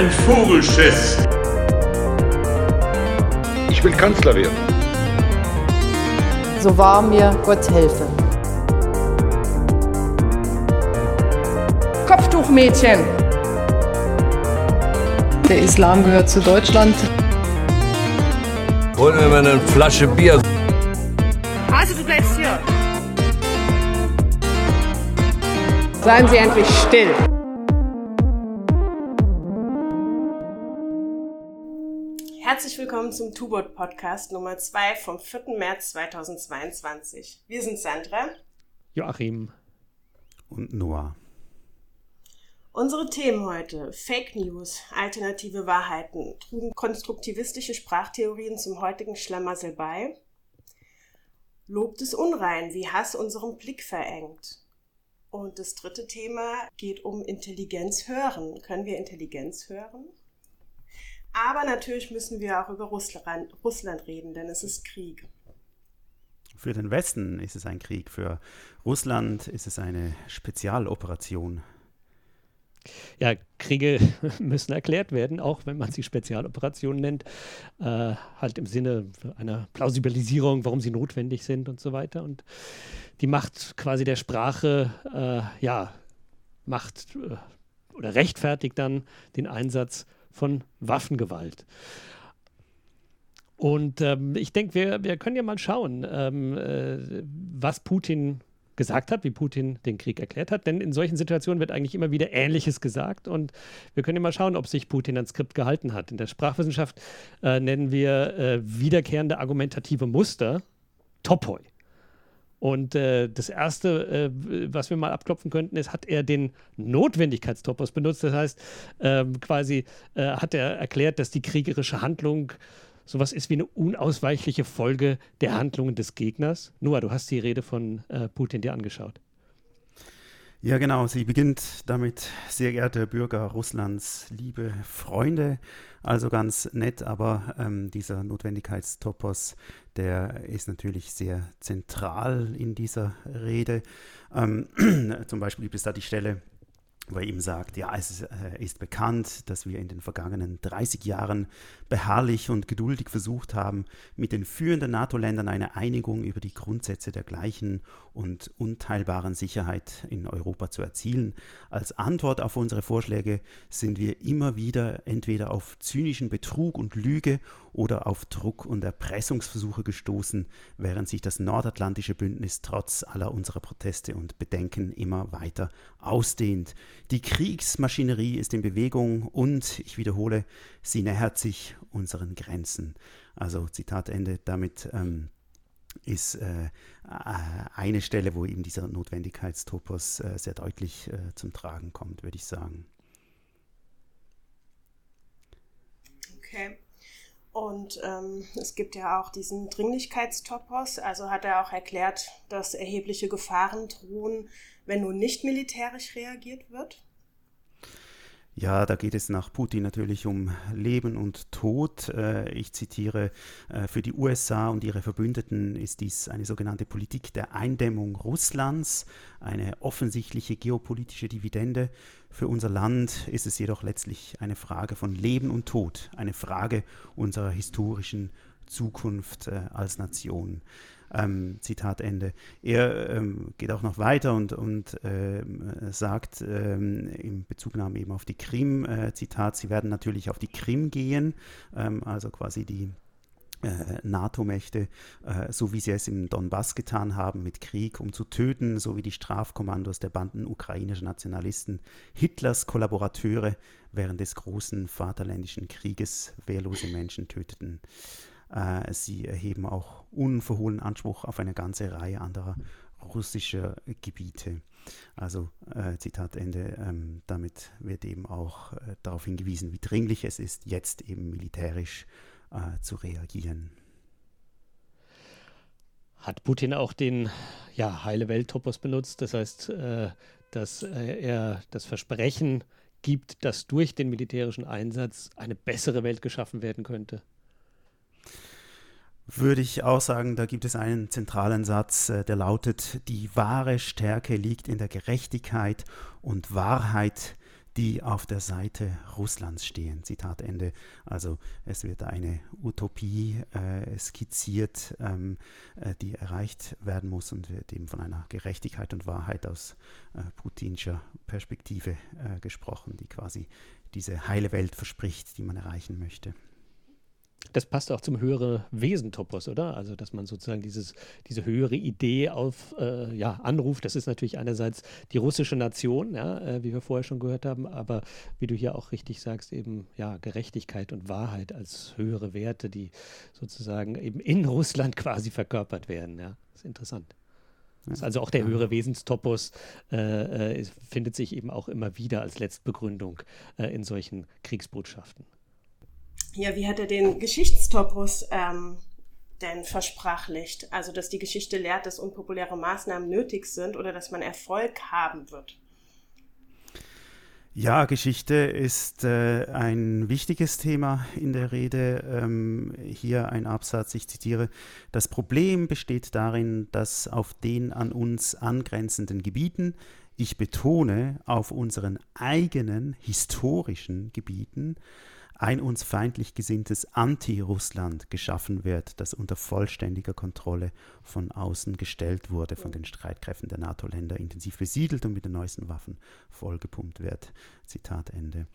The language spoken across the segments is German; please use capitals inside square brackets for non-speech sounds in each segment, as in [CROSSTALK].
Ein Vogelschiss. Ich will Kanzler werden. So wahr mir Gott helfe. Kopftuchmädchen. Der Islam gehört zu Deutschland. Holen wir mal eine Flasche Bier. Also du bleibst hier. Seien Sie endlich still. Herzlich willkommen zum Tubot Podcast Nummer 2 vom 4. März 2022. Wir sind Sandra, Joachim und Noah. Unsere Themen heute: Fake News, alternative Wahrheiten, trugen konstruktivistische Sprachtheorien zum heutigen Schlamassel bei? Lob des Unrein, wie Hass unseren Blick verengt. Und das dritte Thema geht um Intelligenz hören. Können wir Intelligenz hören? Aber natürlich müssen wir auch über Russland, Russland reden, denn es ist Krieg. Für den Westen ist es ein Krieg, für Russland ist es eine Spezialoperation. Ja, Kriege [LAUGHS] müssen erklärt werden, auch wenn man sie Spezialoperationen nennt, äh, halt im Sinne einer Plausibilisierung, warum sie notwendig sind und so weiter. Und die Macht quasi der Sprache, äh, ja, macht äh, oder rechtfertigt dann den Einsatz von Waffengewalt. Und ähm, ich denke, wir, wir können ja mal schauen, ähm, äh, was Putin gesagt hat, wie Putin den Krieg erklärt hat. Denn in solchen Situationen wird eigentlich immer wieder Ähnliches gesagt. Und wir können ja mal schauen, ob sich Putin ans Skript gehalten hat. In der Sprachwissenschaft äh, nennen wir äh, wiederkehrende argumentative Muster Topoi. Und äh, das Erste, äh, was wir mal abklopfen könnten, ist, hat er den Notwendigkeitstopos benutzt. Das heißt, ähm, quasi äh, hat er erklärt, dass die kriegerische Handlung sowas ist wie eine unausweichliche Folge der Handlungen des Gegners. Noah, du hast die Rede von äh, Putin dir angeschaut. Ja, genau. Sie beginnt damit, sehr geehrte Bürger Russlands, liebe Freunde. Also ganz nett, aber ähm, dieser Notwendigkeitstopos, der ist natürlich sehr zentral in dieser Rede. Ähm, [CLEARS THROAT] zum Beispiel gibt es da die Stelle, wo er eben sagt, ja, es äh, ist bekannt, dass wir in den vergangenen 30 Jahren beharrlich und geduldig versucht haben, mit den führenden NATO-Ländern eine Einigung über die Grundsätze der gleichen und unteilbaren Sicherheit in Europa zu erzielen. Als Antwort auf unsere Vorschläge sind wir immer wieder entweder auf zynischen Betrug und Lüge oder auf Druck und Erpressungsversuche gestoßen, während sich das nordatlantische Bündnis trotz aller unserer Proteste und Bedenken immer weiter ausdehnt. Die Kriegsmaschinerie ist in Bewegung und, ich wiederhole, sie nähert sich unseren Grenzen. Also Zitat Ende, damit ähm, ist äh, äh, eine Stelle, wo eben dieser Notwendigkeitstopos äh, sehr deutlich äh, zum Tragen kommt, würde ich sagen. Okay. Und ähm, es gibt ja auch diesen Dringlichkeitstopos, also hat er auch erklärt, dass erhebliche Gefahren drohen, wenn nun nicht militärisch reagiert wird? Ja, da geht es nach Putin natürlich um Leben und Tod. Äh, ich zitiere, äh, für die USA und ihre Verbündeten ist dies eine sogenannte Politik der Eindämmung Russlands, eine offensichtliche geopolitische Dividende. Für unser Land ist es jedoch letztlich eine Frage von Leben und Tod, eine Frage unserer historischen Zukunft äh, als Nation. Ähm, Zitat Ende. Er ähm, geht auch noch weiter und, und ähm, sagt ähm, in Bezugnahme eben auf die Krim, äh, Zitat, sie werden natürlich auf die Krim gehen, ähm, also quasi die NATO-Mächte, äh, so wie sie es im Donbass getan haben, mit Krieg, um zu töten, so wie die Strafkommandos der Banden ukrainischer Nationalisten, Hitlers Kollaborateure während des großen Vaterländischen Krieges wehrlose Menschen töteten. Äh, sie erheben auch unverhohlen Anspruch auf eine ganze Reihe anderer russischer Gebiete. Also äh, Zitat Ende, ähm, damit wird eben auch äh, darauf hingewiesen, wie dringlich es ist, jetzt eben militärisch äh, zu reagieren. Hat Putin auch den ja, heile Welt-Topos benutzt? Das heißt, äh, dass äh, er das Versprechen gibt, dass durch den militärischen Einsatz eine bessere Welt geschaffen werden könnte? Würde ich auch sagen, da gibt es einen zentralen Satz, äh, der lautet, die wahre Stärke liegt in der Gerechtigkeit und Wahrheit die auf der Seite Russlands stehen. Zitat Ende. Also es wird eine Utopie äh, skizziert, ähm, äh, die erreicht werden muss und wird eben von einer Gerechtigkeit und Wahrheit aus äh, putinscher Perspektive äh, gesprochen, die quasi diese heile Welt verspricht, die man erreichen möchte. Das passt auch zum höhere Wesen-Topos, oder? Also, dass man sozusagen dieses, diese höhere Idee auf, äh, ja, anruft. Das ist natürlich einerseits die russische Nation, ja, äh, wie wir vorher schon gehört haben, aber wie du hier auch richtig sagst, eben, ja, Gerechtigkeit und Wahrheit als höhere Werte, die sozusagen eben in Russland [LAUGHS] quasi verkörpert werden, ja. Das ist interessant. Das ist also auch der höhere Wesenstopos äh, äh, findet sich eben auch immer wieder als Letztbegründung äh, in solchen Kriegsbotschaften. Ja, wie hat er den Geschichtstopos ähm, denn versprachlicht? Also, dass die Geschichte lehrt, dass unpopuläre Maßnahmen nötig sind oder dass man Erfolg haben wird? Ja, Geschichte ist äh, ein wichtiges Thema in der Rede. Ähm, hier ein Absatz, ich zitiere, das Problem besteht darin, dass auf den an uns angrenzenden Gebieten, ich betone, auf unseren eigenen historischen Gebieten, ein uns feindlich gesinntes Anti-Russland geschaffen wird, das unter vollständiger Kontrolle von außen gestellt wurde, von den Streitkräften der NATO-Länder intensiv besiedelt und mit den neuesten Waffen vollgepumpt wird. Zitat Ende.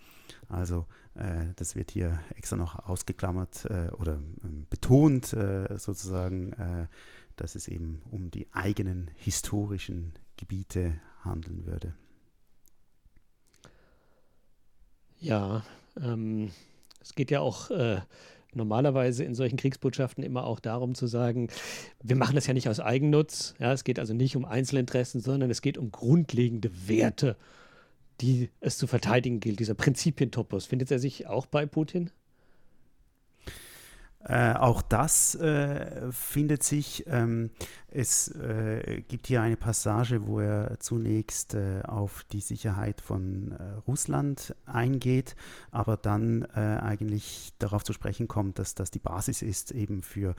Also äh, das wird hier extra noch ausgeklammert äh, oder äh, betont äh, sozusagen, äh, dass es eben um die eigenen historischen Gebiete handeln würde. Ja, ähm, es geht ja auch äh, normalerweise in solchen Kriegsbotschaften immer auch darum zu sagen, wir machen das ja nicht aus Eigennutz. Ja, es geht also nicht um Einzelinteressen, sondern es geht um grundlegende Werte, die es zu verteidigen gilt. Dieser Prinzipientopos. Findet er sich auch bei Putin? Äh, auch das äh, findet sich. Ähm, es äh, gibt hier eine Passage, wo er zunächst äh, auf die Sicherheit von äh, Russland eingeht, aber dann eigentlich darauf zu sprechen kommt, dass das die Basis ist eben für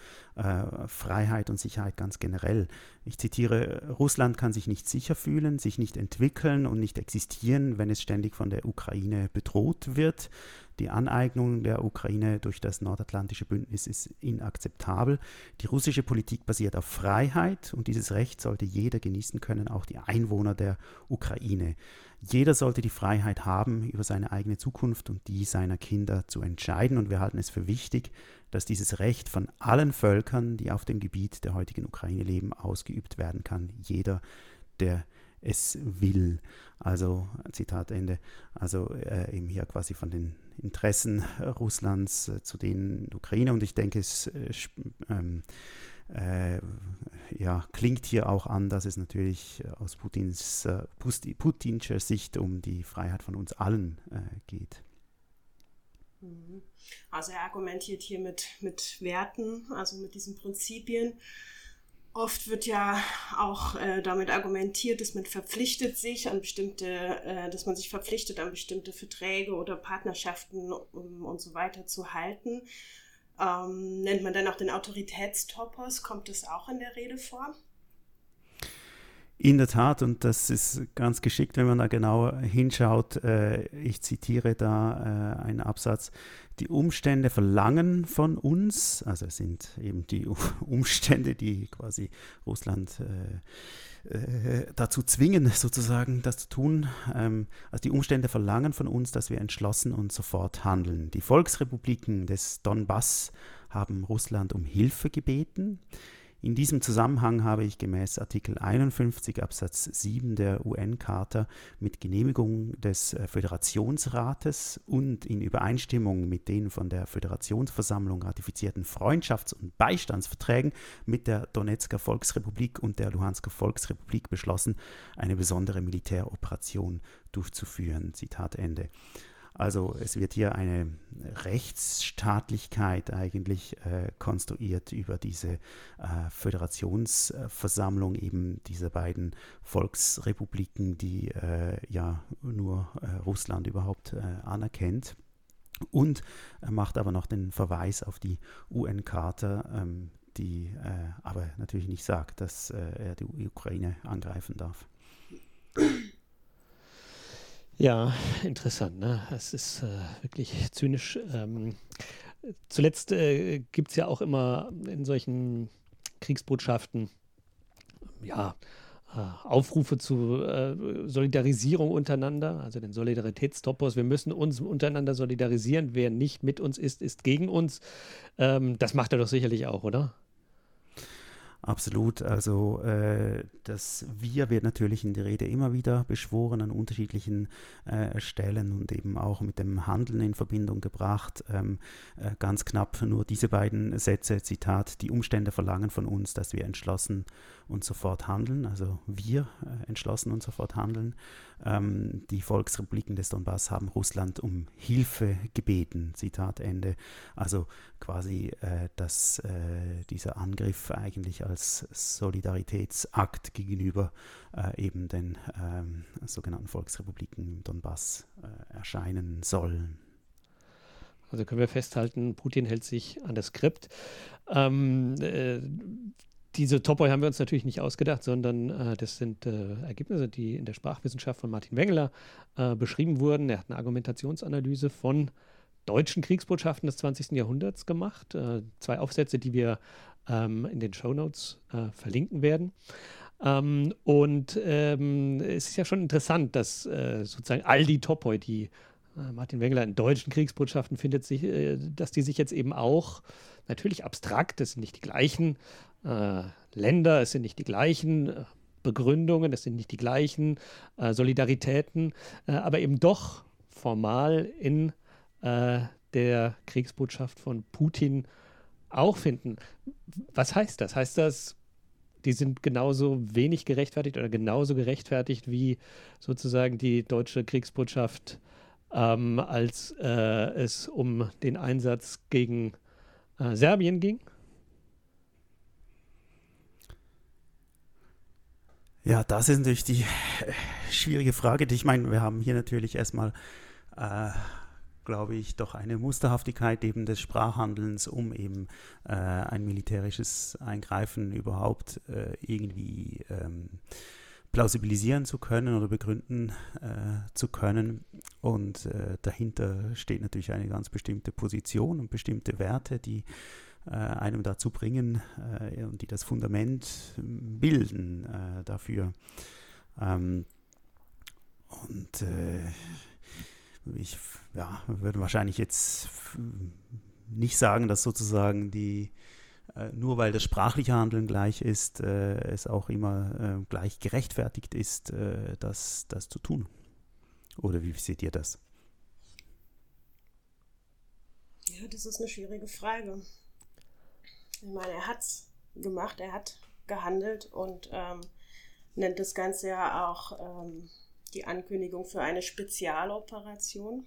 Freiheit und Sicherheit ganz generell. Ich zitiere, Russland kann sich nicht sicher fühlen, sich nicht entwickeln und nicht existieren, wenn es ständig von der Ukraine bedroht wird. Die Aneignung der Ukraine durch das Nordatlantische Bündnis ist inakzeptabel. Die russische Politik basiert auf Freiheit und dieses Recht sollte jeder genießen können, auch die Einwohner der Ukraine. Jeder sollte die Freiheit haben, über seine eigene Zukunft und die seiner Kinder zu entscheiden und wir halten es für wichtig, dass dieses Recht von allen Völkern, die auf dem Gebiet der heutigen Ukraine leben, ausgeübt werden kann. Jeder, der es will. Also Zitat Ende. Also äh, eben hier quasi von den Interessen Russlands äh, zu den Ukraine und ich denke, es äh, ähm, äh, ja, klingt hier auch an, dass es natürlich aus Putins, äh, Putinscher Sicht um die Freiheit von uns allen äh, geht. Mhm. Also er argumentiert hier mit, mit Werten, also mit diesen Prinzipien. Oft wird ja auch äh, damit argumentiert, dass man verpflichtet sich an bestimmte, äh, dass man sich verpflichtet an bestimmte Verträge oder Partnerschaften um, und so weiter zu halten. Ähm, nennt man dann auch den Autoritätstopos? Kommt das auch in der Rede vor? In der Tat, und das ist ganz geschickt, wenn man da genauer hinschaut. Äh, ich zitiere da äh, einen Absatz. Die Umstände verlangen von uns, also es sind eben die [LAUGHS] Umstände, die quasi Russland äh, äh, dazu zwingen, [LAUGHS] sozusagen das zu tun. Ähm, also die Umstände verlangen von uns, dass wir entschlossen und sofort handeln. Die Volksrepubliken des Donbass haben Russland um Hilfe gebeten. In diesem Zusammenhang habe ich gemäß Artikel 51 Absatz 7 der UN-Charta mit Genehmigung des äh, Föderationsrates und in Übereinstimmung mit den von der Föderationsversammlung ratifizierten Freundschafts- und Beistandsverträgen mit der Donetsker Volksrepublik und der Luhansker Volksrepublik beschlossen, eine besondere Militäroperation durchzuführen. Zitat Ende. Also es wird hier eine Rechtsstaatlichkeit eigentlich äh, konstruiert über diese äh, Föderationsversammlung eben dieser beiden Volksrepubliken, die äh, ja nur äh, Russland überhaupt äh, anerkennt. Und er macht aber noch den Verweis auf die UN-Charta, ähm, die äh, aber natürlich nicht sagt, dass er die Ukraine angreifen darf. Ja, interessant. Ne? Es ist äh, wirklich zynisch. Ähm, zuletzt äh, gibt es ja auch immer in solchen Kriegsbotschaften, ja, äh, Aufrufe zu äh, Solidarisierung untereinander, also den Solidaritätstopos. Wir müssen uns untereinander solidarisieren. Wer nicht mit uns ist, ist gegen uns. Ähm, das macht er doch sicherlich auch, oder? Absolut. Also äh, das Wir wird natürlich in der Rede immer wieder beschworen an unterschiedlichen äh, Stellen und eben auch mit dem Handeln in Verbindung gebracht. Ähm, äh, ganz knapp nur diese beiden Sätze, Zitat, die Umstände verlangen von uns, dass wir entschlossen und sofort handeln, also wir äh, entschlossen und sofort handeln. Ähm, die Volksrepubliken des Donbass haben Russland um Hilfe gebeten, Zitat Ende. Also quasi, äh, dass äh, dieser Angriff eigentlich als Solidaritätsakt gegenüber äh, eben den ähm, sogenannten Volksrepubliken im Donbass äh, erscheinen soll. Also können wir festhalten, Putin hält sich an das Skript. Ähm, äh, diese Topoi haben wir uns natürlich nicht ausgedacht, sondern äh, das sind äh, Ergebnisse, die in der Sprachwissenschaft von Martin Wengeler äh, beschrieben wurden. Er hat eine Argumentationsanalyse von deutschen Kriegsbotschaften des 20. Jahrhunderts gemacht. Äh, zwei Aufsätze, die wir ähm, in den Shownotes äh, verlinken werden. Ähm, und ähm, es ist ja schon interessant, dass äh, sozusagen all die Topoi, die Martin Wengeler in deutschen Kriegsbotschaften findet, sich, dass die sich jetzt eben auch natürlich abstrakt, das sind nicht die gleichen äh, Länder, es sind nicht die gleichen äh, Begründungen, es sind nicht die gleichen äh, Solidaritäten, äh, aber eben doch formal in äh, der Kriegsbotschaft von Putin auch finden. Was heißt das? Heißt das, die sind genauso wenig gerechtfertigt oder genauso gerechtfertigt wie sozusagen die deutsche Kriegsbotschaft, ähm, als es um den Einsatz gegen Serbien ging? Ja, das ist natürlich die äh, schwierige Frage. Ich meine, wir haben hier natürlich erstmal, äh, glaube ich, doch eine Musterhaftigkeit eben des Sprachhandelns, um eben äh, ein militärisches Eingreifen überhaupt äh, irgendwie ähm, plausibilisieren zu können oder begründen äh, zu können. Und äh, dahinter steht natürlich eine ganz bestimmte Position und bestimmte Werte, die einem dazu bringen äh, und die das Fundament bilden äh, dafür. Ähm, und ich ja, würde wahrscheinlich jetzt nicht sagen, dass sozusagen die nur weil das sprachliche Handeln gleich ist, äh, es auch immer äh, gleich gerechtfertigt ist, äh, das, das zu tun. Oder wie seht ihr das? Ja, das ist eine schwierige Frage. Ich meine, er hat es gemacht, er hat gehandelt und ähm, nennt das Ganze ja auch ähm, die Ankündigung für eine Spezialoperation,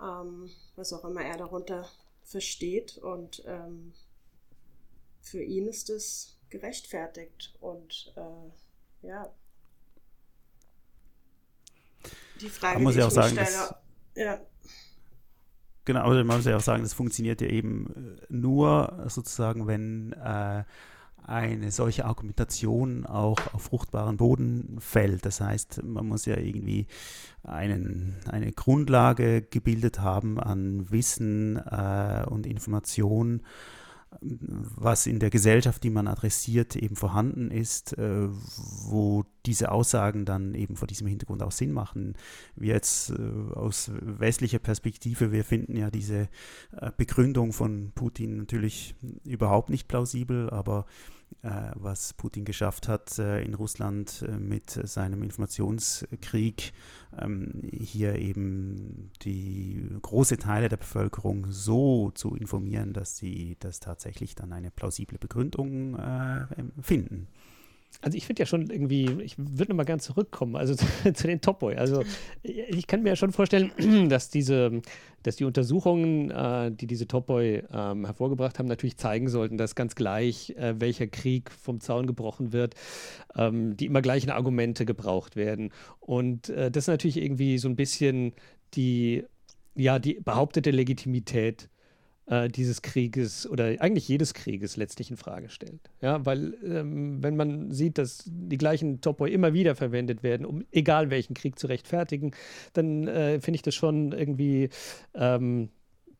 ähm, was auch immer er darunter versteht. Und ähm, für ihn ist es gerechtfertigt. Und äh, ja, die Frage, muss die ich ich auch sagen, stelle, ja. Genau, aber man muss ja auch sagen, das funktioniert ja eben äh, nur sozusagen, wenn äh, eine solche Argumentation auch auf fruchtbaren Boden fällt. Das heißt, man muss ja irgendwie einen, eine Grundlage gebildet haben an Wissen äh, und Information, was in der Gesellschaft, die man adressiert, eben vorhanden ist, äh, wo diese Aussagen dann eben vor diesem Hintergrund auch Sinn machen. Wir jetzt äh, aus westlicher Perspektive, wir finden ja diese äh, Begründung von Putin natürlich überhaupt nicht plausibel, aber was Putin geschafft hat äh, in Russland äh, mit seinem Informationskrieg, ähm, hier eben die große Teile der Bevölkerung so zu informieren, dass sie das tatsächlich dann eine plausible Begründung finden. Also ich finde ja schon irgendwie, ich würde nochmal gern zurückkommen, also [LAUGHS] zu, zu den Top Boy. Also ich kann mir ja schon vorstellen, [CLEARS THROAT] dass diese, dass die Untersuchungen, äh, die diese Top Boy ähm, hervorgebracht haben, natürlich zeigen sollten, dass ganz gleich, äh, welcher Krieg vom Zaun gebrochen wird, ähm, die immer gleichen Argumente gebraucht werden. Und äh, das ist natürlich irgendwie so ein bisschen die, ja, die behauptete Legitimität äh, dieses Krieges oder eigentlich jedes Krieges letztlich in Frage stellt. Ja, weil ähm, wenn man sieht, dass die gleichen Topoi immer wieder verwendet werden, um egal welchen Krieg zu rechtfertigen, dann äh, finde ich das schon irgendwie ähm,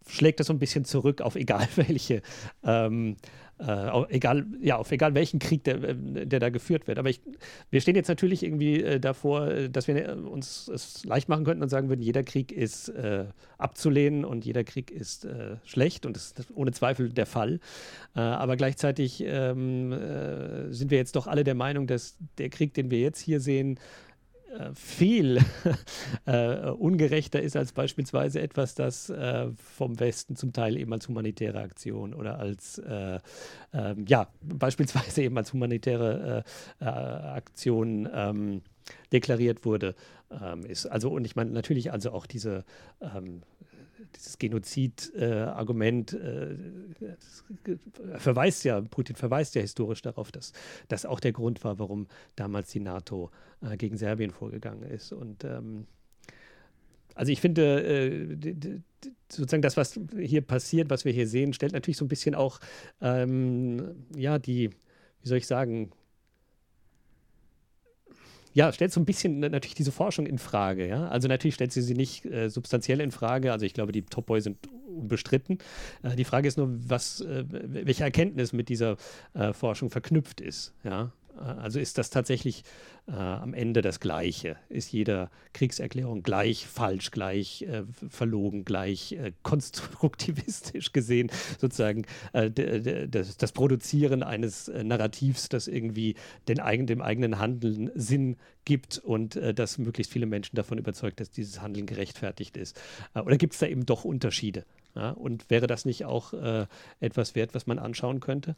schlägt das so ein bisschen zurück auf egal [LAUGHS] welche ähm, äh, egal, ja, auf egal welchen Krieg, der, äh, der da geführt wird. Aber ich, wir stehen jetzt natürlich irgendwie äh, davor, äh, dass wir äh, uns es leicht machen könnten und sagen würden, jeder Krieg ist äh, abzulehnen und jeder Krieg ist schlecht und das ist ohne Zweifel der Fall. aber gleichzeitig ähm, sind wir jetzt doch alle der Meinung, dass der Krieg, den wir jetzt hier sehen, viel [LAUGHS] äh, ungerechter ist als beispielsweise etwas, das äh, vom Westen zum Teil eben als humanitäre Aktion oder als, äh, ähm, ja, beispielsweise eben als humanitäre äh, äh, Aktion ähm, deklariert wurde, ähm, ist. Also, und ich meine natürlich also auch diese ähm, dieses Genozid-Argument äh, äh, verweist ja, Putin verweist ja historisch darauf, dass das auch der Grund war, warum damals die NATO äh, gegen Serbien vorgegangen ist. Und ähm, also ich finde, äh, sozusagen das, was hier passiert, was wir hier sehen, stellt natürlich so ein bisschen auch, ähm, ja, die, wie soll ich sagen, ja, stellt so ein bisschen natürlich diese Forschung in Frage. Ja? Also natürlich stellt sie sie nicht äh, substanziell in Frage. Also ich glaube, die Top Boy sind unbestritten. Äh, die Frage ist nur, was, äh, welche Erkenntnis mit dieser äh, Forschung verknüpft ist. Ja? Also ist das tatsächlich äh, am Ende das Gleiche? Ist jede Kriegserklärung gleich falsch, gleich äh, verlogen, gleich äh, konstruktivistisch gesehen, sozusagen äh, das, das, Produzieren eines äh, Narrativs, das irgendwie den eigen, dem eigenen Handeln Sinn gibt und äh, dass möglichst viele Menschen davon überzeugt, dass dieses Handeln gerechtfertigt ist? oder gibt es da eben doch Unterschiede? Ja? Und wäre das nicht auch etwas wert, was man anschauen könnte?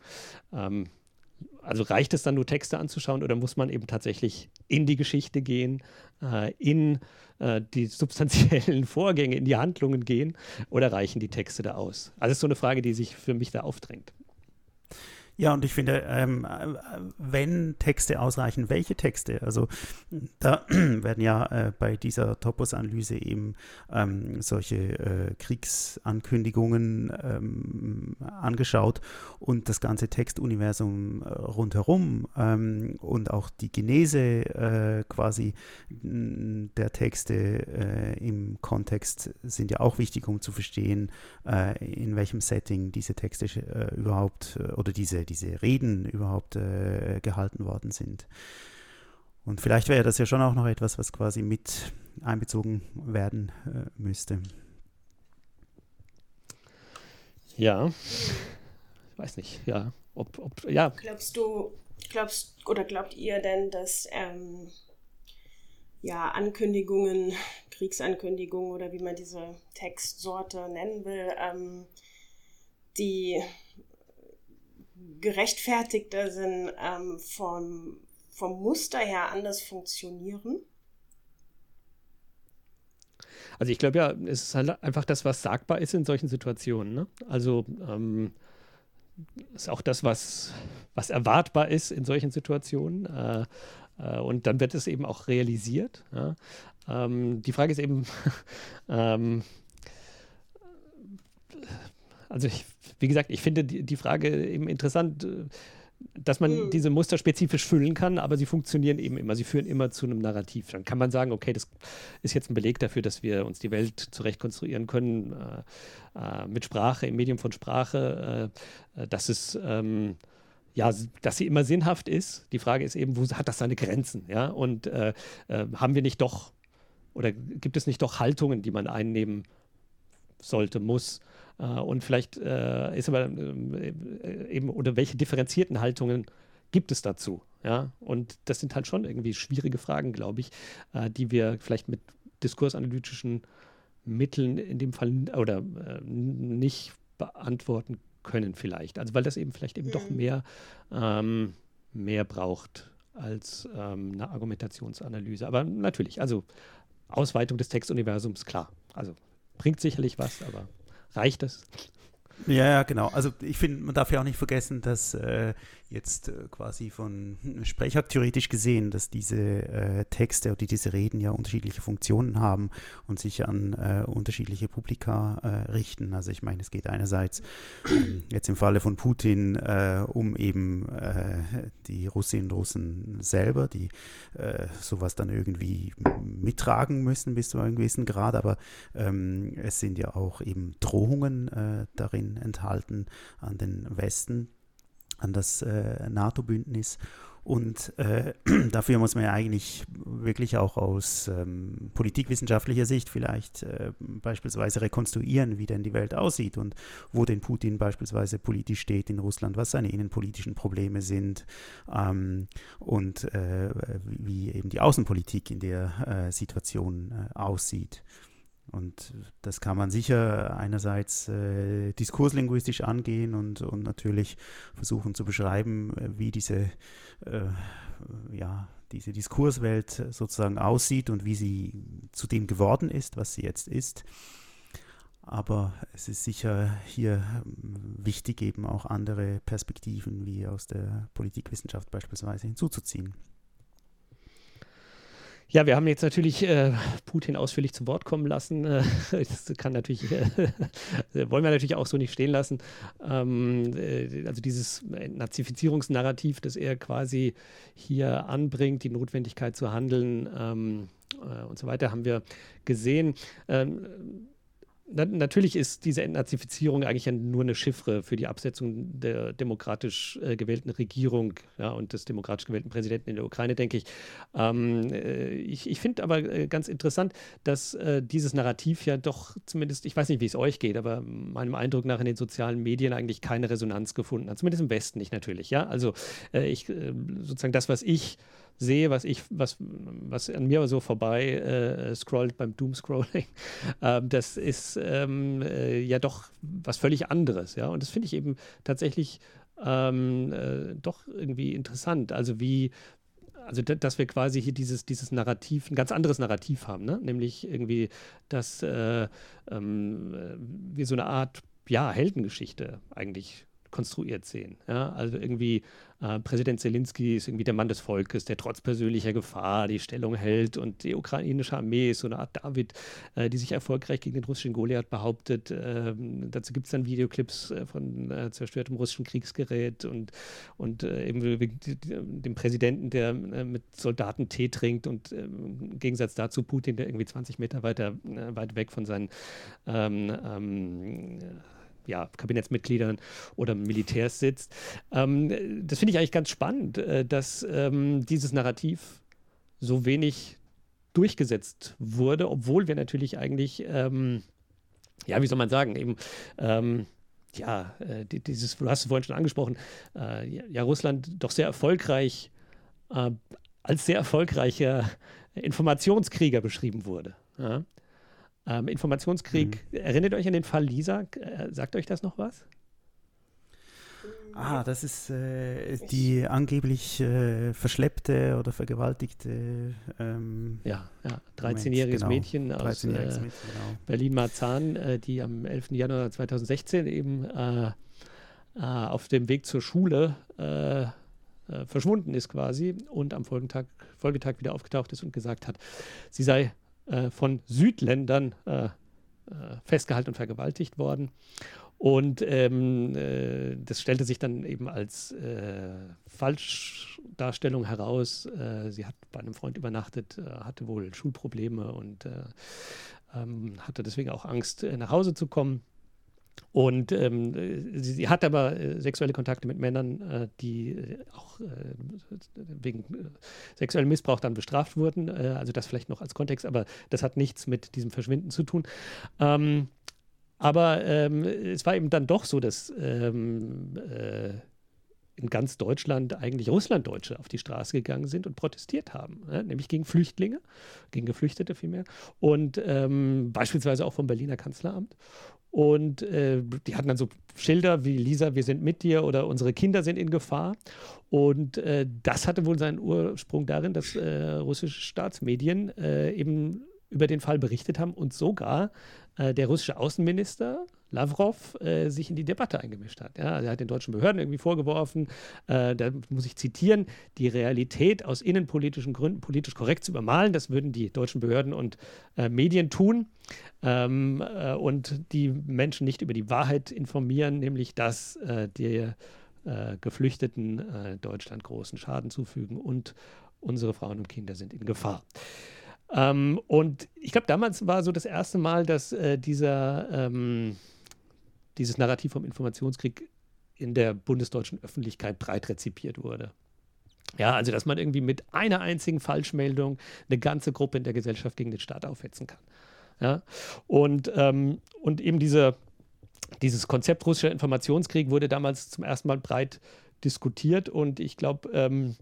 Ähm, also reicht es dann nur Texte anzuschauen oder muss man eben tatsächlich in die Geschichte gehen, äh, in äh, die substanziellen [LAUGHS] Vorgänge, in die Handlungen gehen oder reichen die Texte da aus? Also das ist so eine Frage, die sich für mich da aufdrängt. Ja, und ich finde, ähm, wenn Texte ausreichen, welche Texte? Also da [CLEARS THROAT] werden ja äh, bei dieser Topos-Analyse eben ähm, solche äh, Kriegsankündigungen ähm, angeschaut und das ganze Textuniversum äh, rundherum ähm, und auch die Genese äh, quasi der Texte äh, im Kontext sind ja auch wichtig, um zu verstehen, äh, in welchem Setting diese Texte überhaupt oder diese diese Reden überhaupt äh, gehalten worden sind. Und vielleicht wäre das ja schon auch noch etwas, was quasi mit einbezogen werden äh, müsste. Ja, ich weiß nicht, ja. Ob, ob, ja. Glaubst du, glaubst oder glaubt ihr denn, dass ähm, ja, Ankündigungen, Kriegsankündigungen oder wie man diese Textsorte nennen will, ähm, die gerechtfertigter sind, ähm, vom, vom Muster her anders funktionieren? Also ich glaube ja, es ist halt einfach das, was sagbar ist in solchen Situationen. Ne? Also ähm, ist auch das, was, was erwartbar ist in solchen Situationen. Äh, äh, und dann wird es eben auch realisiert. Ja? Ähm, die Frage ist eben, [LAUGHS] ähm, also ich, wie gesagt, ich finde die, die Frage eben interessant. dass man mhm. diese Muster spezifisch füllen kann, aber sie funktionieren eben immer. Sie führen immer zu einem Narrativ. Dann kann man sagen, okay, das ist jetzt ein Beleg dafür, dass wir uns die Welt zurecht konstruieren können äh, äh, mit Sprache, im Medium von Sprache, äh, äh dass es ähm, ja, dass sie immer sinnhaft ist. Die Frage ist eben, wo hat das seine Grenzen? Ja, und äh, äh, haben wir nicht doch oder gibt es nicht doch Haltungen, die man einnehmen sollte, muss? Äh, und vielleicht äh, ist aber äh, eben, oder welche differenzierten Haltungen gibt es dazu? Ja, und das sind halt schon irgendwie schwierige Fragen, glaube ich, die wir vielleicht mit diskursanalytischen Mitteln in dem Fall oder nicht beantworten können vielleicht. Also weil das eben vielleicht eben mhm. doch mehr, ähm, mehr braucht als ähm, eine Argumentationsanalyse. Aber natürlich, also Ausweitung des Textuniversums, klar. Also bringt sicherlich was, aber Reicht das? Ja, genau. Also ich finde, man darf ja auch nicht vergessen, dass äh, jetzt äh, quasi von Sprecher theoretisch gesehen, dass diese äh, Texte oder diese Reden ja unterschiedliche Funktionen haben und sich an äh, unterschiedliche Publika äh, richten. Also ich meine, es geht einerseits ähm, jetzt im Falle von Putin äh, um eben die Russinnen und Russen selber, die sowas dann irgendwie mittragen müssen bis zu einem gewissen Grad, aber ähm, es sind ja auch eben Drohungen darin enthalten an den Westen an das äh, NATO-Bündnis. Und äh, [CLEARS THROAT] dafür muss man ja eigentlich wirklich auch aus ähm, politikwissenschaftlicher Sicht vielleicht äh, beispielsweise rekonstruieren, wie denn die Welt aussieht und wo denn Putin beispielsweise politisch steht in Russland, was seine innenpolitischen Probleme sind ähm, und äh, wie eben die Außenpolitik in der äh, Situation äh, aussieht. Und das kann man sicher einerseits äh, diskurslinguistisch angehen und, und natürlich versuchen zu beschreiben, äh, wie diese, äh, ja, diese Diskurswelt sozusagen aussieht und wie sie zu dem geworden ist, was sie jetzt ist. Aber es ist sicher hier wichtig, eben auch andere Perspektiven wie aus der Politikwissenschaft beispielsweise hinzuzuziehen. Ja, wir haben jetzt natürlich äh, Putin ausführlich zu Wort kommen lassen. Äh, [LAUGHS] das kann natürlich, [LAUGHS] äh, wollen wir natürlich auch so nicht stehen lassen. Ähm, äh, also dieses Nazifizierungsnarrativ, das er quasi hier anbringt, die Notwendigkeit zu handeln ähm, äh, und so weiter, haben wir gesehen. Ähm, na, natürlich ist diese Entnazifizierung eigentlich nur eine Chiffre für die Absetzung der demokratisch äh, gewählten Regierung ja, und des demokratisch gewählten Präsidenten in der Ukraine, denke ich. Ähm, äh, ich ich finde aber äh, ganz interessant, dass äh, dieses Narrativ ja doch zumindest, ich weiß nicht, wie es euch geht, aber meinem Eindruck nach in den sozialen Medien eigentlich keine Resonanz gefunden hat. Zumindest im Westen nicht natürlich. Ja? Also äh, ich sozusagen das, was ich sehe, was ich, was, was an mir so vorbei äh, scrollt beim Doomscrolling, [LAUGHS] äh, das ist ähm, äh, ja doch was völlig anderes, ja. Und das finde ich eben tatsächlich ähm, äh, doch irgendwie interessant. Also wie, also dass wir quasi hier dieses, dieses Narrativ, ein ganz anderes Narrativ haben, ne? nämlich irgendwie, dass äh, ähm, wir so eine Art ja, Heldengeschichte eigentlich konstruiert sehen. Ja? Also irgendwie äh, Präsident Zelensky ist irgendwie der Mann des Volkes, der trotz persönlicher Gefahr die Stellung hält und die ukrainische Armee ist so eine Art David, äh, die sich erfolgreich gegen den russischen Goliath behauptet. Ähm, dazu gibt es dann Videoclips äh, von äh, zerstörtem russischen Kriegsgerät und, und äh, eben dem Präsidenten, der äh, mit Soldaten Tee trinkt und ähm, im Gegensatz dazu Putin, der irgendwie 20 Meter weiter weit weg von seinen ähm, ähm ja, Kabinettsmitgliedern oder Militärs sitzt. Ähm, das finde ich eigentlich ganz spannend, äh, dass ähm, dieses Narrativ so wenig durchgesetzt wurde, obwohl wir natürlich eigentlich, ähm, ja, wie soll man sagen, eben ähm, ja, äh, dieses, du hast es vorhin schon angesprochen, äh, ja, Russland doch sehr erfolgreich äh, als sehr erfolgreicher Informationskrieger beschrieben wurde. Ja? Ähm, Informationskrieg, mhm. erinnert euch an den Fall Lisa? Äh, sagt euch das noch was? Ah, das ist äh, die angeblich äh, verschleppte oder vergewaltigte. Ähm, ja, ja 13-jähriges genau, Mädchen aus 13 äh, genau. Berlin-Marzahn, äh, die am 11. Januar 2016 eben äh, auf dem Weg zur Schule verschwunden ist quasi und am Folgetag, Folgetag wieder aufgetaucht ist und gesagt hat, sie sei äh, von Südländern äh, äh, festgehalten und vergewaltigt worden. Und ähm, äh, das stellte sich dann eben als äh, Falschdarstellung heraus. Äh, sie hat bei einem Freund übernachtet, äh, hatte wohl Schulprobleme und äh, ähm, hatte deswegen auch Angst, nach Hause zu kommen. Und ähm, sie, sie, hat aber äh, sexuelle Kontakte mit Männern, äh, die äh, auch wegen sexuellem Missbrauch dann bestraft wurden. also das vielleicht noch als Kontext, aber das hat nichts mit diesem Verschwinden zu tun. Ähm, aber ähm, es war eben dann doch so, dass ähm, äh, in ganz Deutschland eigentlich Russlanddeutsche auf die Straße gegangen sind und protestiert haben, ja, nämlich gegen Flüchtlinge, gegen Geflüchtete vielmehr und ähm, beispielsweise auch vom Berliner Kanzleramt. Und äh, die hatten dann so Schilder wie Lisa, wir sind mit dir oder unsere Kinder sind in Gefahr. Und äh, das hatte wohl seinen Ursprung darin, dass äh, russische Staatsmedien äh, eben über den Fall berichtet haben und sogar äh, der russische Außenminister Lavrov äh, sich in die Debatte eingemischt hat. Ja, er hat den deutschen Behörden irgendwie vorgeworfen, äh, da muss ich zitieren, die Realität aus innenpolitischen Gründen politisch korrekt zu übermalen. Das würden die deutschen Behörden und äh, Medien tun ähm, äh, und die Menschen nicht über die Wahrheit informieren, nämlich dass äh, die Geflüchteten Deutschland großen Schaden zufügen und unsere Frauen und Kinder sind in Gefahr. Ähm, und ich glaube, damals war so das erste Mal, dass äh, dieser, ähm, dieses Narrativ vom Informationskrieg in der bundesdeutschen Öffentlichkeit breit rezipiert wurde. Ja, also dass man irgendwie mit einer einzigen Falschmeldung eine ganze Gruppe in der Gesellschaft gegen den Staat aufhetzen kann. Ja, und, ähm, und eben diese, dieses Konzept russischer Informationskrieg wurde damals zum ersten Mal breit diskutiert und ich glaube, ähm,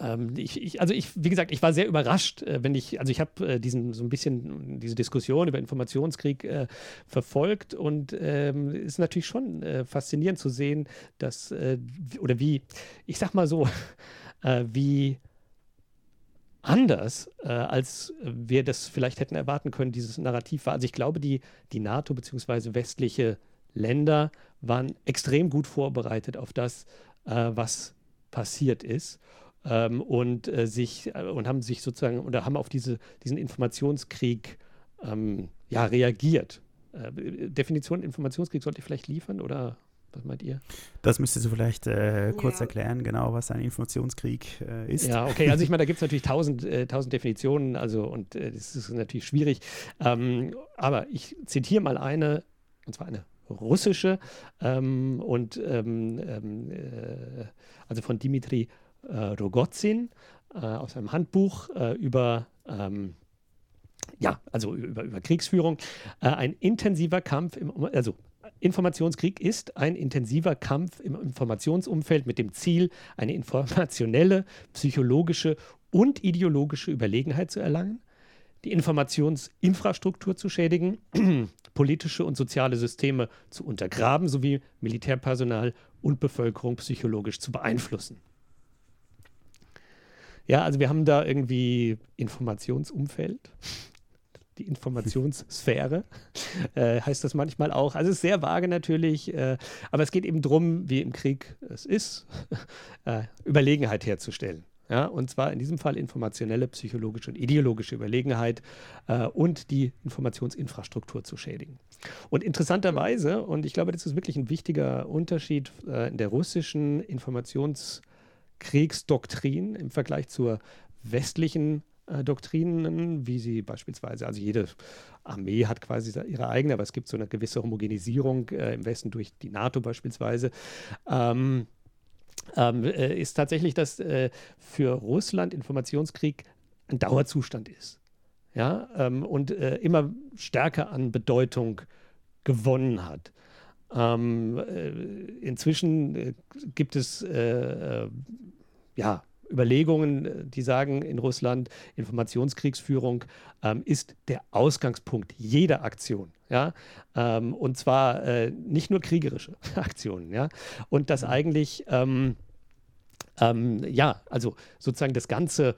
ähm, ich, ich, also ich, wie gesagt, ich war sehr überrascht, äh, wenn ich, also ich habe äh, diesen so ein bisschen diese Diskussion über Informationskrieg äh, verfolgt und ähm, ist natürlich schon äh, faszinierend zu sehen, dass äh, oder wie, ich sag mal so, [LAUGHS] äh, wie anders, als wir das vielleicht hätten erwarten können, dieses Narrativ war. Also ich glaube, die, die NATO bzw. westliche Länder waren extrem gut vorbereitet auf das, was passiert ist ähm, und äh, sich äh, und haben sich sozusagen oder haben auf diese, diesen Informationskrieg ähm, ja, reagiert. Äh, Definition Informationskrieg sollte ich vielleicht liefern oder was meint ihr? Das müsstest du vielleicht äh, kurz ja. erklären, genau, was ein Informationskrieg äh, ist. Ja, okay, also ich meine, da gibt es natürlich tausend, äh, tausend Definitionen, also und äh, das ist natürlich schwierig. Ähm, aber ich zitiere mal eine, und zwar eine russische ähm, und ähm, ähm äh, also von Dimitri äh, Rogozin äh, aus einem Handbuch äh, über ähm, ja, also über, über Kriegsführung, äh, ein intensiver Kampf, im, also Informationskrieg ist ein intensiver Kampf im Informationsumfeld mit dem Ziel, eine informationelle, psychologische und ideologische Überlegenheit zu erlangen, die Informationsinfrastruktur zu schädigen, [CLEARS THROAT] politische und soziale Systeme zu untergraben sowie Militärpersonal und Bevölkerung psychologisch zu beeinflussen. Ja, also wir haben da irgendwie Informationsumfeld, die Informationssphäre, [LAUGHS] äh, heißt das manchmal auch. Also es ist sehr vage natürlich, äh, aber es geht eben darum, wie im Krieg es ist, [LAUGHS] äh, Überlegenheit herzustellen. Ja, und zwar in diesem Fall informationelle, psychologische und ideologische Überlegenheit äh, und die Informationsinfrastruktur zu schädigen. Und interessanterweise, und ich glaube, das ist wirklich ein wichtiger Unterschied äh, in der russischen Informations- Kriegsdoktrin im Vergleich zur westlichen äh, Doktrinen, wie sie beispielsweise, also jede Armee hat quasi ihre eigene, aber es gibt so eine gewisse Homogenisierung äh, im Westen durch die NATO beispielsweise. Ähm, ähm, äh, ist tatsächlich, dass äh, für Russland Informationskrieg ein Dauerzustand ist. Ja, ähm, und äh, immer stärker an Bedeutung gewonnen hat. Ähm, äh, inzwischen äh, gibt es äh, äh ja, Überlegungen, äh, die sagen in Russland, Informationskriegsführung ähm, ist der Ausgangspunkt jeder Aktion. Ja? Ähm, und zwar äh, nicht nur kriegerische [LAUGHS] Aktionen. Ja? Und dass eigentlich, ähm, ähm, ja, also sozusagen das ganze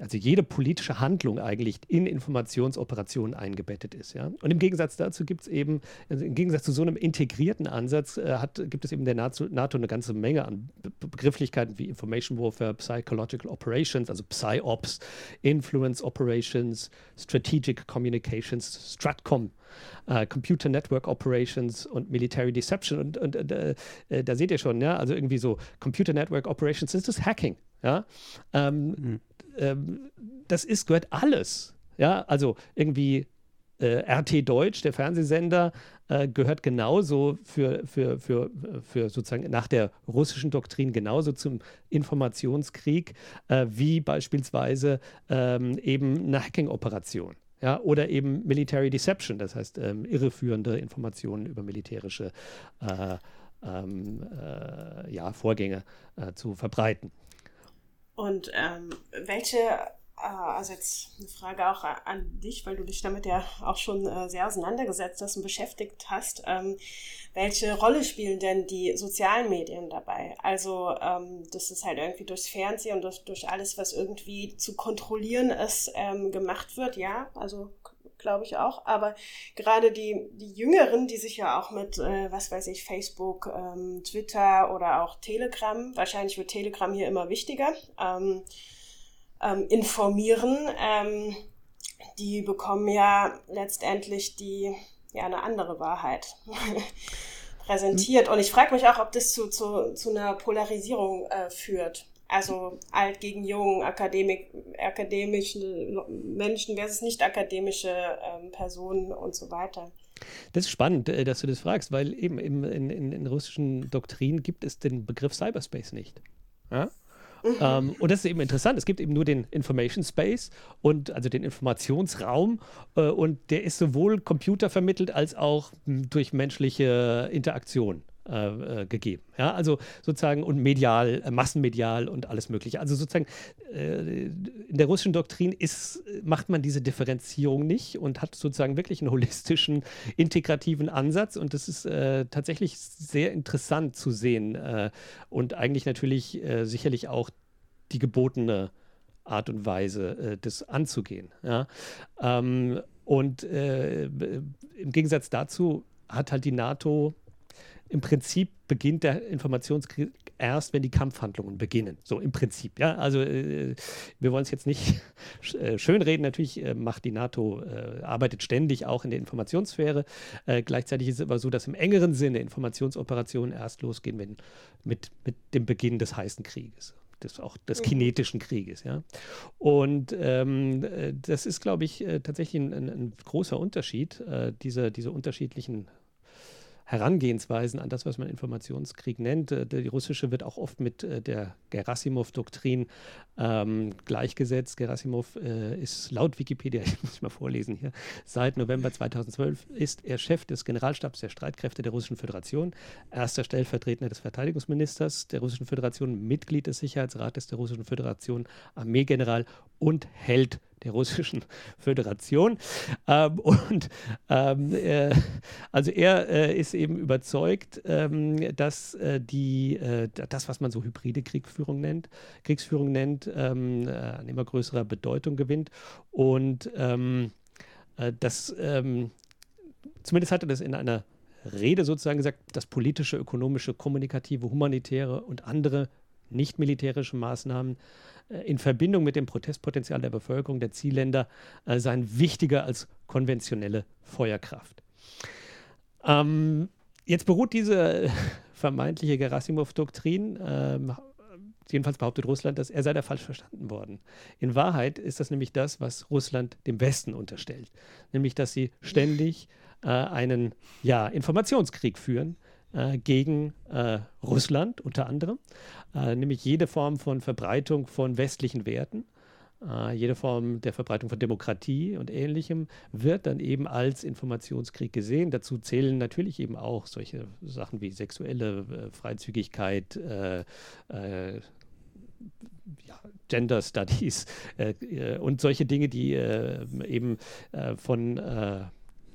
also jede politische Handlung eigentlich in Informationsoperationen eingebettet ist. Ja? Und im Gegensatz dazu gibt es eben, also im Gegensatz zu so einem integrierten Ansatz, äh, hat, gibt es eben der NATO, NATO eine ganze Menge an Begrifflichkeiten wie Information Warfare, Psychological Operations, also PsyOps, Influence Operations, Strategic Communications, Stratcom. Uh, Computer Network Operations und Military Deception. Und, und äh, äh, da seht ihr schon, ja, also irgendwie so Computer Network Operations, das ist Hacking. Ja, ähm, mhm ähm, das ist, gehört alles. Ja, also irgendwie äh, RT Deutsch, der Fernsehsender, äh, gehört genauso für, für, für, für sozusagen nach der russischen Doktrin genauso zum Informationskrieg äh, wie beispielsweise ähm, eben eine Hacking-Operation. Ja, oder eben Military Deception, das heißt ähm, irreführende Informationen über militärische äh, ähm, äh, ja, Vorgänge äh, zu verbreiten. Und ähm, welche, äh, also jetzt eine Frage auch an dich, weil du dich damit ja auch schon äh, sehr auseinandergesetzt hast und beschäftigt hast. Ähm, welche Rolle spielen denn die sozialen Medien dabei? Also ähm, das ist halt irgendwie durchs Fernsehen und durch, durch alles, was irgendwie zu kontrollieren ist, ähm, gemacht wird, ja. Also glaube ich auch. Aber gerade die, die Jüngeren, die sich ja auch mit, äh, was weiß ich, Facebook, ähm, Twitter oder auch Telegram, wahrscheinlich wird Telegram hier immer wichtiger, ähm, ähm, informieren, ähm, die bekommen ja letztendlich die, ja, eine andere Wahrheit [LAUGHS] präsentiert. Und ich frage mich auch, ob das zu, zu, zu einer Polarisierung äh, führt. Also alt gegen jung, Akademik, akademische Menschen versus nicht akademische ähm, Personen und so weiter. Das ist spannend, äh, dass du das fragst, weil eben in, in, in, in russischen Doktrinen gibt es den Begriff Cyberspace nicht. Ja? Mhm. Ähm, und das ist eben interessant. Es gibt eben nur den Information Space und also den Informationsraum äh, und der ist sowohl computervermittelt als auch hm, durch menschliche Interaktion. Äh, äh, gegeben. Ja, also sozusagen und medial, äh, massenmedial und alles Mögliche. Also sozusagen äh, in der russischen Doktrin ist, macht man diese Differenzierung nicht und hat sozusagen wirklich einen holistischen, integrativen Ansatz und das ist äh, tatsächlich sehr interessant zu sehen äh, und eigentlich natürlich sicherlich auch die gebotene Art und Weise, das anzugehen. Ja? Ähm, und im Gegensatz dazu hat halt die NATO im Prinzip beginnt der Informationskrieg erst, wenn die Kampfhandlungen beginnen. So im Prinzip. Ja, also äh, wir wollen es jetzt nicht [LAUGHS] äh, schönreden. Natürlich äh, macht die NATO, äh, arbeitet ständig auch in der Informationssphäre. Äh, gleichzeitig ist es aber so, dass im engeren Sinne Informationsoperationen erst losgehen, wenn mit, mit dem Beginn des heißen Krieges des, auch des mhm. kinetischen Krieges. Ja? Und ähm, äh, das ist, glaube ich, tatsächlich ein, ein, großer Unterschied, äh, diese, diese unterschiedlichen Herangehensweisen an das, was man Informationskrieg nennt. Äh, die russische wird auch oft mit äh, der Gerasimov-Doktrin ähm, gleichgesetzt. Gerasimov äh, ist laut Wikipedia, [LAUGHS] ich muss mal vorlesen hier, seit November 2012 ist er Chef des Generalstabs der Streitkräfte der Russischen Föderation, erster Stellvertretender des Verteidigungsministers der Russischen Föderation, Mitglied des Sicherheitsrates der Russischen Föderation, Armeegeneral und Held der Russischen [LAUGHS] Föderation. Ähm, und ähm, äh, also er äh, ist eben überzeugt, ähm, dass äh, die, äh, das, was man so hybride Kriegsführung nennt, Kriegsführung nennt, ähm, äh, an immer größerer Bedeutung gewinnt. Und ähm, äh, das, ähm, zumindest hat er das in einer Rede sozusagen gesagt, dass politische, ökonomische, kommunikative, humanitäre und andere nicht militärische Maßnahmen äh, in Verbindung mit dem Protestpotenzial der Bevölkerung der Zielländer äh, seien wichtiger als konventionelle Feuerkraft. Ähm, jetzt beruht diese [LAUGHS] vermeintliche Gerasimov-Doktrin, ähm, jedenfalls behauptet Russland, dass er sei da falsch verstanden worden. In Wahrheit ist das nämlich das, was Russland dem Westen unterstellt, nämlich dass sie ständig äh, einen ja, Informationskrieg führen, äh, gegen äh, Russland unter anderem, äh, nämlich jede Form von Verbreitung von westlichen Werten. Uh, jede Form der Verbreitung von Demokratie und Ähnlichem wird dann eben als Informationskrieg gesehen. Dazu zählen natürlich eben auch solche Sachen wie sexuelle äh, Freizügigkeit, äh, äh, ja, Gender Studies äh, und solche Dinge, die eben von,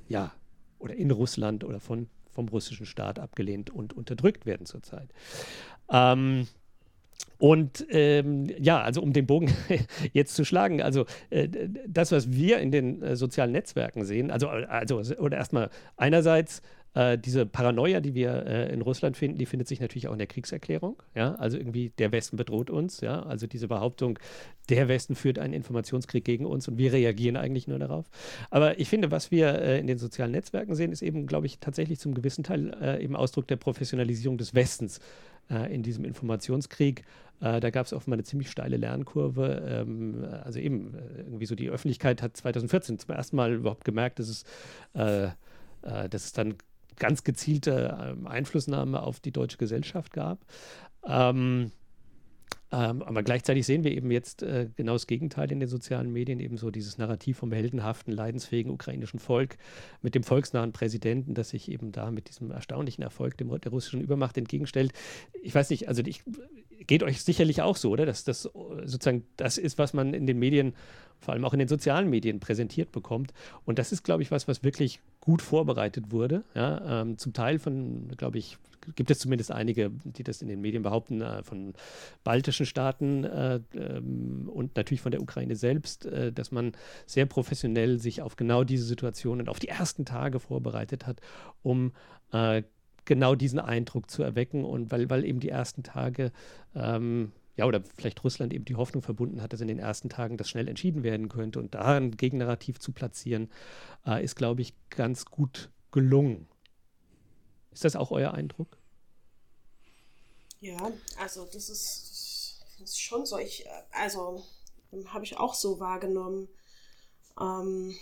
ja, oder in Russland oder von vom russischen Staat abgelehnt und unterdrückt werden zurzeit. Ähm, und ähm, ja, also um den Bogen [LAUGHS] jetzt zu schlagen, also äh, das, was wir in den äh, sozialen Netzwerken sehen, also, also oder erstmal einerseits äh, diese Paranoia, die wir äh, in Russland finden, die findet sich natürlich auch in der Kriegserklärung. Ja? Also irgendwie der Westen bedroht uns. Ja? Also diese Behauptung, der Westen führt einen Informationskrieg gegen uns und wir reagieren eigentlich nur darauf. Aber ich finde, was wir äh, in den sozialen Netzwerken sehen, ist eben, glaube ich, tatsächlich zum gewissen Teil äh, eben Ausdruck der Professionalisierung des Westens äh, in diesem Informationskrieg. Äh, da gab es offenbar eine ziemlich steile Lernkurve. Ähm, also eben irgendwie so die Öffentlichkeit hat 2014 zum ersten Mal überhaupt gemerkt, dass es, dass es dann ganz gezielte ähm, Einflussnahme auf die deutsche Gesellschaft gab. Ähm, ähm, aber gleichzeitig sehen wir eben jetzt äh, genau das Gegenteil in den sozialen Medien, eben so dieses Narrativ vom heldenhaften, leidensfähigen ukrainischen Volk mit dem volksnahen Präsidenten, das sich eben da mit diesem erstaunlichen Erfolg dem, der russischen Übermacht entgegenstellt. Ich weiß nicht, also ich, geht euch sicherlich auch so, oder? Dass das sozusagen das ist, was man in den Medien, vor allem auch in den sozialen Medien präsentiert bekommt. Und das ist, glaube ich, was, was wirklich gut vorbereitet wurde. Ja, ähm, zum Teil von, glaube ich, gibt es zumindest einige, die das in den Medien behaupten, äh, von baltischen Staaten äh, ähm, und natürlich von der Ukraine selbst, äh, dass man sehr professionell sich auf genau diese Situationen, auf die ersten Tage vorbereitet hat, um äh, genau diesen Eindruck zu erwecken und weil, weil eben die ersten Tage ähm, ja, oder vielleicht Russland eben die Hoffnung verbunden hat, dass in den ersten Tagen das schnell entschieden werden könnte und da ein Gegennarrativ zu platzieren, äh, ist, glaube ich, ganz gut gelungen. Ist das auch euer Eindruck? Ja, also das ist, das ist schon so. Ich, also habe ich auch so wahrgenommen. Ähm,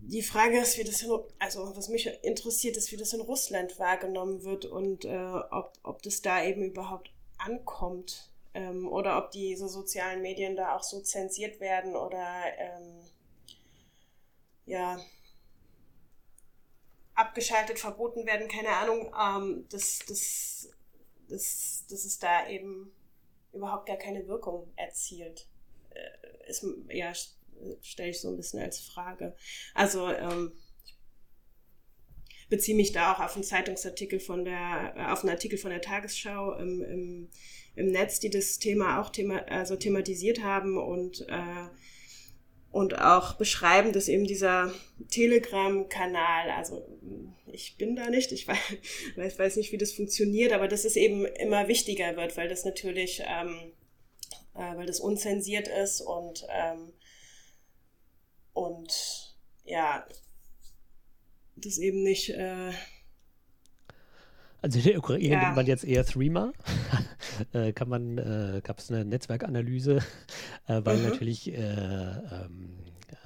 die Frage ist, wie das in, also was mich interessiert, ist, wie das in Russland wahrgenommen wird und äh, ob, ob das da eben überhaupt ankommt ähm, oder ob diese sozialen Medien da auch so zensiert werden oder ähm, ja abgeschaltet, verboten werden, keine Ahnung, ähm, dass, dass, dass, dass es da eben überhaupt gar keine Wirkung erzielt. Äh, ist, ja, stelle ich so ein bisschen als Frage. Also ähm, beziehe mich da auch auf einen Zeitungsartikel von der, äh, auf einen Artikel von der Tagesschau im, im, im Netz, die das Thema auch thema, also thematisiert haben und, äh, und auch beschreiben, dass eben dieser Telegram-Kanal, also ich bin da nicht, ich [LAUGHS] weiß, weiß nicht, wie das funktioniert, aber dass es eben immer wichtiger wird, weil das natürlich, ähm, äh, weil das unzensiert ist und, ähm, und ja, das eben nicht. Äh, also in der Ukraine ja. nimmt man jetzt eher Threema. [LAUGHS] äh, kann man, äh, gab es eine Netzwerkanalyse, äh, weil mhm. natürlich äh, ähm, äh,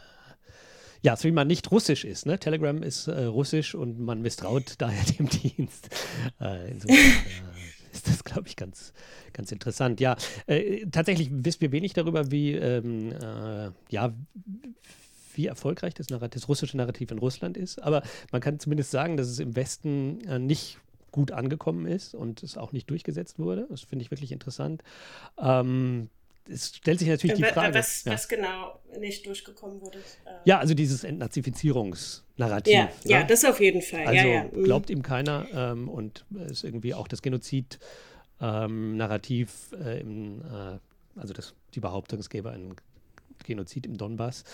ja, Threema nicht russisch ist. Ne? Telegram ist äh, russisch und man misstraut [LAUGHS] daher dem Dienst. insofern [LAUGHS] ist das, glaube ich, ganz, ganz interessant. Ja, tatsächlich wissen wir wenig darüber, wie ähm, ja, wie erfolgreich das, das russische Narrativ in Russland ist. Aber man kann zumindest sagen, dass es im Westen äh, nicht gut angekommen ist und es auch nicht durchgesetzt wurde. Das finde ich wirklich interessant. Ähm, es stellt sich natürlich die Frage. Was, ja. was genau nicht durchgekommen wurde. Äh ja, also dieses Entnazifizierungsnarrativ. Ja, ja, ja, das auf jeden Fall. Also ja, mhm. glaubt ihm keiner ähm, und ist irgendwie auch das Genozid-Narrativ, ähm, äh, also das, die Behauptung, es gäbe einen Genozid im Donbass.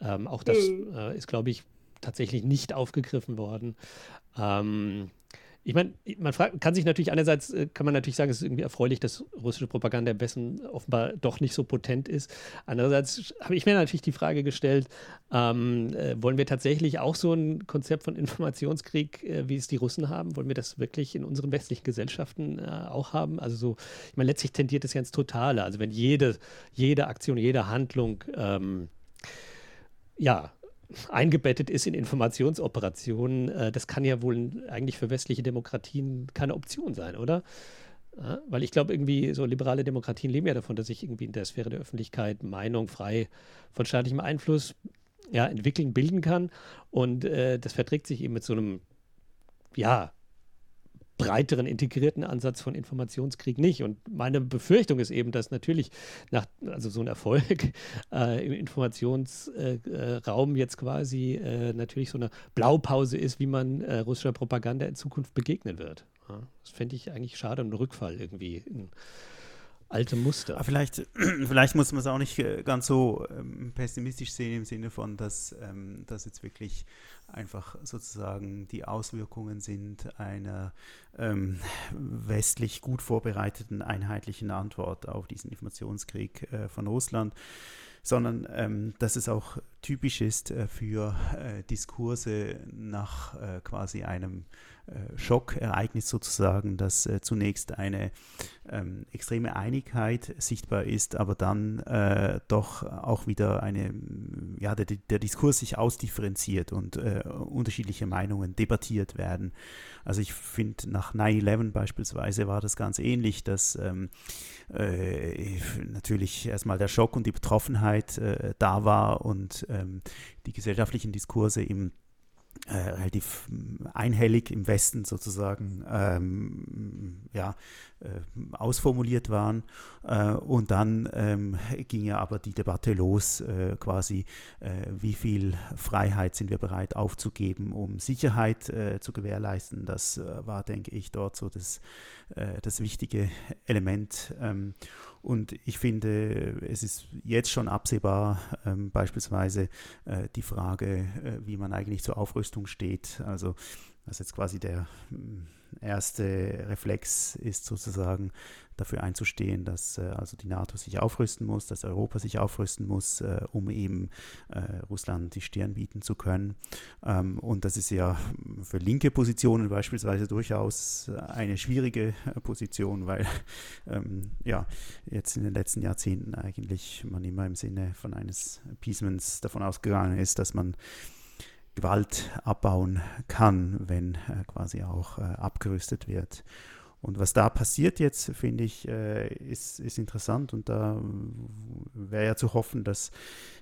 Ähm, auch das mhm. äh, ist, glaube ich, tatsächlich nicht aufgegriffen worden. Ähm, ich meine, man fragt, kann sich natürlich einerseits, äh, kann man natürlich sagen, es ist irgendwie erfreulich, dass russische Propaganda im Westen offenbar doch nicht so potent ist. Andererseits habe ich mir natürlich die Frage gestellt, ähm, äh, wollen wir tatsächlich auch so ein Konzept von Informationskrieg, äh, wie es die Russen haben? Wollen wir das wirklich in unseren westlichen Gesellschaften äh, auch haben? Also so, ich meine, letztlich tendiert es ja ins Totale. Also wenn jede, jede Aktion, jede Handlung ähm, ja, eingebettet ist in Informationsoperationen, äh, das kann ja wohl eigentlich für westliche Demokratien keine Option sein, oder? Ja, weil ich glaube, irgendwie so liberale Demokratien leben ja davon, dass sich irgendwie in der Sphäre der Öffentlichkeit Meinung frei von staatlichem Einfluss ja, entwickeln, bilden kann. Und äh, das verträgt sich eben mit so einem, ja, breiteren integrierten Ansatz von Informationskrieg nicht. Und meine Befürchtung ist eben, dass natürlich nach also so ein Erfolg [LAUGHS] äh, im Informationsraum äh, jetzt quasi äh, natürlich so eine Blaupause ist, wie man äh, russischer Propaganda in Zukunft begegnen wird. Ja, das fände ich eigentlich schade, ein Rückfall irgendwie in alte Muster. Aber vielleicht, [CLEARS THROAT] vielleicht muss man es auch nicht äh, ganz so ähm, pessimistisch sehen im Sinne von, dass ähm, das jetzt wirklich einfach sozusagen die Auswirkungen sind einer ähm, westlich gut vorbereiteten einheitlichen Antwort auf diesen Informationskrieg äh, von Russland sondern ähm, dass es auch typisch ist äh, für äh, Diskurse nach äh, quasi einem Schockereignis sozusagen, dass äh, zunächst eine ähm, extreme Einigkeit sichtbar ist, aber dann äh, doch auch wieder eine, ja, der, der Diskurs sich ausdifferenziert und äh, unterschiedliche Meinungen debattiert werden. Also ich finde, nach 9-11 beispielsweise war das ganz ähnlich, dass ähm, äh, natürlich erstmal der Schock und die Betroffenheit äh, da war und ähm, die gesellschaftlichen Diskurse im äh, relativ mm, einhellig im Westen sozusagen ähm, ja, äh, ausformuliert waren. Äh, und dann ähm, ging ja aber die Debatte los, äh, quasi, äh, wie viel Freiheit sind wir bereit aufzugeben, um Sicherheit äh, zu gewährleisten. Das war, denke ich, dort so das, das wichtige Element. Ähm, und ich finde, es ist jetzt schon absehbar, ähm, beispielsweise die Frage, wie man eigentlich zur Aufrüstung steht. Also, was jetzt quasi der mm, erste Reflex ist, sozusagen dafür einzustehen, dass äh, also die NATO sich aufrüsten muss, dass Europa sich aufrüsten muss, äh, um eben äh, Russland die Stirn bieten zu können. Ähm, und das ist ja für linke Positionen beispielsweise durchaus eine schwierige äh, Position, weil ähm, ja jetzt in den letzten Jahrzehnten eigentlich man immer im Sinne von eines Appeasements davon ausgegangen ist, dass man Gewalt abbauen kann, wenn äh, quasi auch äh, abgerüstet wird. Und was da passiert jetzt, finde ich, äh, ist, ist interessant und da wäre ja zu hoffen, dass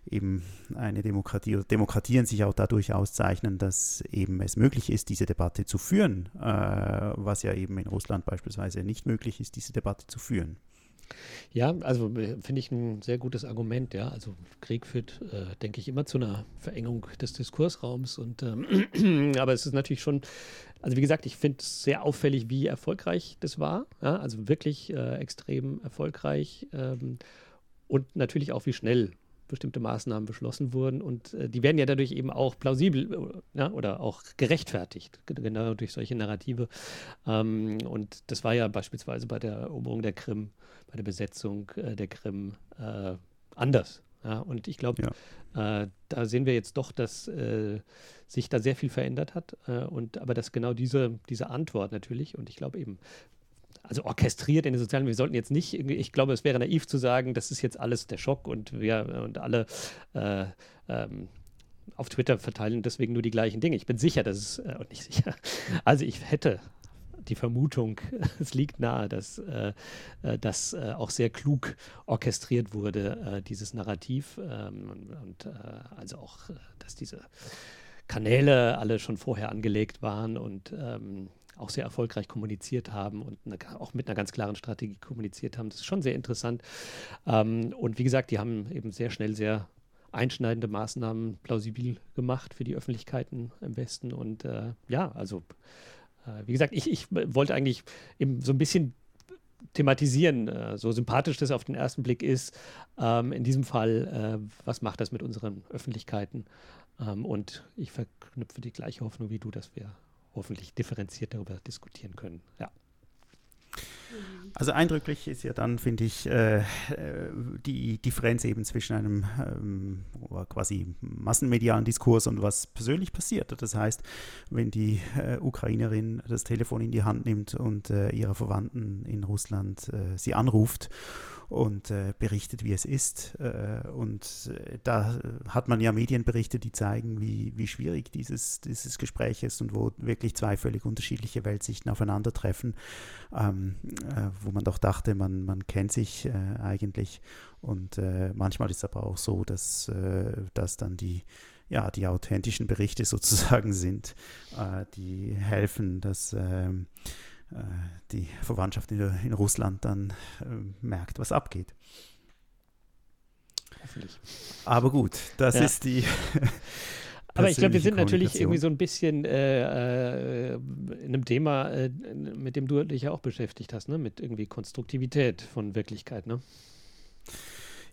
eben eine Demokratie oder Demokratien sich auch dadurch auszeichnen, dass eben es möglich ist, diese Debatte zu führen, was ja eben in Russland beispielsweise nicht möglich ist, diese Debatte zu führen. Ja, also äh, finde ich ein sehr gutes Argument. Ja, also Krieg führt, äh, denke ich, immer zu einer Verengung des Diskursraums. Und ähm, [CLEARS THROAT] aber es ist natürlich schon, also wie gesagt, ich finde es sehr auffällig, wie erfolgreich das war. Ja, also wirklich äh, extrem erfolgreich ähm, und natürlich auch wie schnell bestimmte Maßnahmen beschlossen wurden und äh, die werden ja dadurch eben auch plausibel äh, ja, oder auch gerechtfertigt, genau durch solche Narrative. Ähm, und das war ja beispielsweise bei der Eroberung der Krim, bei der Besetzung äh, der Krim äh, anders. Ja, und ich glaube, ja. äh, da sehen wir jetzt doch, dass äh, sich da sehr viel verändert hat. Äh, und aber dass genau diese, diese Antwort natürlich, und ich glaube eben, also orchestriert in den sozialen, wir sollten jetzt nicht, ich glaube, es wäre naiv zu sagen, das ist jetzt alles der Schock und wir und alle äh, ähm, auf Twitter verteilen deswegen nur die gleichen Dinge. Ich bin sicher, dass es, äh, nicht sicher, [LAUGHS] also ich hätte die Vermutung, [LAUGHS] es liegt nahe, dass äh, äh, das äh, auch sehr klug orchestriert wurde, äh, dieses Narrativ ähm, und, und äh, also auch, dass diese Kanäle alle schon vorher angelegt waren und ähm, auch sehr erfolgreich kommuniziert haben und eine, auch mit einer ganz klaren Strategie kommuniziert haben. Das ist schon sehr interessant. Ähm, und wie gesagt, die haben eben sehr schnell sehr einschneidende Maßnahmen plausibel gemacht für die Öffentlichkeiten im Westen. Und äh, ja, also äh, wie gesagt, ich, ich wollte eigentlich eben so ein bisschen thematisieren, äh, so sympathisch das auf den ersten Blick ist. Ähm, in diesem Fall, äh, was macht das mit unseren Öffentlichkeiten? Ähm, und ich verknüpfe die gleiche Hoffnung wie du, dass wir hoffentlich differenziert darüber diskutieren können. Ja. Also eindrücklich ist ja dann, finde ich, äh, die Differenz eben zwischen einem ähm, quasi massenmedialen Diskurs und was persönlich passiert. Das heißt, wenn die äh, Ukrainerin das Telefon in die Hand nimmt und äh, ihre Verwandten in Russland äh, sie anruft und äh, berichtet, wie es ist. Äh, und äh, da hat man ja Medienberichte, die zeigen, wie, wie schwierig dieses, dieses Gespräch ist und wo wirklich zwei völlig unterschiedliche Weltsichten aufeinandertreffen, ähm, äh, wo man doch dachte, man, man kennt sich äh, eigentlich. Und äh, manchmal ist es aber auch so, dass, dass dann die ja, die authentischen Berichte [LAUGHS] sozusagen sind, die helfen, dass ähm, äh, die Verwandtschaft in, in Russland dann äh, merkt, was abgeht. Hoffentlich. Aber gut, das ja. ist die. [LAUGHS] Aber ich glaube, wir sind natürlich irgendwie so ein bisschen äh, äh, in einem Thema, äh, mit dem du dich ja auch beschäftigt hast, ne? mit irgendwie Konstruktivität von Wirklichkeit. Ne?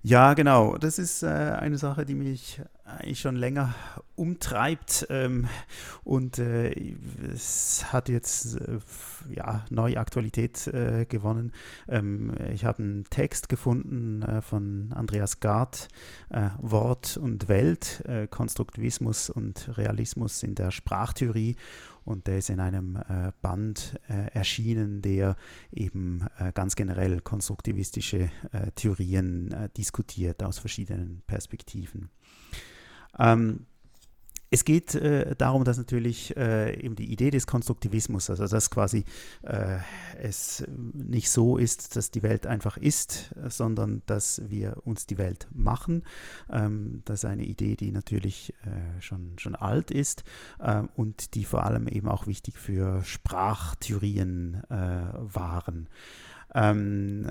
Ja, genau. Das ist äh, eine Sache, die mich eigentlich schon länger umtreibt ähm, und äh, es hat jetzt äh, ja, neue Aktualität äh, gewonnen. Ähm, ich habe einen Text gefunden äh, von Andreas Gard, äh, Wort und Welt, Konstruktivismus und Realismus in der Sprachtheorie und der ist in einem äh, Band äh, erschienen, der eben äh, ganz generell konstruktivistische äh, Theorien äh, diskutiert aus verschiedenen Perspektiven. Ähm, es geht äh, darum, dass natürlich äh, eben die Idee des Konstruktivismus, also dass quasi äh, es nicht so ist, dass die Welt einfach ist, sondern dass wir uns die Welt machen. Ähm, das ist eine Idee, die natürlich äh, schon, schon alt ist ähm, und die vor allem eben auch wichtig für Sprachtheorien äh, waren. Ähm,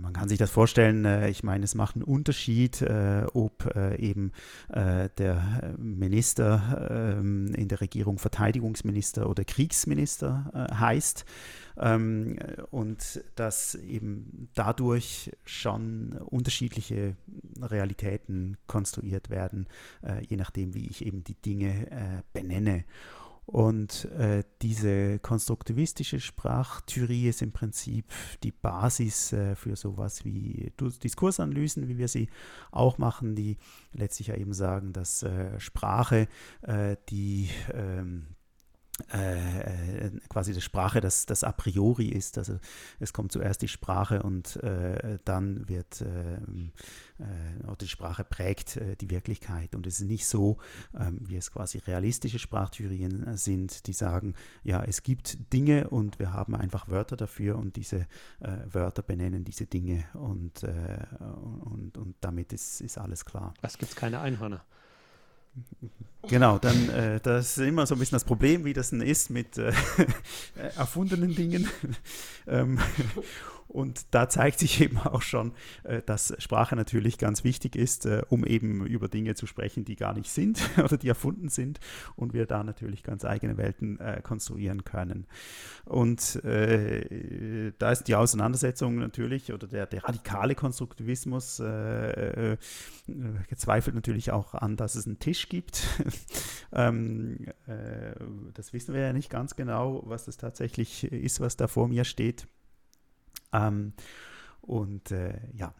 man kann sich das vorstellen, äh, ich meine, es macht einen Unterschied, äh, ob äh, eben äh, der Minister ähm, in der Regierung Verteidigungsminister oder Kriegsminister äh, heißt. Ähm, und dass eben dadurch schon unterschiedliche Realitäten konstruiert werden, äh, je nachdem, wie ich eben die Dinge benenne. Und äh, diese konstruktivistische Sprachtheorie ist im Prinzip die Basis äh, für sowas wie Diskursanalysen, wie wir sie auch machen, die letztlich ja eben sagen, dass äh, Sprache äh, die ähm, äh, äh, quasi die Sprache das, das a priori ist. Also es kommt zuerst die Sprache und äh, dann wird ähm, äh, die Sprache prägt äh, die Wirklichkeit. Und es ist nicht so, ähm, wie es quasi realistische Sprachtheorien sind, die sagen, ja, es gibt Dinge und wir haben einfach Wörter dafür und diese Wörter benennen diese Dinge und, und, und damit ist, ist alles klar. Was gibt es keine Einhörner? [LAUGHS] Genau, dann äh, das ist immer so ein bisschen das Problem, wie das denn ist mit äh, [LAUGHS] erfundenen Dingen. [LAUGHS] ähm, und da zeigt sich [LAUGHS] eben auch schon, äh, dass Sprache natürlich ganz wichtig ist, äh, um eben über Dinge zu sprechen, die gar nicht sind [LAUGHS] oder die erfunden sind und wir da natürlich ganz eigene Welten äh, konstruieren können. Und da ist die Auseinandersetzung natürlich oder der, der radikale Konstruktivismus äh, äh, zweifelt natürlich auch an, dass es einen Tisch gibt. [LAUGHS] ähm, das wissen wir ja nicht ganz genau, was das tatsächlich ist, was da vor mir steht. Ähm, und äh, ja.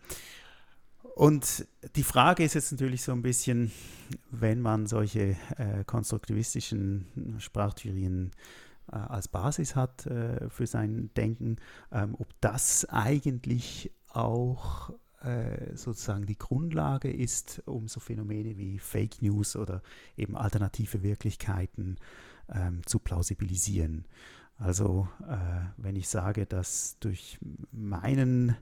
Und die Frage ist jetzt natürlich so ein bisschen, wenn man solche äh, konstruktivistischen Sprachtheorien äh, als Basis hat äh, für sein Denken, ähm, ob das eigentlich auch äh, sozusagen die Grundlage ist, um so Phänomene wie Fake News oder eben alternative Wirklichkeiten ähm, zu plausibilisieren. Also äh, wenn ich sage, dass durch meinen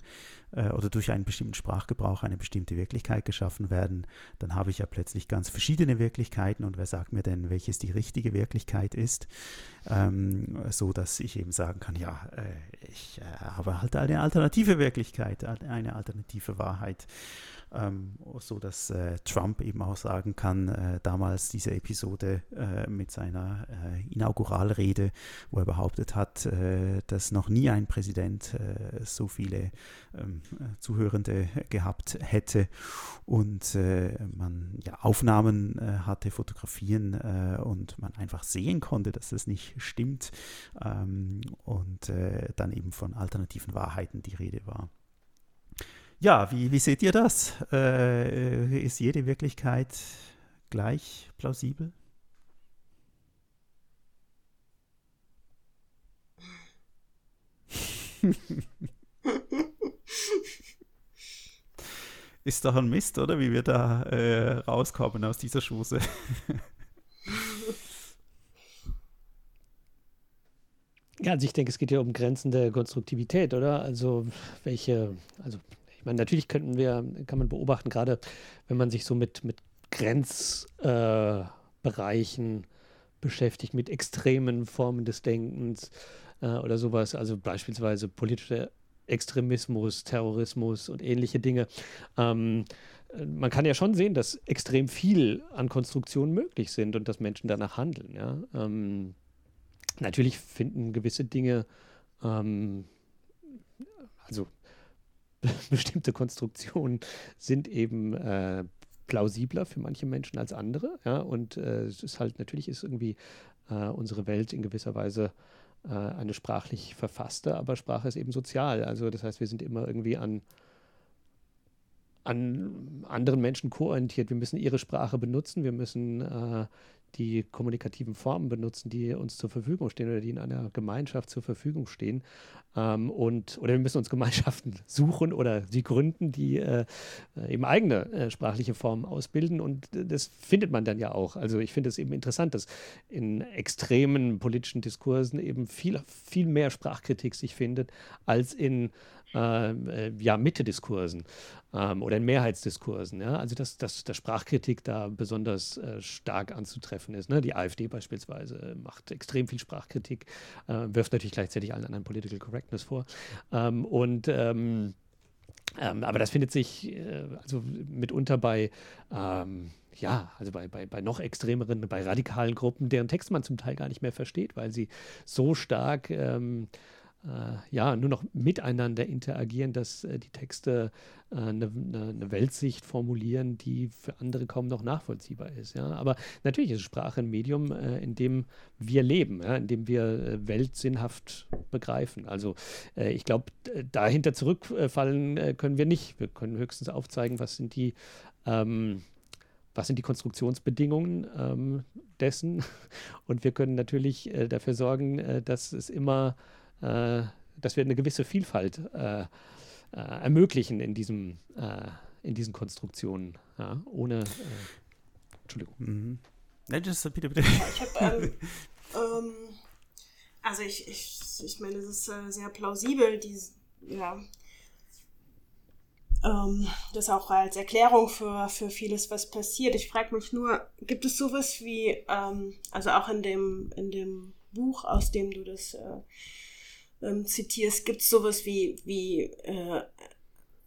äh, oder durch einen bestimmten Sprachgebrauch eine bestimmte Wirklichkeit geschaffen werden, dann habe ich ja plötzlich ganz verschiedene Wirklichkeiten. Und wer sagt mir denn, welches die richtige Wirklichkeit ist, ähm, so dass ich eben sagen kann, ja, äh, ich äh, habe halt eine alternative Wirklichkeit, eine alternative Wahrheit ähm, so dass äh, Trump eben auch sagen kann, äh, damals diese Episode äh, mit seiner äh, Inauguralrede, wo er behauptet hat, äh, dass noch nie ein Präsident äh, so viele ähm, Zuhörende gehabt hätte und man ja, Aufnahmen hatte, Fotografien und man einfach sehen konnte, dass das nicht stimmt ähm, und dann eben von alternativen Wahrheiten die Rede war. Ja, wie, wie seht ihr das? Äh, ist jede Wirklichkeit gleich plausibel? [LAUGHS] ist doch ein Mist, oder? Wie wir da äh, rauskommen aus dieser Schuse. [LAUGHS] ja, also ich denke, es geht ja um Grenzen der Konstruktivität, oder? Also welche, also ich meine, natürlich könnten wir, kann man beobachten, gerade wenn man sich so mit, mit Grenzbereichen äh, beschäftigt, mit extremen Formen des Denkens äh, oder sowas, also beispielsweise politischer Extremismus, Terrorismus und ähnliche Dinge. Ähm, man kann ja schon sehen, dass extrem viel an Konstruktionen möglich sind und dass Menschen danach handeln. Ja? Ähm, natürlich finden gewisse Dinge, ähm, also [LAUGHS] bestimmte Konstruktionen sind eben äh, plausibler für manche Menschen als andere. Ja? Und äh, es ist halt, natürlich ist irgendwie äh, unsere Welt in gewisser Weise äh, eine sprachlich verfasste, aber Sprache ist eben sozial. Also das heißt, wir sind immer irgendwie an an anderen Menschen koorientiert. Wir müssen ihre Sprache benutzen, wir müssen äh, die kommunikativen Formen benutzen, die uns zur Verfügung stehen oder die in einer Gemeinschaft zur Verfügung stehen. Ähm, und, oder wir müssen uns Gemeinschaften [LAUGHS] suchen oder sie gründen, die äh, eben eigene äh, sprachliche Formen ausbilden. Und das findet man dann ja auch. Also ich finde es eben interessant, dass in extremen politischen Diskursen eben viel, viel mehr Sprachkritik sich findet als in äh, äh, ja, Mitte-Diskursen ähm, oder in Mehrheitsdiskursen. Ja? Also dass, dass, dass Sprachkritik da besonders äh, stark anzutreffen ist. Ne? Die AfD beispielsweise macht extrem viel Sprachkritik, äh, wirft natürlich gleichzeitig allen anderen Political Correctness vor. Ähm, und ähm, ähm aber das findet sich äh, also mitunter bei ähm, ja, also bei, bei, bei noch extremeren, bei radikalen Gruppen, deren Text man zum Teil gar nicht mehr versteht, weil sie so stark ähm, äh, ja, nur noch miteinander interagieren, dass äh, die Texte eine, äh, eine, eine, Weltsicht formulieren, die für andere kaum noch nachvollziehbar ist. Ja? Aber natürlich ist Sprache ein Medium, äh, in dem wir leben, ja? in dem wir äh, Welt sinnhaft begreifen. Also äh, ich glaube, dahinter zurückfallen können wir nicht. Wir können höchstens aufzeigen, was sind die ähm, was sind die Konstruktionsbedingungen ähm, dessen? [LAUGHS] Und wir können natürlich äh, dafür sorgen, äh, dass es immer äh, dass wir eine gewisse Vielfalt äh, äh, ermöglichen in, diesem, in diesen Konstruktionen, ja, ohne. Entschuldigung. Mhm. Nein, das bitte, bitte. Ich habe. Ähm, ähm, also, ich, ich, ich meine, es ist äh, sehr plausibel, die, ja, ähm, das auch als Erklärung für, für vieles, was passiert. Ich frage mich nur, gibt es sowas wie, ähm, also auch in dem, in dem Buch, aus dem du das äh, ähm, zitierst, gibt es sowas wie, wie äh,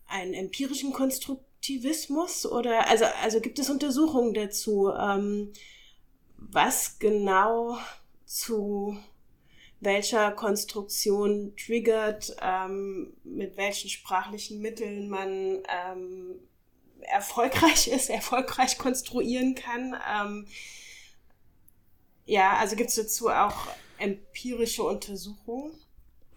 einen empirischen Konstruktivismus oder also, also gibt es Untersuchungen dazu, ähm, was genau zu welcher Konstruktion triggert, ähm, mit welchen sprachlichen Mitteln man ähm, erfolgreich [LAUGHS] ist, erfolgreich konstruieren kann. Ähm, ja, also gibt es dazu auch empirische Untersuchungen?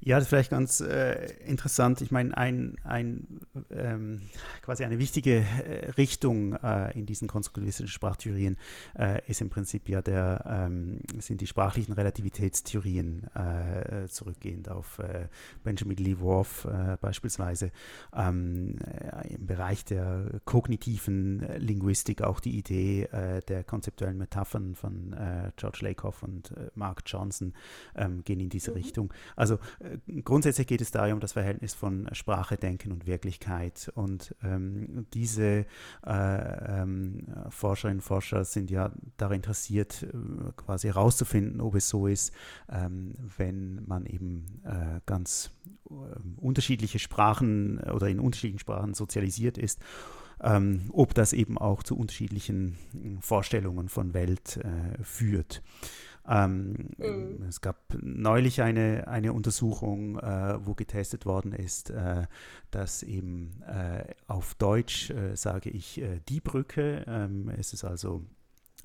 Ja, das ist vielleicht ganz äh, interessant. Ich meine, ein, ein, ähm, quasi eine wichtige äh, Richtung äh, in diesen konstruktivistischen Sprachtheorien äh, ist im Prinzip ja der, ähm, sind die sprachlichen Relativitätstheorien äh, zurückgehend auf äh, Benjamin Lee Worf beispielsweise. Ähm, Im Bereich der kognitiven Linguistik auch die Idee der konzeptuellen Metaphern von George Lakoff und Mark Johnson ähm, gehen in diese mhm. Richtung. Also grundsätzlich geht es darum, das Verhältnis von Sprache, Denken und Wirklichkeit. Und ähm, diese äh, ähm, Forscherinnen und Forscher sind ja daran interessiert, äh, quasi herauszufinden, ob es so ist, ähm, wenn man eben äh, ganz äh, unterschiedliche Sprachen oder in unterschiedlichen Sprachen sozialisiert ist. Ähm, ob das eben auch zu unterschiedlichen Vorstellungen von Welt äh, führt. Ähm, mhm. Es gab neulich eine, eine Untersuchung, äh, wo getestet worden ist, äh, dass eben äh, auf Deutsch äh, sage ich äh, die Brücke, ähm, es ist also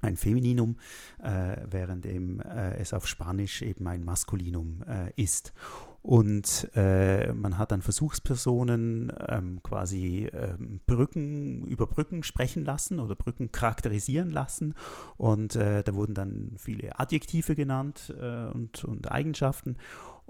ein Femininum, äh, während eben, es auf Spanisch eben ein Maskulinum ist. Und äh, man hat dann Versuchspersonen ähm, quasi ähm, Brücken über Brücken sprechen lassen oder Brücken charakterisieren lassen. Und äh, da wurden dann viele Adjektive genannt äh, und, und Eigenschaften.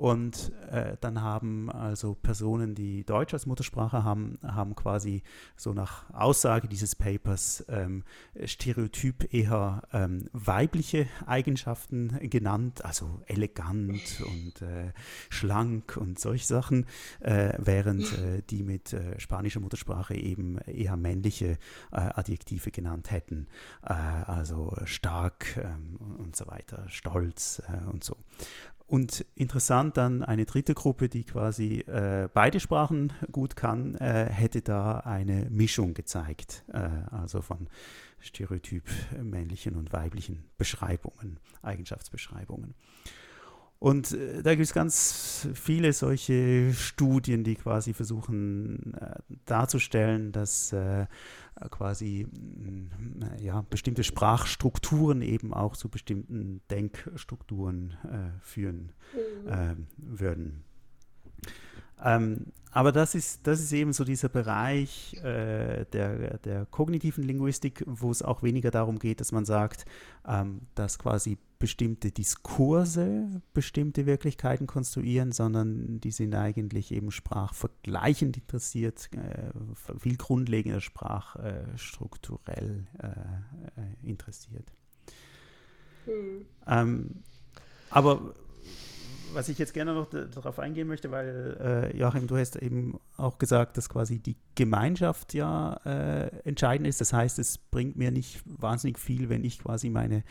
Und äh, dann haben also Personen, die Deutsch als Muttersprache haben, haben quasi so nach Aussage dieses Papers ähm, stereotyp eher ähm, weibliche Eigenschaften genannt, also elegant und äh, schlank und solche Sachen, äh, während äh, die mit äh, spanischer Muttersprache eben eher männliche äh, Adjektive genannt hätten, also stark ähm, und so weiter, stolz und so. Und interessant dann eine dritte Gruppe, die quasi äh, beide Sprachen gut kann, äh, hätte da eine Mischung gezeigt, äh, also von stereotyp männlichen und weiblichen Beschreibungen, Eigenschaftsbeschreibungen. Und äh, da gibt es ganz viele solche Studien, die quasi versuchen äh, darzustellen, dass äh, quasi äh, ja, bestimmte Sprachstrukturen eben auch zu bestimmten Denkstrukturen äh, führen mhm. Ähm, würden. Ähm, aber das ist, das ist eben so dieser Bereich äh, der, der kognitiven Linguistik, wo es auch weniger darum geht, dass man sagt, ähm, dass quasi bestimmte Diskurse bestimmte Wirklichkeiten konstruieren, sondern die sind eigentlich eben sprachvergleichend interessiert, äh, viel grundlegender sprachstrukturell äh, äh, interessiert. Hm. Ähm, aber was ich jetzt gerne noch darauf eingehen möchte, weil äh, Joachim, du hast eben auch gesagt, dass quasi die Gemeinschaft ja äh, entscheidend ist. Das heißt, es bringt mir nicht wahnsinnig viel, wenn ich quasi meine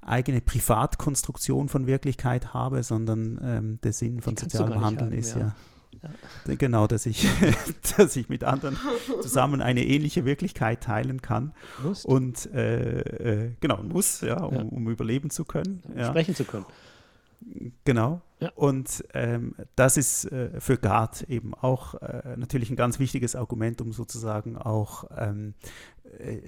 eigene Privatkonstruktion von Wirklichkeit habe, sondern ähm, der Sinn von sozialem Handeln haben, ist ja, ja. Genau, dass ich, [LAUGHS] dass ich mit anderen zusammen eine ähnliche Wirklichkeit teilen kann. Lust. Und äh, äh, genau, muss, ja, um, ja. um überleben zu können. Ja. Sprechen zu können. Genau. Und ähm, das ist äh, für Gard eben auch äh, natürlich ein ganz wichtiges Argument, um sozusagen auch ähm, äh,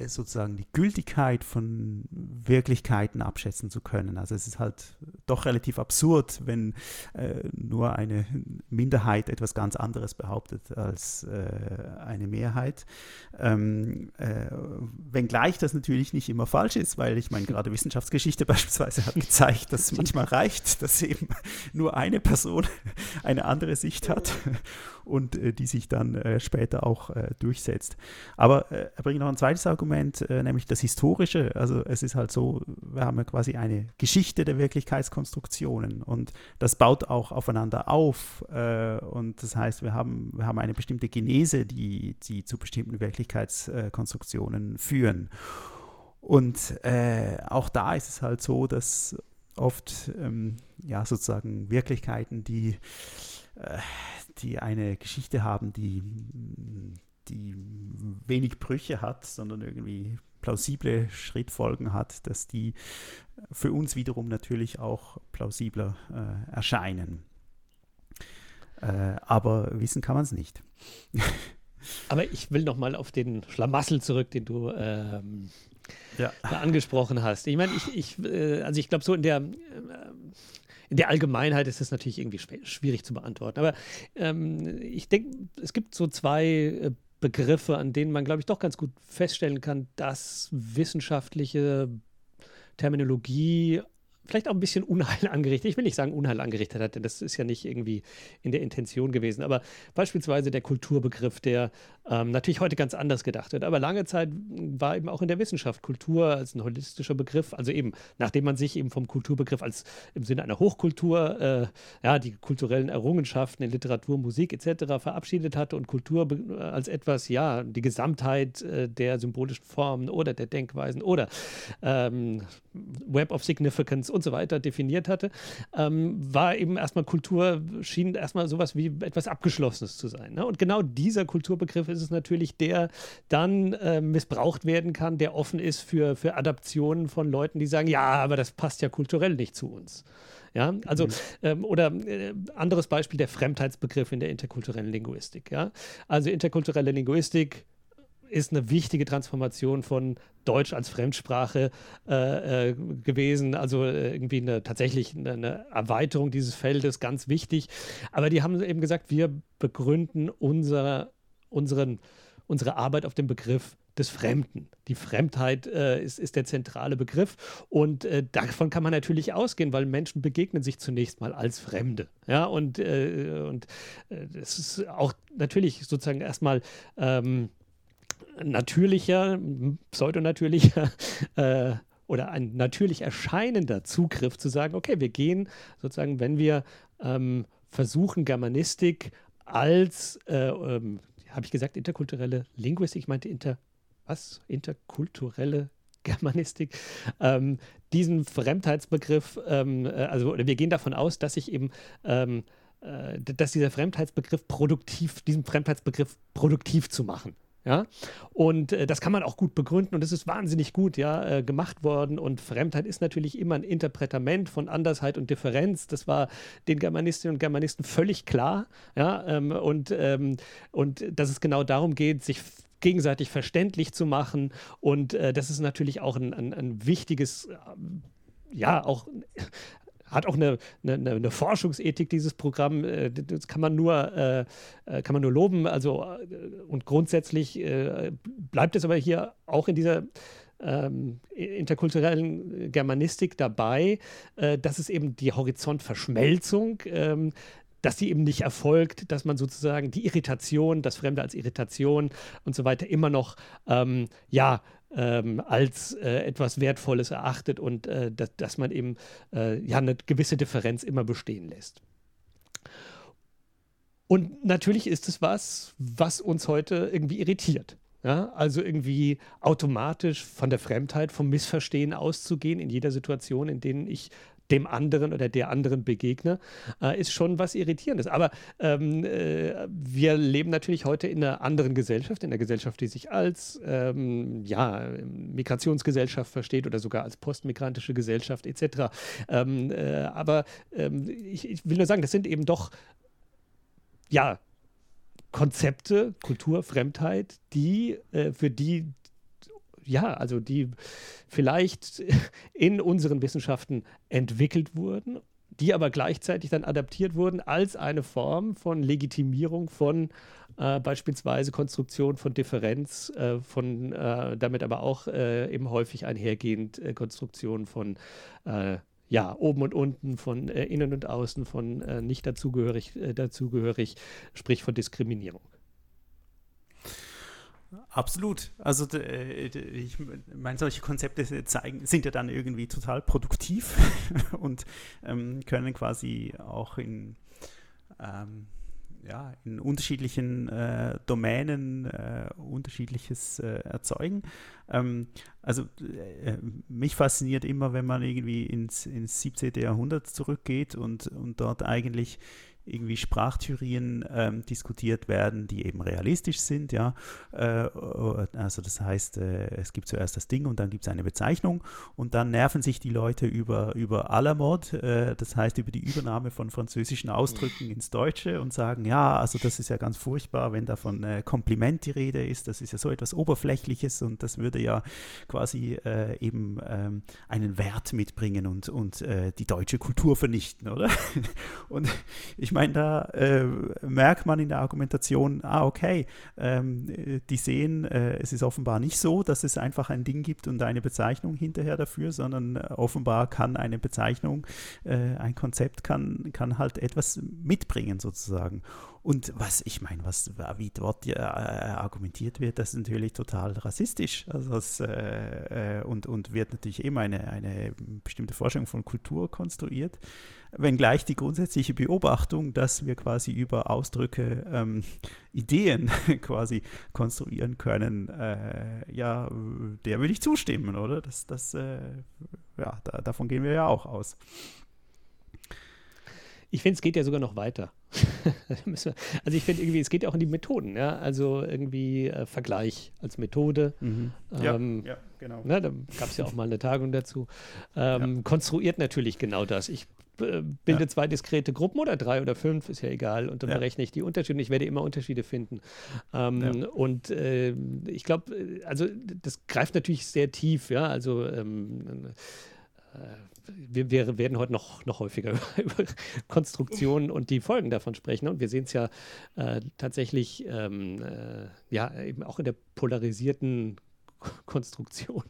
sozusagen die Gültigkeit von Wirklichkeiten abschätzen zu können. Also es ist halt doch relativ absurd, wenn äh, nur eine Minderheit etwas ganz anderes behauptet als äh, eine Mehrheit. Ähm, äh, wenngleich das natürlich nicht immer falsch ist, weil ich meine, gerade Wissenschaftsgeschichte [LAUGHS] beispielsweise hat gezeigt, dass es manchmal reicht, dass eben nur eine Person eine andere Sicht hat und äh, die sich dann äh, später auch durchsetzt. Aber er bringt noch ein zweites Argument, äh, nämlich das Historische. Also es ist halt so, wir haben ja quasi eine Geschichte der Wirklichkeitskonstruktionen und das baut auch aufeinander auf. Äh, und das heißt, wir haben, wir haben eine bestimmte Genese, die, die zu bestimmten Wirklichkeitskonstruktionen führen. Und äh, auch da ist es halt so, dass oft ähm, ja sozusagen Wirklichkeiten, die, äh, die eine Geschichte haben, die die wenig Brüche hat, sondern irgendwie plausible Schrittfolgen hat, dass die für uns wiederum natürlich auch plausibler äh, erscheinen. Äh, aber wissen kann man es nicht. [LAUGHS] aber ich will noch mal auf den Schlamassel zurück, den du ähm, ja. angesprochen hast. Ich meine, ich, ich, äh, also ich glaube, so in der äh, in der Allgemeinheit ist das natürlich irgendwie schwierig zu beantworten. Aber ähm, ich denke, es gibt so zwei äh, Begriffe, an denen man, glaube ich, doch ganz gut feststellen kann, dass wissenschaftliche Terminologie vielleicht auch ein bisschen Unheil [LAUGHS] angerichtet. Ich will nicht sagen Unheil angerichtet hat, denn das ist ja nicht irgendwie in der Intention gewesen. Aber beispielsweise der Kulturbegriff, der ähm, natürlich heute ganz anders gedacht wird. Aber lange Zeit war eben auch in der Wissenschaft Kultur als ein holistischer Begriff. Also eben, nachdem man sich eben vom Kulturbegriff als im Sinne einer Hochkultur, äh, ja, die kulturellen Errungenschaften in Literatur, Musik etc. verabschiedet hatte und Kultur als etwas, ja, die Gesamtheit äh, der symbolischen Formen oder der Denkweisen oder ähm, Web of Significance und so weiter definiert hatte, ähm, war eben erstmal Kultur, schien erstmal sowas wie etwas Abgeschlossenes zu sein. Ne? Und genau dieser Kulturbegriff ist es natürlich, der dann äh, missbraucht werden kann, der offen ist für, für Adaptionen von Leuten, die sagen, ja, aber das passt ja kulturell nicht zu uns. Ja, also, mhm. ähm, oder äh, anderes Beispiel, der Fremdheitsbegriff in der interkulturellen Linguistik. Ja, also interkulturelle Linguistik ist eine wichtige Transformation von Deutsch als Fremdsprache äh, äh, gewesen. Also äh, irgendwie eine, tatsächlich eine, Erweiterung dieses Feldes, ganz wichtig. Aber die haben eben gesagt, wir begründen unser, unseren, unsere Arbeit auf dem Begriff des Fremden. Die Fremdheit äh, ist, ist der zentrale Begriff und äh, davon kann man natürlich ausgehen, weil Menschen begegnen sich zunächst mal als Fremde. Ja, und, äh, und es ist auch natürlich sozusagen erstmal ähm, natürlicher, pseudonatürlicher [LAUGHS] äh, oder ein natürlich erscheinender Zugriff zu sagen, okay, wir gehen sozusagen, wenn wir ähm, versuchen, Germanistik als, äh, ähm, habe ich gesagt, interkulturelle Linguistik, ich meinte inter, was? Interkulturelle Germanistik, ähm, diesen Fremdheitsbegriff, ähm, äh, also wir gehen davon aus, dass sich eben ähm, äh, dass dieser Fremdheitsbegriff produktiv, diesen Fremdheitsbegriff produktiv zu machen. Ja, und äh, das kann man auch gut begründen und es ist wahnsinnig gut ja, äh, gemacht worden. Und Fremdheit ist natürlich immer ein Interpretament von Andersheit und Differenz. Das war den Germanistinnen und Germanisten völlig klar. Ja, ähm, und, ähm, und dass es genau darum geht, sich gegenseitig verständlich zu machen. Und äh, das ist natürlich auch ein, ein, ein wichtiges, äh, ja, auch hat auch eine, eine, eine, Forschungsethik, dieses Programm. Äh, das kann man nur, äh, äh, kann man nur loben. Also, und grundsätzlich bleibt es aber hier auch in dieser ähm, interkulturellen Germanistik dabei, äh, dass es eben die Horizontverschmelzung, ähm, dass sie eben nicht erfolgt, dass man sozusagen die Irritation, das Fremde als Irritation und so weiter immer noch ähm, ja ähm, als äh, etwas Wertvolles erachtet und äh, dass, dass, man eben äh, ja eine gewisse Differenz immer bestehen lässt. Und natürlich ist es was, was uns heute irgendwie irritiert. Ja, also irgendwie automatisch von der Fremdheit, vom Missverstehen auszugehen in jeder Situation, in denen ich dem anderen oder der anderen begegne, äh, ist schon was Irritierendes. Aber ähm, äh, wir leben natürlich heute in einer anderen Gesellschaft, in einer Gesellschaft, die sich als ähm, ja, Migrationsgesellschaft versteht oder sogar als postmigrantische Gesellschaft etc. Ähm, äh, aber ähm, ich, ich will nur sagen, das sind eben doch ja, Konzepte, Kultur, Fremdheit, die äh, für die ja, also die vielleicht [LAUGHS] in unseren Wissenschaften entwickelt wurden, die aber gleichzeitig dann adaptiert wurden als eine Form von Legitimierung von äh, beispielsweise Konstruktion von Differenz, äh, von äh, damit aber auch äh, eben häufig einhergehend äh, Konstruktion von äh, ja, oben und unten, von innen und außen, von nicht dazugehörig, dazugehörig, sprich von Diskriminierung. Absolut. Also äh, ich meine, solche Konzepte zeigen, sind ja dann irgendwie total produktiv [LAUGHS] und ähm, können quasi auch in, ähm, ja, in unterschiedlichen äh, Domänen äh, unterschiedliches äh, erzeugen. Ähm, also äh, mich fasziniert immer, wenn man irgendwie ins, ins 17. Jahrhundert zurückgeht und, und dort eigentlich irgendwie Sprachtheorien ähm, diskutiert werden, die eben realistisch sind, ja. Äh, also das heißt, äh, es gibt zuerst das Ding und dann gibt es eine Bezeichnung und dann nerven sich die Leute über, über Alamod, äh, das heißt über die Übernahme von französischen Ausdrücken ins Deutsche und sagen, ja, also das ist ja ganz furchtbar, wenn da von äh, Kompliment die Rede ist, das ist ja so etwas Oberflächliches und das würde ja quasi äh, eben ähm, einen Wert mitbringen und, und äh, die deutsche Kultur vernichten, oder? [LAUGHS] und ich meine, da äh, merkt man in der Argumentation, ah, okay, ähm, die sehen, äh, es ist offenbar nicht so, dass es einfach ein Ding gibt und eine Bezeichnung hinterher dafür, sondern äh, offenbar kann eine Bezeichnung, äh, ein Konzept kann, kann halt etwas mitbringen sozusagen. Und was, ich meine, was, wie dort ja, äh, argumentiert wird, das ist natürlich total rassistisch. Also das, äh, und, und wird natürlich immer eine, eine bestimmte Forschung von Kultur konstruiert wenngleich die grundsätzliche Beobachtung, dass wir quasi über Ausdrücke ähm, Ideen [LAUGHS] quasi konstruieren können, äh, ja, der würde ich zustimmen, oder? Das, das, äh, ja, da, davon gehen wir ja auch aus. Ich finde, es geht ja sogar noch weiter. [LAUGHS] also ich finde irgendwie, es geht ja auch in die Methoden, ja. Also irgendwie äh, Vergleich als Methode. Mhm. Ähm, ja, ja, genau. Na, da gab es ja auch mal eine Tagung dazu. Ähm, ja. Konstruiert natürlich genau das. Ich äh, bilde ja. zwei diskrete Gruppen oder drei oder fünf, ist ja egal. Und dann ja. berechne ich die Unterschiede. Ich werde immer Unterschiede finden. Ähm, ja. Und äh, ich glaube, äh, also das greift natürlich sehr tief, ja. Also ähm, äh, wir, wir, werden heute noch, noch häufiger [LAUGHS] über Konstruktionen und die Folgen davon sprechen. Und wir sehen es ja äh, tatsächlich ähm, äh, ja eben auch in der polarisierten [LAUGHS] Konstruktion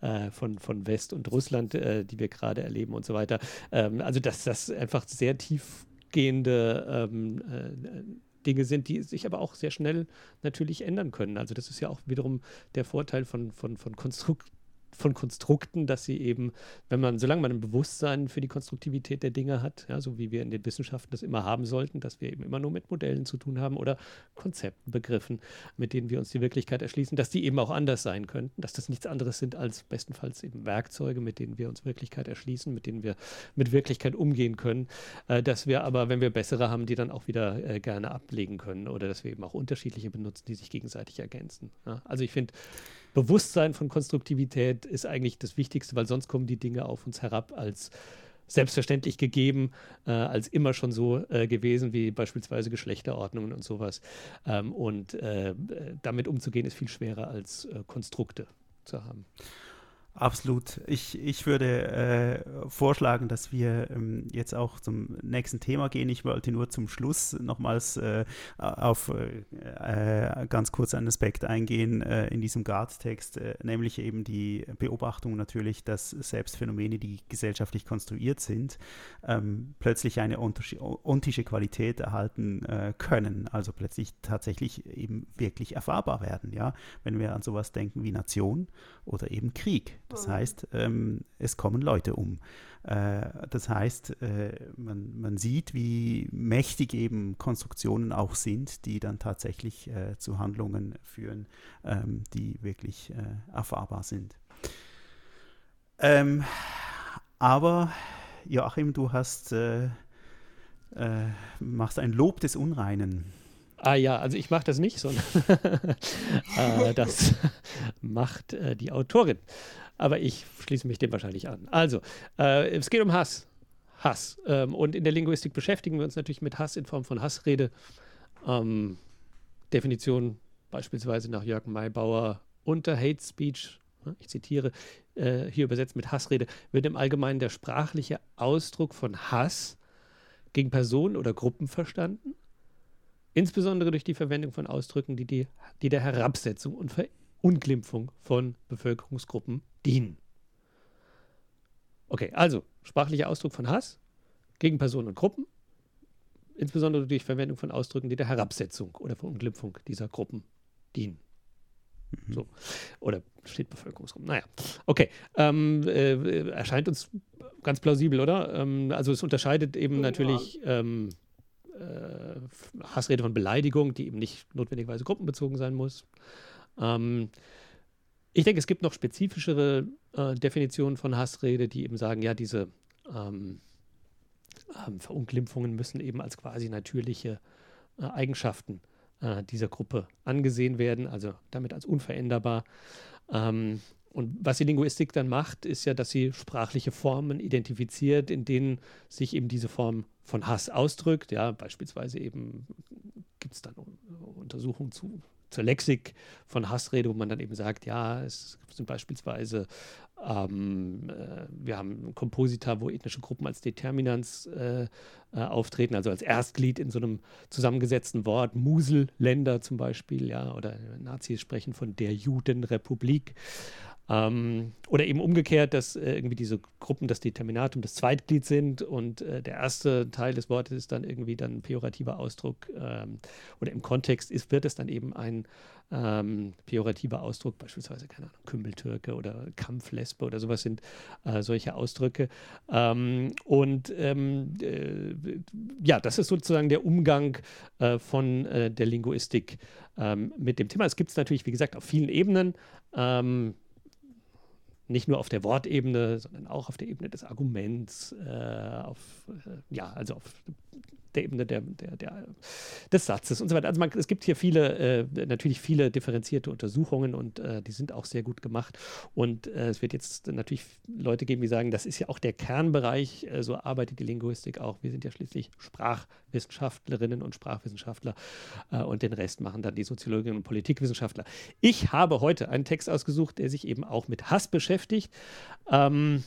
äh, von, von West und Russland, äh, die wir gerade erleben und so weiter. Ähm, also, dass das einfach sehr tiefgehende ähm, äh, Dinge sind, die sich aber auch sehr schnell natürlich ändern können. Also, das ist ja auch wiederum der Vorteil von, von, von Konstrukt von Konstrukten, dass sie eben, wenn man, solange man ein Bewusstsein für die Konstruktivität der Dinge hat, ja, so wie wir in den Wissenschaften das immer haben sollten, dass wir eben immer nur mit Modellen zu tun haben oder Konzepten, Begriffen, mit denen wir uns die Wirklichkeit erschließen, dass die eben auch anders sein könnten, dass das nichts anderes sind als bestenfalls eben Werkzeuge, mit denen wir uns Wirklichkeit erschließen, mit denen wir mit Wirklichkeit umgehen können, äh, dass wir aber, wenn wir bessere haben, die dann auch wieder äh, gerne ablegen können oder dass wir eben auch unterschiedliche benutzen, die sich gegenseitig ergänzen. Ja? Also ich finde, Bewusstsein von Konstruktivität ist eigentlich das Wichtigste, weil sonst kommen die Dinge auf uns herab als selbstverständlich gegeben, äh, als immer schon so äh, gewesen, wie beispielsweise Geschlechterordnungen und sowas. Ähm, und äh, damit umzugehen ist viel schwerer als äh, Konstrukte zu haben. Absolut. Ich, ich würde äh, vorschlagen, dass wir ähm, jetzt auch zum nächsten Thema gehen. Ich wollte nur zum Schluss nochmals äh, auf äh, ganz kurz einen Aspekt eingehen äh, in diesem Guard-Text, äh, nämlich eben die Beobachtung natürlich, dass selbst Phänomene, die gesellschaftlich konstruiert sind, ähm, plötzlich eine ontische Qualität erhalten äh, können, also plötzlich tatsächlich eben wirklich erfahrbar werden. Ja? Wenn wir an sowas denken wie Nation oder eben Krieg das mhm. heißt, ähm, es kommen Leute um. Äh, das heißt, äh, man, man, sieht, wie mächtig eben Konstruktionen auch sind, die dann tatsächlich äh, zu Handlungen führen, ähm, die wirklich äh, erfahrbar sind. Ähm, aber Joachim, du hast äh, äh, machst ein Lob des Unreinen. Ah ja, also ich mache das nicht, sondern [LAUGHS] äh, das [LAUGHS] macht äh, die Autorin. Aber ich schließe mich dem wahrscheinlich an. Also, äh, es geht um Hass. Hass. Ähm, und in der Linguistik beschäftigen wir uns natürlich mit Hass in Form von Hassrede. Ähm, Definition beispielsweise nach Jörg Maybauer unter Hate Speech, ne, ich zitiere, äh, hier übersetzt mit Hassrede, wird im Allgemeinen der sprachliche Ausdruck von Hass gegen Personen oder Gruppen verstanden, insbesondere durch die Verwendung von Ausdrücken, die, die, die der Herabsetzung und Verunglimpfung von Bevölkerungsgruppen dienen. Okay, also sprachlicher Ausdruck von Hass gegen Personen und Gruppen, insbesondere durch Verwendung von Ausdrücken, die der Herabsetzung oder Verunglimpfung dieser Gruppen dienen. Mhm. So. Oder steht Bevölkerungsgruppen. Naja, okay. Ähm, äh, erscheint uns ganz plausibel, oder? Ähm, also es unterscheidet eben ja. natürlich ähm, äh, Hassrede von Beleidigung, die eben nicht notwendigerweise gruppenbezogen sein muss. Ähm, ich denke, es gibt noch spezifischere äh, Definitionen von Hassrede, die eben sagen, ja, diese ähm, ähm, Verunglimpfungen müssen eben als quasi natürliche äh, Eigenschaften äh, dieser Gruppe angesehen werden, also damit als unveränderbar. Ähm, und was die Linguistik dann macht, ist ja, dass sie sprachliche Formen identifiziert, in denen sich eben diese Form von Hass ausdrückt. Ja, beispielsweise eben gibt es dann Untersuchungen zu zur Lexik von Hassrede, wo man dann eben sagt, ja, es sind beispielsweise, ähm, äh, wir haben Komposita, wo ethnische Gruppen als Determinants äh, äh, auftreten, also als Erstglied in so einem zusammengesetzten Wort, Muselländer zum Beispiel, ja, oder Nazis sprechen von der Judenrepublik. Ähm, oder eben umgekehrt, dass äh, irgendwie diese Gruppen das Determinatum das Zweitglied sind und äh, der erste Teil des Wortes ist dann irgendwie dann ein pejorativer Ausdruck ähm, oder im Kontext ist, wird es dann eben ein ähm, pejorativer Ausdruck, beispielsweise, keine Ahnung, Kümmeltürke oder Kampflesbe oder sowas sind äh, solche Ausdrücke. Ähm, und ähm, äh, ja, das ist sozusagen der Umgang äh, von äh, der Linguistik ähm, mit dem Thema. Es gibt es natürlich, wie gesagt, auf vielen Ebenen. Ähm, nicht nur auf der Wortebene, sondern auch auf der Ebene des Arguments, äh, auf, äh, ja, also auf der Ebene der, der, der, des Satzes und so weiter. Also man, es gibt hier viele, äh, natürlich viele differenzierte Untersuchungen und äh, die sind auch sehr gut gemacht. Und äh, es wird jetzt natürlich Leute geben, die sagen, das ist ja auch der Kernbereich, äh, so arbeitet die Linguistik auch. Wir sind ja schließlich Sprachwissenschaftlerinnen und Sprachwissenschaftler äh, und den Rest machen dann die Soziologinnen und Politikwissenschaftler. Ich habe heute einen Text ausgesucht, der sich eben auch mit Hass beschäftigt. Ähm,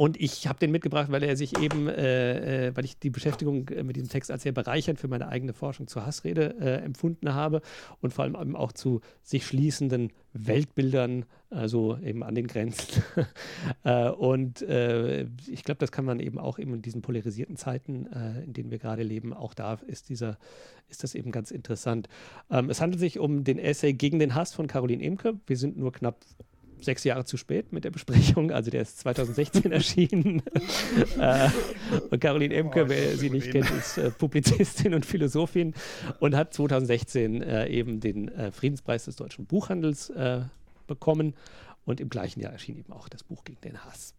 und ich habe den mitgebracht, weil er sich eben, äh, äh, weil ich die Beschäftigung äh, mit diesem Text als sehr bereichernd für meine eigene Forschung zur Hassrede äh, empfunden habe und vor allem auch zu sich schließenden Weltbildern, also eben an den Grenzen. [LAUGHS] äh, und ich glaube, das kann man eben auch eben in diesen polarisierten Zeiten, in denen wir gerade leben, auch da ist dieser, ist das eben ganz interessant. Ähm, es handelt sich um den Essay gegen den Hass von Caroline Emke. Wir sind nur knapp sechs Jahre zu spät mit der Besprechung. Also der ist 2016 [LAUGHS] erschienen. [LAUGHS] äh, und Caroline Emke, oh, wer sie nicht kennt, ist äh, Publizistin und Philosophin und hat 2016 äh, eben den Friedenspreis des deutschen Buchhandels bekommen. Und im gleichen Jahr erschien eben auch das Buch gegen den Hass.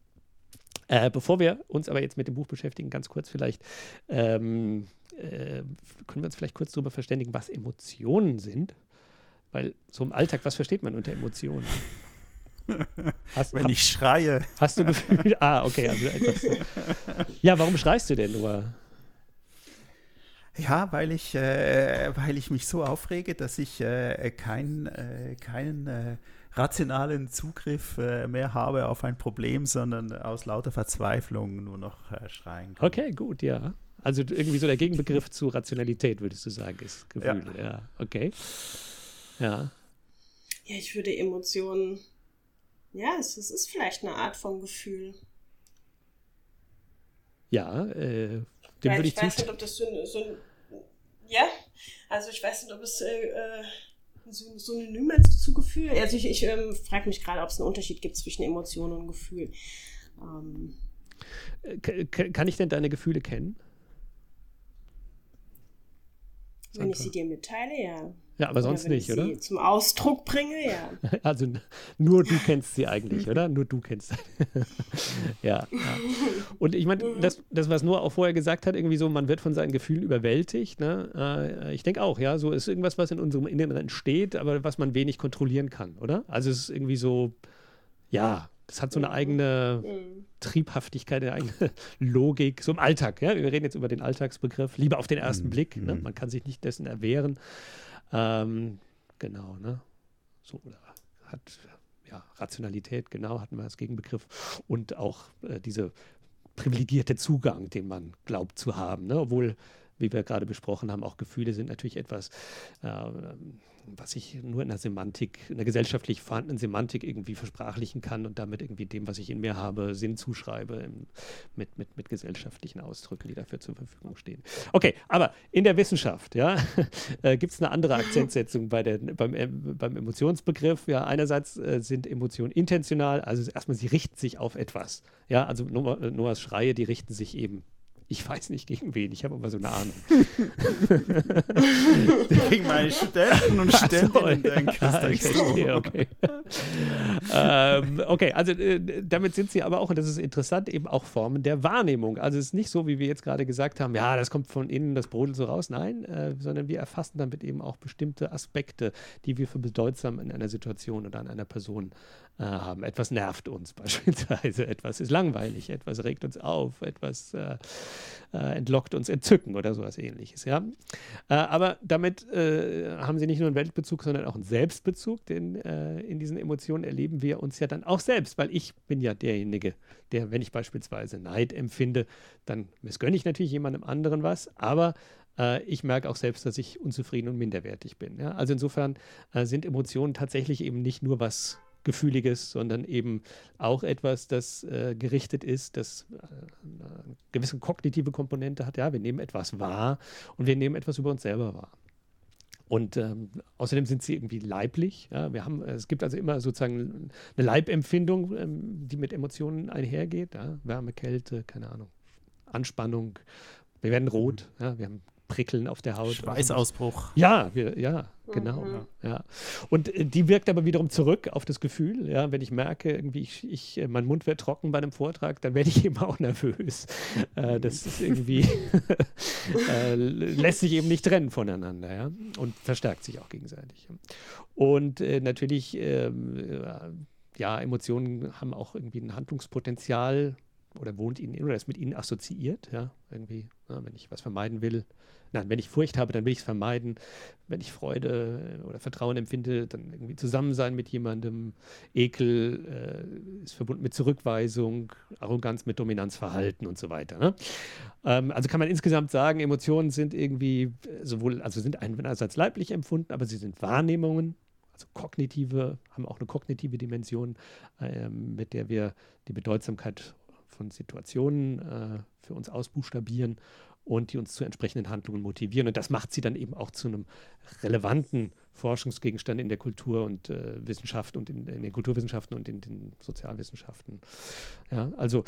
Bevor wir uns aber jetzt mit dem Buch beschäftigen, ganz kurz vielleicht, ähm, können wir uns vielleicht kurz darüber verständigen, was Emotionen sind. Weil so im Alltag, was versteht man unter Emotionen? [LAUGHS] Hast, Wenn ich schreie. Hast du Gefühl? [LAUGHS] Ah, okay. Also etwas, ja, warum schreist du denn nur? Ja, weil ich, äh, weil ich mich so aufrege, dass ich äh, kein, äh, keinen äh, rationalen Zugriff äh, mehr habe auf ein Problem, sondern aus lauter Verzweiflung nur noch äh, schreien kann. Okay, gut, ja. Also irgendwie so der Gegenbegriff zu Rationalität, würdest du sagen, ist Gefühle. Ja, ja okay. Ja. Ja, ich würde Emotionen. Ja, es, es ist vielleicht eine Art von Gefühl. Ja, äh, dem würde ich Ich weiß nicht, ob das so ein, so ein. Ja, also ich weiß nicht, ob es äh, äh so ein Synonym ist zu Gefühl. Also ich, ich ähm, frage mich gerade, ob es einen Unterschied gibt zwischen Emotionen und Gefühl. Ähm. Kann ich denn deine Gefühle kennen? Wenn ich sie dir mitteile, ja. Ja, aber sonst oder nicht, oder? Sie zum Ausdruck bringe, ja. [LAUGHS] Also nur du kennst sie eigentlich, oder? Nur du kennst sie. [LAUGHS] ja, ja, Und ich meine, das, das, was Noah auch vorher gesagt hat, irgendwie so, man wird von seinen Gefühlen überwältigt. Ne? Äh, ich denke auch, ja, so ist irgendwas, was in unserem Inneren entsteht, aber was man wenig kontrollieren kann, oder? Also es ist irgendwie so, ja, das hat so eine mhm. eigene mhm. Triebhaftigkeit, eine eigene [LAUGHS] Logik, so im Alltag. Ja? Wir reden jetzt über den Alltagsbegriff, lieber auf den ersten mhm. Blick. Ne? Man kann sich nicht dessen erwehren. Ähm, genau, ne? So, oder hat ja, Rationalität, genau, hatten wir als Gegenbegriff. Und auch äh, diese privilegierte Zugang, den man glaubt zu haben, ne? obwohl wie wir gerade besprochen haben, auch Gefühle sind natürlich etwas, äh, was ich nur in der Semantik, in der gesellschaftlich vorhandenen Semantik irgendwie versprachlichen kann und damit irgendwie dem, was ich in mir habe, Sinn zuschreibe im, mit, mit, mit gesellschaftlichen Ausdrücken, die dafür zur Verfügung stehen. Okay, aber in der Wissenschaft, ja, [LAUGHS] äh, gibt es eine andere Akzentsetzung bei der, beim, äh, beim Emotionsbegriff. Ja, einerseits äh, sind Emotionen intentional, also erstmal sie richten sich auf etwas. Ja, also Noahs Schreie, die richten sich eben ich weiß nicht gegen wen, ich habe aber so eine Ahnung. [LAUGHS] gegen meine Studenten und Studentinnen, denke ich. Okay, okay. ähm, okay, also äh, damit sind sie aber auch, und das ist interessant, eben auch Formen der Wahrnehmung. Also es ist nicht so, wie wir jetzt gerade gesagt haben, ja, das kommt von innen, das brodelt so raus. Nein, äh, sondern wir erfassen damit eben auch bestimmte Aspekte, die wir für bedeutsam in einer Situation oder an einer Person äh, haben. Etwas nervt uns [LAUGHS] beispielsweise, etwas ist langweilig, etwas regt uns auf, etwas äh, äh, entlockt uns Entzücken oder sowas ähnliches. Ja? Äh, aber damit haben sie nicht nur einen Weltbezug, sondern auch einen Selbstbezug, denn in diesen Emotionen erleben wir uns ja dann auch selbst, weil ich bin ja derjenige, der, wenn ich beispielsweise Neid empfinde, dann missgönne ich natürlich jemandem anderen was, aber ich merke auch selbst, dass ich unzufrieden und minderwertig bin. Ja? Also insofern äh, sind Emotionen tatsächlich eben nicht nur was Gefühliges, sondern eben auch etwas, das äh, gerichtet ist, das äh, eine gewisse kognitive Komponente hat. Ja, wir nehmen etwas wahr und wir nehmen etwas über uns selber wahr. Und ähm, außerdem sind sie irgendwie leiblich. Ja? Wir haben, es gibt also immer sozusagen eine Leibempfindung, ähm, die mit Emotionen einhergeht. Ja? Wärme, Kälte, keine Ahnung, Anspannung. Wir werden rot. Ja? Wir haben Prickeln auf der Haut. Schweißausbruch. Ja, wir, ja, genau. Mhm. Ja. Und äh, die wirkt aber wiederum zurück auf das Gefühl. Ja, wenn ich merke, irgendwie ich, ich, äh, mein Mund wird trocken bei einem Vortrag, dann werde ich [LAUGHS] eben auch nervös. Äh, das ist irgendwie [LAUGHS] äh, lässt sich eben nicht trennen voneinander, ja, und verstärkt sich auch gegenseitig. Und äh, natürlich, ähm, äh, ja, Emotionen haben auch irgendwie ein Handlungspotenzial oder wohnt ihnen oder ist mit ihnen assoziiert, ja, irgendwie, ja, wenn ich was vermeiden will, Nein, wenn ich Furcht habe, dann will ich es vermeiden. Wenn ich Freude äh, oder Vertrauen empfinde, dann irgendwie zusammen sein mit jemandem. Ekel äh, ist verbunden mit Zurückweisung, Arroganz mit Dominanzverhalten und so weiter. Ne? Ähm, also kann man insgesamt sagen, Emotionen sind irgendwie äh, sowohl, also sind einerseits leiblich empfunden, aber sie sind Wahrnehmungen, also kognitive, haben auch eine kognitive Dimension, äh, mit der wir die Bedeutsamkeit von Situationen äh, für uns ausbuchstabieren und die uns zu entsprechenden Handlungen motivieren. Und das macht sie dann eben auch zu einem relevanten Forschungsgegenstand in der Kultur und äh, Wissenschaft und in, in, den Kulturwissenschaften und in den Sozialwissenschaften. Ja, also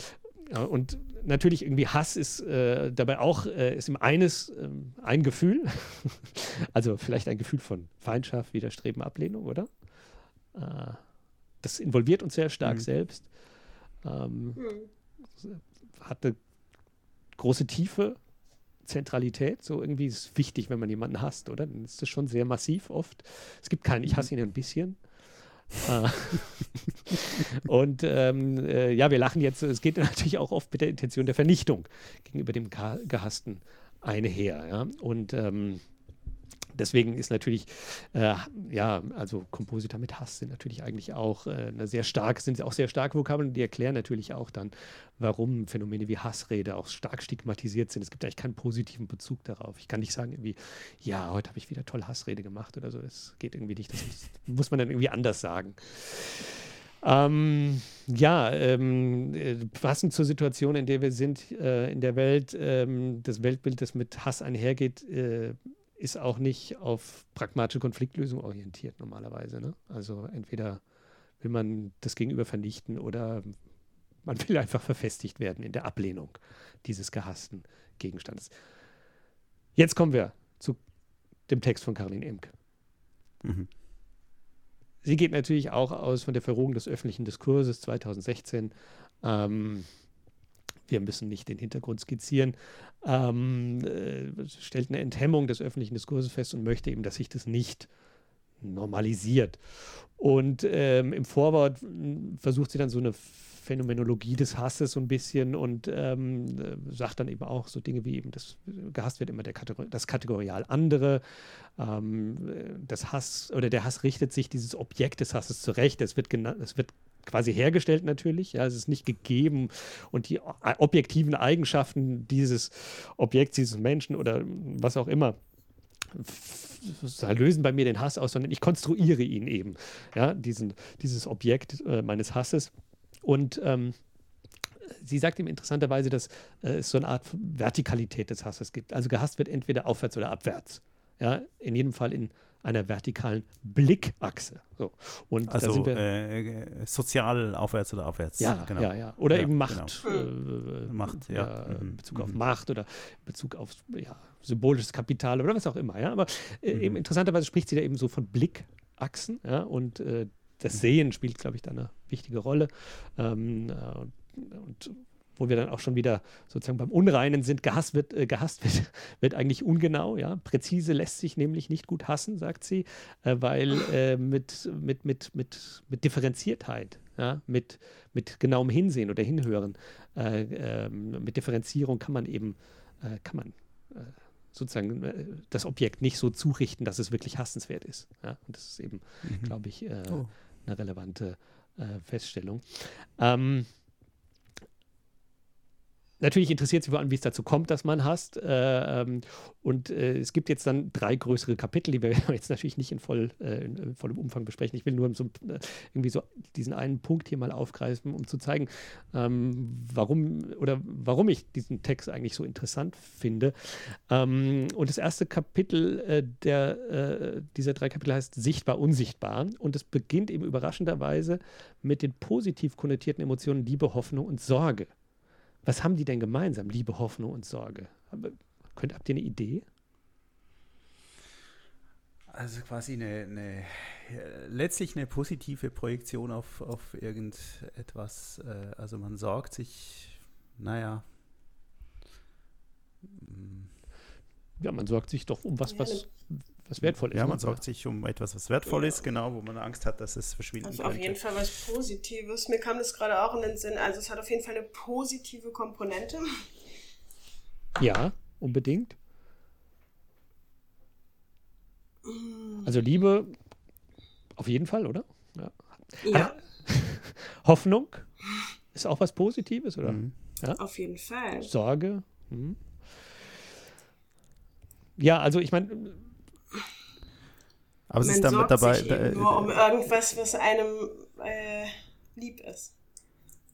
ja, und natürlich irgendwie Hass ist äh, dabei auch, äh, ist ihm eines äh, ein Gefühl, [LAUGHS] also vielleicht ein Gefühl von Feindschaft, Widerstreben, Ablehnung, oder? Äh, das involviert uns sehr stark mhm. selbst, ähm, mhm. hat eine große Tiefe, Zentralität, so irgendwie ist es wichtig, wenn man jemanden hasst, oder? Dann ist das schon sehr massiv oft. Es gibt keinen, ich hasse ihn ein bisschen, Ah. [LAUGHS] und ähm, äh, ja, wir lachen jetzt. Es geht [LAUGHS] natürlich auch oft mit der Intention der Vernichtung gegenüber dem Gehassten einher. Ja? Und ähm, deswegen ist natürlich, äh, ja, also Kompositor mit Hass sind natürlich eigentlich auch äh, sehr stark, sind auch sehr starke Vokabeln, die erklären natürlich auch dann, warum Phänomene wie Hassrede auch stark stigmatisiert sind. Es gibt eigentlich keinen positiven Bezug darauf. Ich kann nicht sagen, irgendwie, ja, heute habe ich wieder toll Hassrede gemacht oder so. Das geht irgendwie nicht. Das muss man dann irgendwie anders sagen. Ähm, ja, ähm, äh, passend zur Situation, in der wir sind, äh, in der Welt, ähm, das Weltbild, das mit Hass einhergeht, äh, ist auch nicht auf pragmatische Konfliktlösung orientiert normalerweise. Ne? Also entweder will man das Gegenüber vernichten oder man will einfach verfestigt werden in der Ablehnung dieses gehassten Gegenstandes. Jetzt kommen wir zu dem Text von Caroline Emke. Mhm. Sie geht natürlich auch aus von der Verrohung des öffentlichen Diskurses 2016. Ähm, wir müssen nicht den Hintergrund skizzieren, ähm, äh, stellt eine Enthemmung des öffentlichen Diskurses fest und möchte eben, dass sich das nicht normalisiert. Und ähm, im Vorwort hm, versucht sie dann so eine Phänomenologie des Hasses so ein bisschen und ähm, äh, sagt dann eben auch so Dinge wie eben, das gehasst wird immer der Kategor das Kategorial andere. Ähm, das Hass oder der Hass richtet sich dieses Objekt des Hasses zurecht. Es wird, es wird quasi hergestellt natürlich. Ja, es ist nicht gegeben und die objektiven Eigenschaften dieses Objekts, dieses Menschen oder was auch immer lösen bei mir den Hass aus, sondern ich konstruiere ihn eben, ja, diesen, dieses Objekt äh, meines Hasses. Und ähm, sie sagt ihm interessanterweise, dass äh, es so eine Art Vertikalität des Hasses gibt. Also gehasst wird entweder aufwärts oder abwärts. Ja, in jedem Fall in einer vertikalen Blickachse. So. Und also wir, äh, sozial aufwärts oder abwärts. Ja, genau. ja, ja. Oder ja, eben Macht. Genau. Äh, Macht, ja. In mhm. Bezug auf mhm. Macht oder in Bezug auf ja, symbolisches Kapital oder was auch immer. Ja? Aber äh, mhm. eben interessanterweise spricht sie da eben so von Blickachsen. Ja? Und äh, das Sehen spielt, glaube ich, da eine wichtige Rolle. Ähm, äh, und wo wir dann auch schon wieder sozusagen beim Unreinen sind, gehasst wird, äh, gehasst wird, [LAUGHS] wird eigentlich ungenau, ja. Präzise lässt sich nämlich nicht gut hassen, sagt sie, äh, weil äh, mit, mit, mit, mit, mit Differenziertheit, ja, mit, mit genauem Hinsehen oder Hinhören, äh, ähm, mit Differenzierung kann man eben, äh, kann man äh, sozusagen das Objekt nicht so zurichten, dass es wirklich hassenswert ist. Ja? Und das ist eben, mhm. glaube ich, oh. Eine relevante Feststellung. Ähm, Natürlich interessiert sich vor allem, wie es dazu kommt, dass man hasst. Äh, ähm, und äh, es gibt jetzt dann drei größere Kapitel, die wir [LAUGHS] jetzt natürlich nicht in, voll, äh, in vollem Umfang besprechen. Ich will nur so, irgendwie so diesen einen Punkt hier mal aufgreifen, um zu zeigen, ähm, warum oder warum ich diesen Text eigentlich so interessant finde. Ähm, und das erste Kapitel der, dieser drei Kapitel heißt Sichtbar, Unsichtbar. Und es beginnt eben überraschenderweise mit den positiv konnotierten Emotionen Liebe, Hoffnung und Sorge. Was haben die denn gemeinsam, Liebe, Hoffnung und Sorge? Könnt, habt ihr eine Idee? Also quasi eine, eine letztlich eine positive Projektion auf, auf irgendetwas. Äh, also man sorgt sich, naja. Ja, man sorgt sich doch um was, was, was wertvoll ist. Ja, man sorgt sich um etwas, was wertvoll ist, genau, wo man Angst hat, dass es verschwinden also könnte. auf jeden Fall was Positives. Mir kam das gerade auch in den Sinn. Also es hat auf jeden Fall eine positive Komponente. Ja, unbedingt. Also Liebe auf jeden Fall, oder? Ja. ja. [LAUGHS] Hoffnung ist auch was Positives, oder? Mhm. Ja? Auf jeden Fall. Sorge. Mhm. Ja, also ich meine, aber es ist damit dabei. Sich da, nur um irgendwas, was einem äh, lieb ist.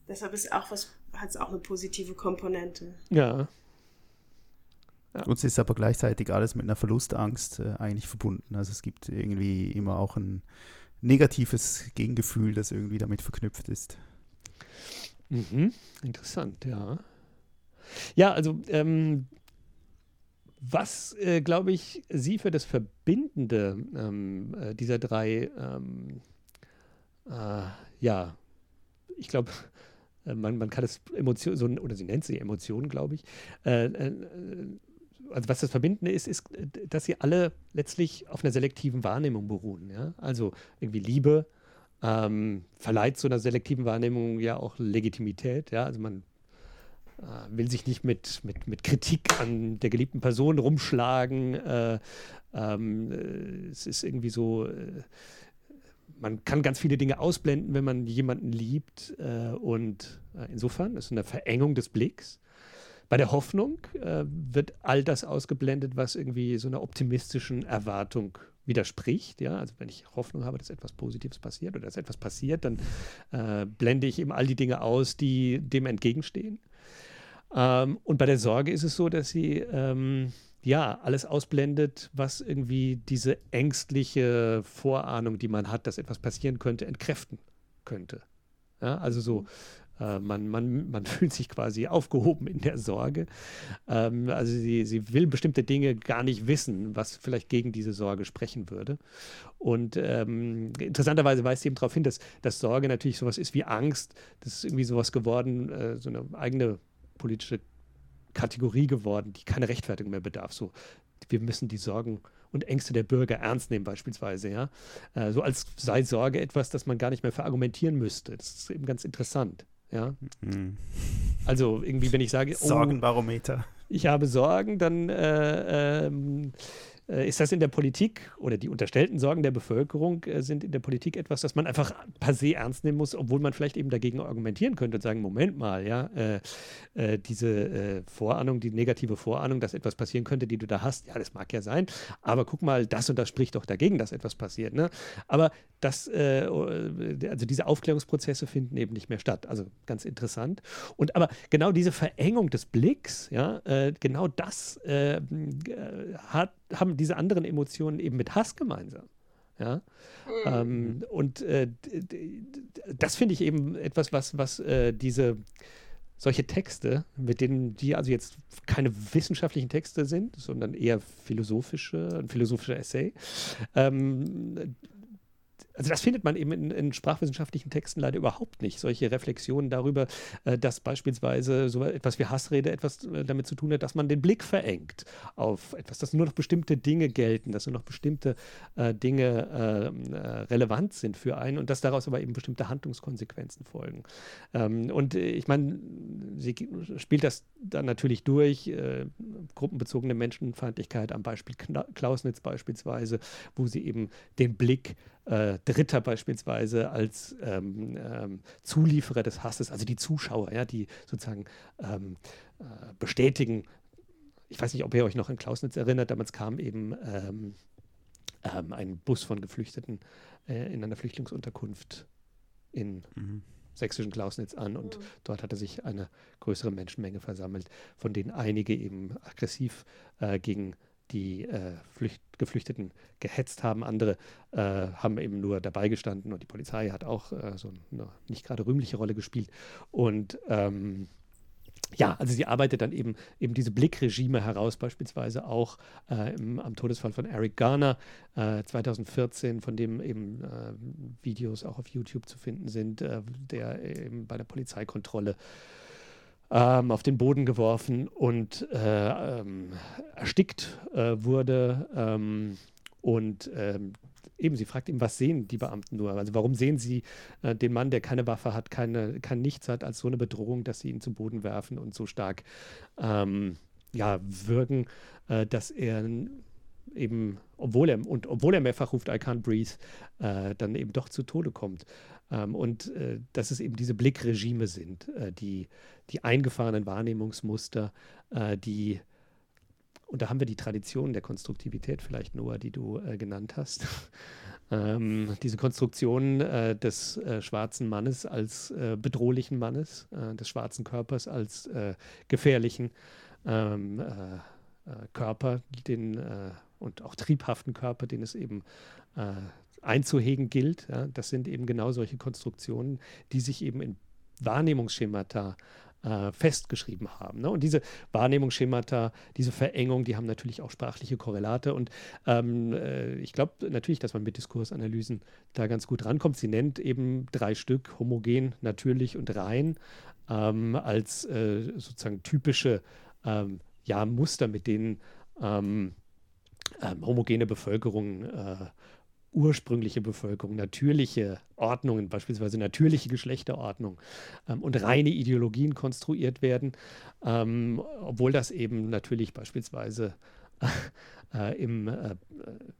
Deshalb ist auch was, hat es auch eine positive Komponente. Ja. Ja. Und es ist aber gleichzeitig alles mit einer Verlustangst äh, eigentlich verbunden. Also es gibt irgendwie immer auch ein negatives Gegengefühl, das irgendwie damit verknüpft ist. Mhm. Interessant, ja. Ja, also ähm, was, äh, glaube ich, Sie für das Verbindende ähm, äh, dieser drei, ähm, äh, ja, ich glaube, [LAUGHS] äh, man, man kann es Emotionen, so, oder sie nennt sie Emotionen, glaube ich. Äh, äh, also was das Verbindende ist, ist, dass sie alle letztlich auf einer selektiven Wahrnehmung beruhen. Ja? Also irgendwie Liebe ähm, verleiht so einer selektiven Wahrnehmung ja auch Legitimität. Ja? Also man will sich nicht mit, mit, mit Kritik an der geliebten Person rumschlagen. Äh, ähm, äh, es ist irgendwie so, äh, man kann ganz viele Dinge ausblenden, wenn man jemanden liebt. Äh, und äh, insofern ist eine Verengung des Blicks. Bei der Hoffnung wird all das ausgeblendet, was irgendwie so einer optimistischen Erwartung widerspricht. Ja? Also wenn ich Hoffnung habe, dass etwas Positives passiert oder dass etwas passiert, dann äh, blende ich eben all die Dinge aus, die dem entgegenstehen. Ähm, und bei der Sorge ist es so, dass sie ähm, ja alles ausblendet, was irgendwie diese ängstliche Vorahnung, die man hat, dass etwas passieren könnte, entkräften könnte. Ja, also so, äh, man, man, man [LAUGHS] fühlt sich quasi aufgehoben in der Sorge. Ähm, also sie, sie will bestimmte Dinge gar nicht wissen, was vielleicht gegen diese Sorge sprechen würde. Und ähm, interessanterweise weist sie eben darauf hin, dass, dass Sorge natürlich sowas ist wie Angst. Das ist irgendwie sowas geworden, äh, so eine eigene politische Kategorie geworden, die keine Rechtfertigung mehr bedarf. So, wir müssen die Sorgen und Ängste der Bürger ernst nehmen, beispielsweise, ja. Äh, so als sei Sorge etwas, das man gar nicht mehr verargumentieren müsste. Das ist eben ganz interessant, ja. Mhm. Also irgendwie, wenn ich sage, oh, Sorgenbarometer. Ich habe Sorgen, dann äh, ähm, äh, ist das in der Politik oder die unterstellten Sorgen der Bevölkerung äh, sind in der Politik etwas, das man einfach per se ernst nehmen muss, obwohl man vielleicht eben dagegen argumentieren könnte und sagen, Moment mal, ja, äh, äh, diese äh, Vorahnung, die negative Vorahnung, dass etwas passieren könnte, die du da hast, ja, das mag ja sein, aber guck mal, das und das spricht doch dagegen, dass etwas passiert. Ne? Aber das, äh, also diese Aufklärungsprozesse finden eben nicht mehr statt. Also ganz interessant. Und aber genau diese Verengung des Blicks, ja, genau das hat haben diese anderen Emotionen eben mit Hass gemeinsam. Ja? Mhm. Ähm, und äh, das finde ich eben etwas, was, was äh, diese solche Texte, mit denen die also jetzt keine wissenschaftlichen Texte sind, sondern eher philosophische, ein philosophischer Essay, ähm, also das findet man eben in, in, sprachwissenschaftlichen Texten leider überhaupt nicht. Solche Reflexionen darüber, äh, dass beispielsweise so etwas wie Hassrede etwas äh, damit zu tun hat, dass man den Blick verengt auf etwas, dass nur noch bestimmte Dinge gelten, dass nur noch bestimmte äh, Dinge ähm, äh, relevant sind für einen und dass daraus aber eben bestimmte Handlungskonsequenzen folgen. Ähm, und ich meine, sie spielt das dann natürlich durch, äh, gruppenbezogene Menschenfeindlichkeit am Beispiel Klausnitz beispielsweise, wo sie eben den Blick äh, Dritter beispielsweise als ähm, ähm, Zulieferer des Hasses, also die Zuschauer, ja, die sozusagen ähm, äh, bestätigen. Ich weiß nicht, ob ihr euch noch an Klausnitz erinnert, damals kam eben ähm, ähm, ein Bus von Geflüchteten äh, in einer Flüchtlingsunterkunft in mhm sächsischen Klausnitz an und mhm. dort hatte sich eine größere Menschenmenge versammelt, von denen einige eben aggressiv äh, gegen die äh, Flücht, Geflüchteten gehetzt haben. Andere äh, haben eben nur dabei gestanden und die Polizei hat auch äh, so eine nicht gerade rühmliche Rolle gespielt. Und ähm, ja, also sie arbeitet dann eben, eben diese Blickregime heraus, beispielsweise auch äh, im, am Todesfall von Eric Garner äh, 2014, von dem eben äh, Videos auch auf YouTube zu finden sind, äh, der eben bei der Polizeikontrolle ähm, auf den Boden geworfen und äh, ähm, erstickt äh, wurde. Ähm, und ähm, eben, sie fragt ihm, was sehen die Beamten nur? Also warum sehen sie äh, den Mann, der keine Waffe hat, keine, kein Nichts hat, als so eine Bedrohung, dass sie ihn zu Boden werfen und so stark ähm, ja, wirken, äh, dass er eben, obwohl er und obwohl er mehrfach ruft, I can't breathe, äh, dann eben doch zu Tode kommt. Ähm, und äh, dass es eben diese Blickregime sind, äh, die, die eingefahrenen Wahrnehmungsmuster, äh, die und da haben wir die Tradition der Konstruktivität vielleicht, Noah, die du genannt hast. [LAUGHS] ähm, diese Konstruktion äh, des äh, schwarzen Mannes als äh, bedrohlichen Mannes, des schwarzen Körpers als äh, gefährlichen, ähm, äh, Körper, den und auch triebhaften Körper, den es eben einzuhegen gilt. Ja? Das sind eben genau solche Konstruktionen, die sich eben in Wahrnehmungsschemata äh, festgeschrieben haben. Ne? Und diese Wahrnehmungsschemata, diese Verengung, die haben natürlich auch sprachliche Korrelate. Und ähm, äh, ich glaube natürlich, dass man mit Diskursanalysen da ganz gut rankommt. Sie nennt eben drei Stück, homogen, natürlich und rein, ähm, als äh, sozusagen typische ähm, ja, Muster, mit denen ähm, ähm, homogene Bevölkerung äh, ursprüngliche Bevölkerung, natürliche Ordnungen, beispielsweise natürliche Geschlechterordnung ähm, und reine Ideologien konstruiert werden, ähm, obwohl das eben natürlich beispielsweise [LAUGHS] äh, im, äh,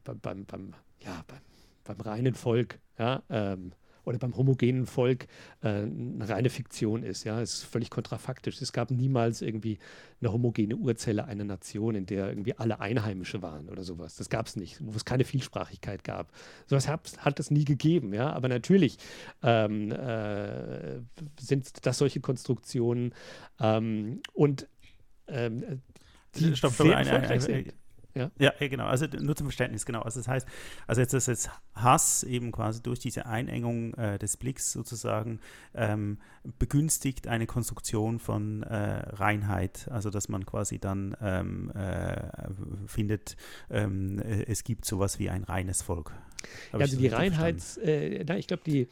beim, beim, ja, beim, beim, reinen Volk ja, ähm, oder beim homogenen Volk äh, eine reine Fiktion ist. Ja, es ist völlig kontrafaktisch. Es gab niemals irgendwie eine homogene Urzelle einer Nation, in der irgendwie alle Einheimische waren oder sowas. Das gab es nicht, wo es keine Vielsprachigkeit gab. Sowas hat, hat es nie gegeben. Ja, aber natürlich ähm, äh, sind das solche Konstruktionen ähm, und ähm, die Stopp, sehr eine, eine, eine, ja? ja, genau. Also nur zum Verständnis, genau. Also das heißt, also jetzt ist jetzt Hass eben quasi durch diese Einengung äh, des Blicks sozusagen ähm, begünstigt eine Konstruktion von äh, Reinheit. Also dass man quasi dann ähm, äh, findet, ähm, es gibt sowas wie ein reines Volk. Ja, also die Reinheits, äh, ich glaube, die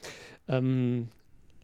ähm,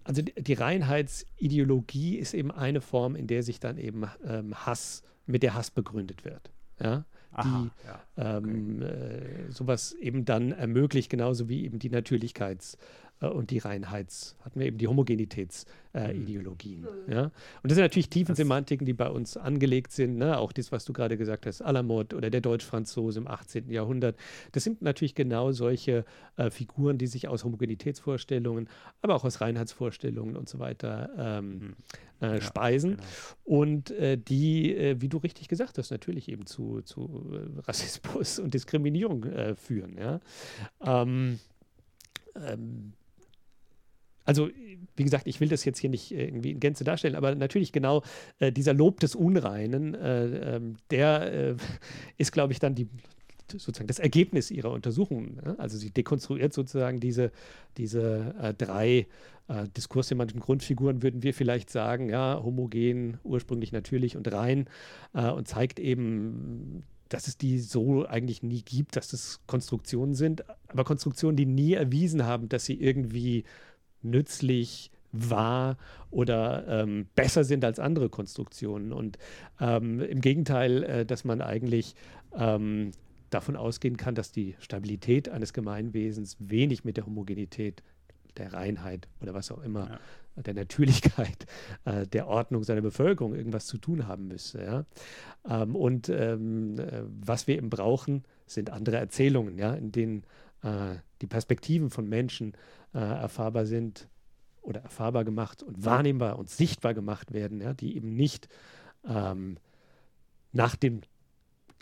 also die Reinheitsideologie ist eben eine Form, in der sich dann eben ähm, Hass, mit der Hass begründet wird. Ja? Die ja, ähm, okay. äh, sowas eben dann ermöglicht, genauso wie eben die Natürlichkeits- äh, und die Reinheits-, hatten wir eben die Homogenitätsideologien. Äh, mhm. Ja? Und das sind natürlich Tiefensemantiken, die bei uns angelegt sind, ne? auch das, was du gerade gesagt hast, Alamod oder der Deutsch-Franzose im 18. Jahrhundert. Das sind natürlich genau solche äh, Figuren, die sich aus Homogenitätsvorstellungen, aber auch aus Reinheitsvorstellungen und so weiter ähm, mhm. äh, ja, speisen. Genau. Und äh, die, äh, wie du richtig gesagt hast, natürlich eben zu, zu Rassismus und Diskriminierung führen. Ja? Ähm, ähm, also, wie gesagt, ich will das jetzt hier nicht äh, irgendwie in Gänze darstellen, aber natürlich genau äh, dieser Lob des Unreinen, äh, ähm, der äh, [LAUGHS] ist, glaube ich, dann die, sozusagen das Ergebnis ihrer Untersuchungen. Ne? Also sie dekonstruiert sozusagen diese, diese äh, drei äh, diskurssemantischen Grundfiguren, würden wir vielleicht sagen, ja, homogen, ursprünglich natürlich und rein und zeigt eben dass es die so eigentlich nie gibt, dass das Konstruktionen sind, aber Konstruktionen, die nie erwiesen haben, dass sie irgendwie nützlich, wahr oder ähm, besser sind als andere Konstruktionen. Und ähm, im Gegenteil, äh, dass man eigentlich ähm, davon ausgehen kann, dass die Stabilität eines Gemeinwesens wenig mit der Homogenität, der Reinheit oder was auch immer, ja. der Natürlichkeit, äh, der Ordnung seiner Bevölkerung irgendwas zu tun haben müsste. Ja? Ähm, und ähm, äh, was wir eben brauchen, sind andere Erzählungen, ja, in denen äh, die Perspektiven von Menschen äh, erfahrbar sind oder erfahrbar gemacht und wahrnehmbar und sichtbar gemacht werden, ja, die eben nicht ähm, nach den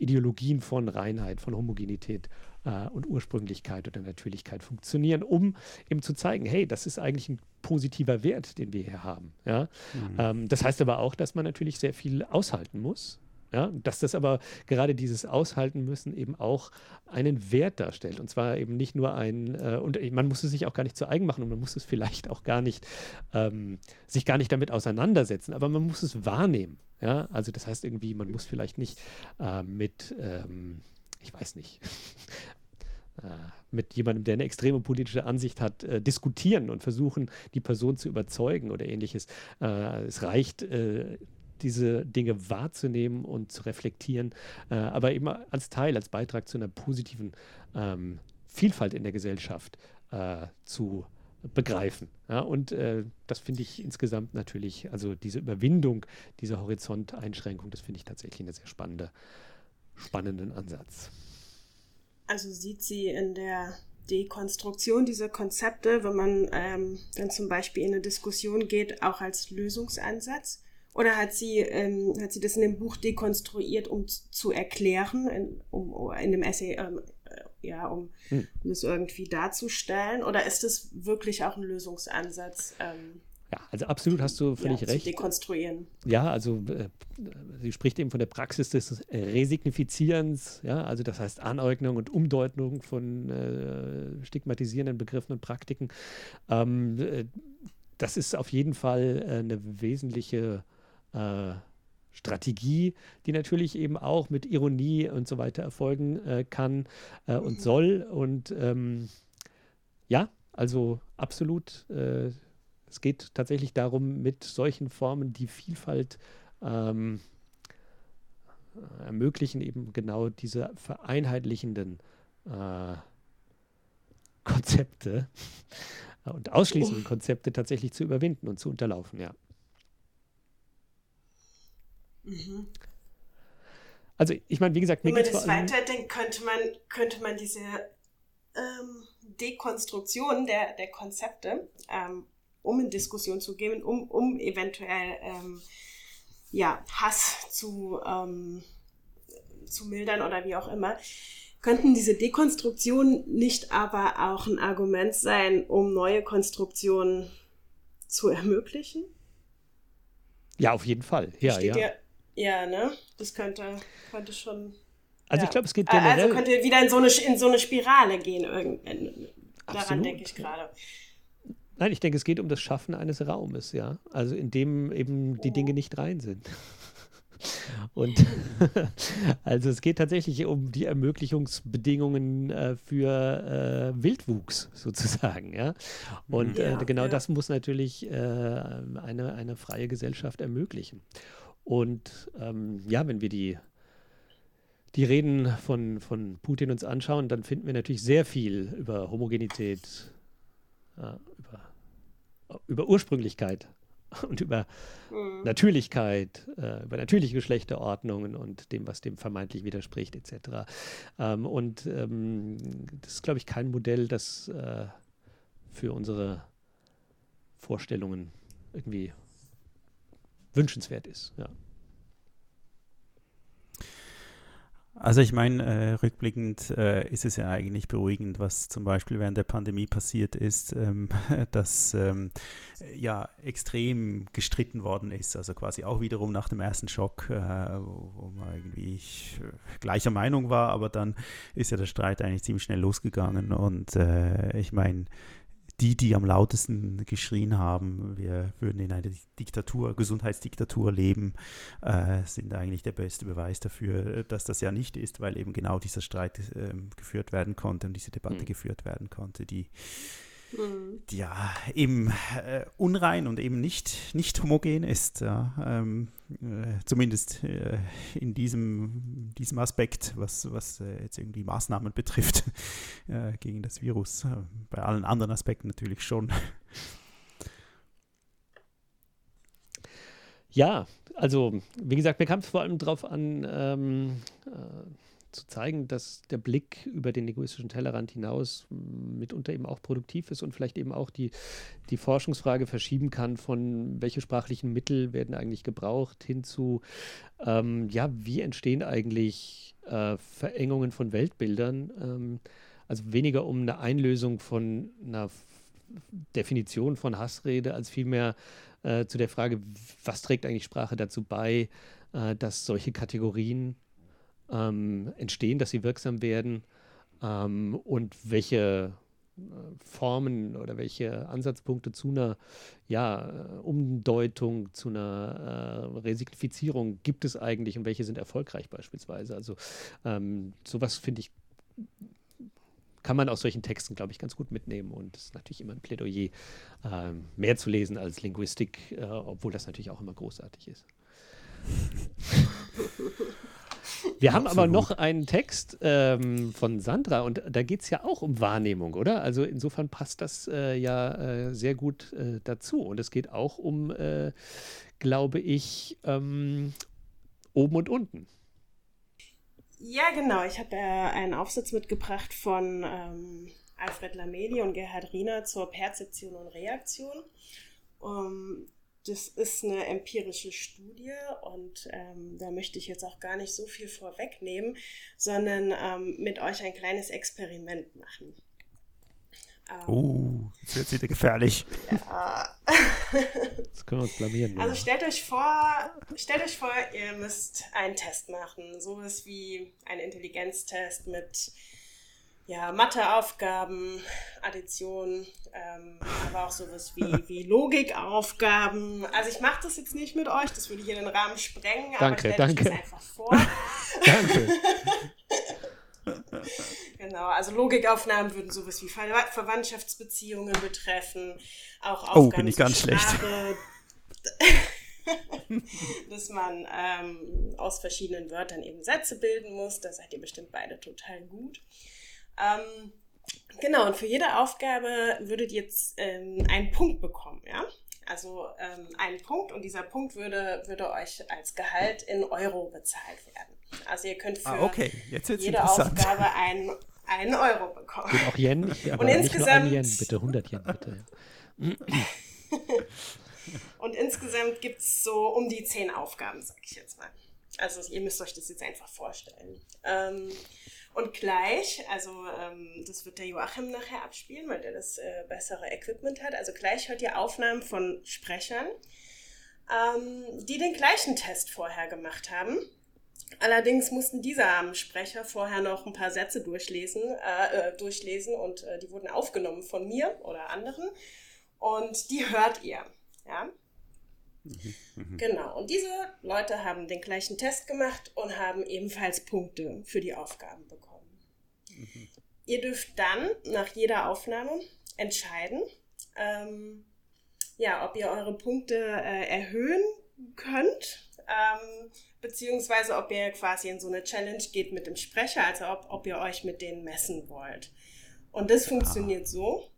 Ideologien von Reinheit, von Homogenität äh, und Ursprünglichkeit oder Natürlichkeit funktionieren, um eben zu zeigen, hey, das ist eigentlich ein positiver Wert, den wir hier haben. Ja? Mhm. Ähm, das heißt aber auch, dass man natürlich sehr viel aushalten muss. Ja, dass das aber gerade dieses Aushalten müssen eben auch einen Wert darstellt. Und zwar eben nicht nur ein, äh, und man muss es sich auch gar nicht zu eigen machen und man muss es vielleicht auch gar nicht, ähm, sich gar nicht damit auseinandersetzen, aber man muss es wahrnehmen. Ja, also das heißt irgendwie, man muss vielleicht nicht äh, mit, ähm, ich weiß nicht, [LAUGHS] äh, mit jemandem, der eine extreme politische Ansicht hat, äh, diskutieren und versuchen, die Person zu überzeugen oder ähnliches. Äh, es reicht, äh, diese Dinge wahrzunehmen und zu reflektieren, äh, aber eben als Teil, als Beitrag zu einer positiven ähm, Vielfalt in der Gesellschaft äh, zu begreifen. Ja, und äh, das finde ich insgesamt natürlich, also diese Überwindung dieser Horizonteinschränkung, das finde ich tatsächlich einen sehr spannende, spannenden Ansatz. Also sieht sie in der Dekonstruktion dieser Konzepte, wenn man ähm, dann zum Beispiel in eine Diskussion geht, auch als Lösungsansatz? Oder hat sie, ähm, hat sie das in dem Buch dekonstruiert, um zu erklären, in, um, in dem Essay, ähm, äh, ja, um, hm. um das irgendwie darzustellen? Oder ist das wirklich auch ein Lösungsansatz? Ähm? Ja, also absolut hast du völlig ja, recht. Dekonstruieren. Ja, also äh, sie spricht eben von der Praxis des Resignifizierens, ja, also das heißt Aneignung und Umdeutung von äh, stigmatisierenden Begriffen und Praktiken. Ähm, äh, das ist auf jeden Fall äh, eine wesentliche äh, Strategie, die natürlich eben auch mit Ironie und so weiter erfolgen äh, kann äh, und soll. Und ähm, ja, also absolut. Äh, es geht tatsächlich darum, mit solchen Formen die Vielfalt ähm, ermöglichen, eben genau diese vereinheitlichenden äh, Konzepte und ausschließenden Konzepte tatsächlich zu überwinden und zu unterlaufen, ja. Mhm. Also ich meine, wie gesagt, Wenn man das weiterdenkt, könnte man, könnte man diese ähm, Dekonstruktion der, der Konzepte, ähm, um in Diskussion zu gehen, um, um eventuell ähm, ja, Hass zu, ähm, zu mildern oder wie auch immer, könnten diese Dekonstruktionen nicht aber auch ein Argument sein, um neue Konstruktionen zu ermöglichen? Ja, auf jeden Fall. Ja, ja. ja. Ja, ne? Das könnte, könnte schon. Also ja. ich glaube, es geht generell. Also könnte wieder in so eine, in so eine Spirale gehen. Irgend, daran denke ich gerade. Nein, ich denke, es geht um das Schaffen eines Raumes, ja. Also in dem eben die oh. Dinge nicht rein sind. [LAUGHS] Und [LAUGHS] also es geht tatsächlich um die Ermöglichungsbedingungen äh, für äh, Wildwuchs sozusagen, ja. Und ja, äh, genau ja. das muss natürlich äh, eine, eine freie Gesellschaft ermöglichen. Und ähm, ja, wenn wir die, die Reden von, von Putin uns anschauen, dann finden wir natürlich sehr viel über Homogenität, äh, über, über Ursprünglichkeit [LAUGHS] und über mhm. Natürlichkeit, äh, über natürliche Geschlechterordnungen und dem, was dem vermeintlich widerspricht, etc. Ähm, und ähm, das ist, glaube ich, kein Modell, das äh, für unsere Vorstellungen irgendwie wünschenswert ist. Ja. Also ich meine, äh, rückblickend äh, ist es ja eigentlich beruhigend, was zum Beispiel während der Pandemie passiert ist, ähm, [LAUGHS] dass ähm, ja extrem gestritten worden ist. Also quasi auch wiederum nach dem ersten Schock, äh, wo, man irgendwie äh, gleicher Meinung war, aber dann ist ja der Streit eigentlich ziemlich schnell losgegangen. Und äh, ich meine, die, die am lautesten geschrien haben, wir würden in einer Diktatur, Gesundheitsdiktatur leben, äh, sind eigentlich der beste Beweis dafür, dass das ja nicht ist, weil eben genau dieser Streit äh, geführt werden konnte und diese Debatte mhm. geführt werden konnte, die mhm. ja eben äh, unrein und eben nicht, nicht homogen ist. Ja. Ähm, äh, zumindest äh, in diesem, diesem Aspekt, was, was äh, jetzt irgendwie Maßnahmen betrifft [LAUGHS] äh, gegen das Virus. Äh, bei allen anderen Aspekten natürlich schon. Ja, also wie gesagt, mir kam es vor allem darauf an, ähm, zu zeigen, dass der Blick über den egoistischen Tellerrand hinaus mitunter eben auch produktiv ist und vielleicht eben auch die, die Forschungsfrage verschieben kann von welche sprachlichen Mittel werden eigentlich gebraucht hin zu, ähm, ja, wie entstehen eigentlich äh, Verengungen von Weltbildern? Ähm, also weniger um eine Einlösung von einer Definition von Hassrede als vielmehr äh, zu der Frage, was trägt eigentlich Sprache dazu bei, äh, dass solche Kategorien ähm, entstehen, dass sie wirksam werden ähm, und welche äh, Formen oder welche Ansatzpunkte zu einer ja, äh, Umdeutung, zu einer äh, Resignifizierung gibt es eigentlich und welche sind erfolgreich beispielsweise. Also ähm, sowas finde ich, kann man aus solchen Texten, glaube ich, ganz gut mitnehmen und es ist natürlich immer ein Plädoyer, äh, mehr zu lesen als Linguistik, äh, obwohl das natürlich auch immer großartig ist. [LAUGHS] Wir haben aber noch einen Text ähm, von Sandra und da geht es ja auch um Wahrnehmung, oder? Also insofern passt das äh, ja äh, sehr gut äh, dazu. Und es geht auch um, äh, glaube ich, ähm, oben und unten. Ja, genau. Ich habe äh, einen Aufsatz mitgebracht von ähm, Alfred Lamedi und Gerhard Riener zur Perzeption und Reaktion. Um, das ist eine empirische Studie und ähm, da möchte ich jetzt auch gar nicht so viel vorwegnehmen, sondern ähm, mit euch ein kleines Experiment machen. Ähm, oh, jetzt wird wieder gefährlich. Ja. [LAUGHS] Jetzt können wir uns blamieren. Also stellt euch vor, stellt euch vor, ihr müsst einen Test machen. Sowas wie ein Intelligenztest mit ja, Matheaufgaben, Addition, ähm, aber auch sowas wie, [LAUGHS] wie Logikaufgaben. Also ich mache das jetzt nicht mit euch, das würde hier den Rahmen sprengen, danke, aber danke. euch das einfach vor. [LAUGHS] [LAUGHS] danke. Genau, also Logikaufnahmen würden sowas wie Ver Verwandtschaftsbeziehungen betreffen, auch Oh, Aufgaben bin ich ganz schlecht. Dass man ähm, aus verschiedenen Wörtern eben Sätze bilden muss. Da seid ihr bestimmt beide total gut. Ähm, genau, und für jede Aufgabe würdet ihr jetzt ähm, einen Punkt bekommen, ja? Also ähm, einen Punkt und dieser Punkt würde, würde euch als Gehalt in Euro bezahlt werden. Also ihr könnt für Ah, okay. Jede. Aufgabe einen, einen Euro bekommen. Geht auch Yen, [LAUGHS] aber Und nicht nur ein insgesamt- Yen, bitte 100 Yen, bitte. [LAUGHS] Und insgesamt gibt es so um die zehn Aufgaben, sag ich jetzt mal. Also ihr müsst euch das jetzt einfach vorstellen. Ähm, und gleich, also ähm, das wird der Joachim nachher abspielen, weil der das äh, bessere Equipment hat. Also gleich hört ihr Aufnahmen von Sprechern, ähm, die den gleichen Test vorher gemacht haben. Allerdings mussten diese armen Sprecher vorher noch ein paar Sätze durchlesen, äh, äh, durchlesen und äh, die wurden aufgenommen von mir oder anderen. Und die hört ihr. Ja? Genau. Und diese Leute haben den gleichen Test gemacht und haben ebenfalls Punkte für die Aufgaben bekommen. Ihr dürft dann nach jeder Aufnahme entscheiden, ähm, ja, ob ihr eure Punkte äh, erhöhen könnt, ähm, beziehungsweise ob ihr quasi in so eine Challenge geht mit dem Sprecher, also ob, ob ihr euch mit denen messen wollt. Und das funktioniert so.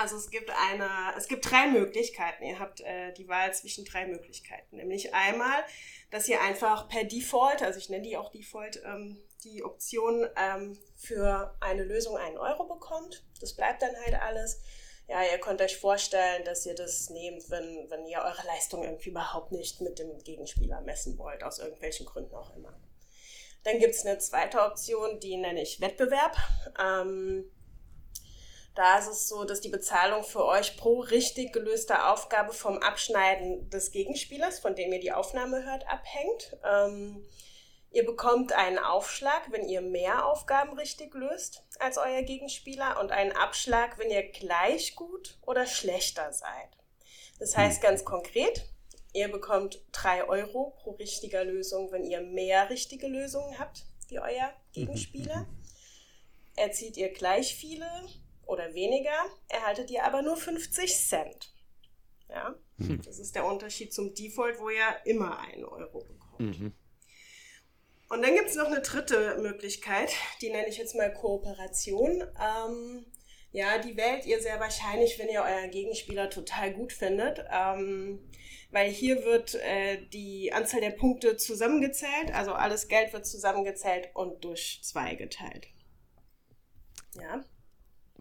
Also es gibt eine, es gibt drei Möglichkeiten. Ihr habt äh, die Wahl zwischen drei Möglichkeiten. Nämlich einmal, dass ihr einfach per Default, also ich nenne die auch Default, ähm, die Option ähm, für eine Lösung einen Euro bekommt. Das bleibt dann halt alles. Ja, ihr könnt euch vorstellen, dass ihr das nehmt, wenn, wenn ihr eure Leistung irgendwie überhaupt nicht mit dem Gegenspieler messen wollt, aus irgendwelchen Gründen auch immer. Dann gibt es eine zweite Option, die nenne ich Wettbewerb. Ähm, da ist es so, dass die Bezahlung für euch pro richtig gelöste Aufgabe vom Abschneiden des Gegenspielers, von dem ihr die Aufnahme hört, abhängt. Ähm, ihr bekommt einen Aufschlag, wenn ihr mehr Aufgaben richtig löst als euer Gegenspieler und einen Abschlag, wenn ihr gleich gut oder schlechter seid. Das heißt ganz konkret, ihr bekommt drei Euro pro richtiger Lösung, wenn ihr mehr richtige Lösungen habt wie euer Gegenspieler. Erzielt ihr gleich viele oder weniger, erhaltet ihr aber nur 50 Cent. Ja, das ist der Unterschied zum Default, wo ihr immer einen Euro bekommt. Und dann gibt es noch eine dritte Möglichkeit, die nenne ich jetzt mal Kooperation. Ähm, ja, die wählt ihr sehr wahrscheinlich, wenn ihr euren Gegenspieler total gut findet, ähm, weil hier wird äh, die Anzahl der Punkte zusammengezählt, also alles Geld wird zusammengezählt und durch zwei geteilt. Ja,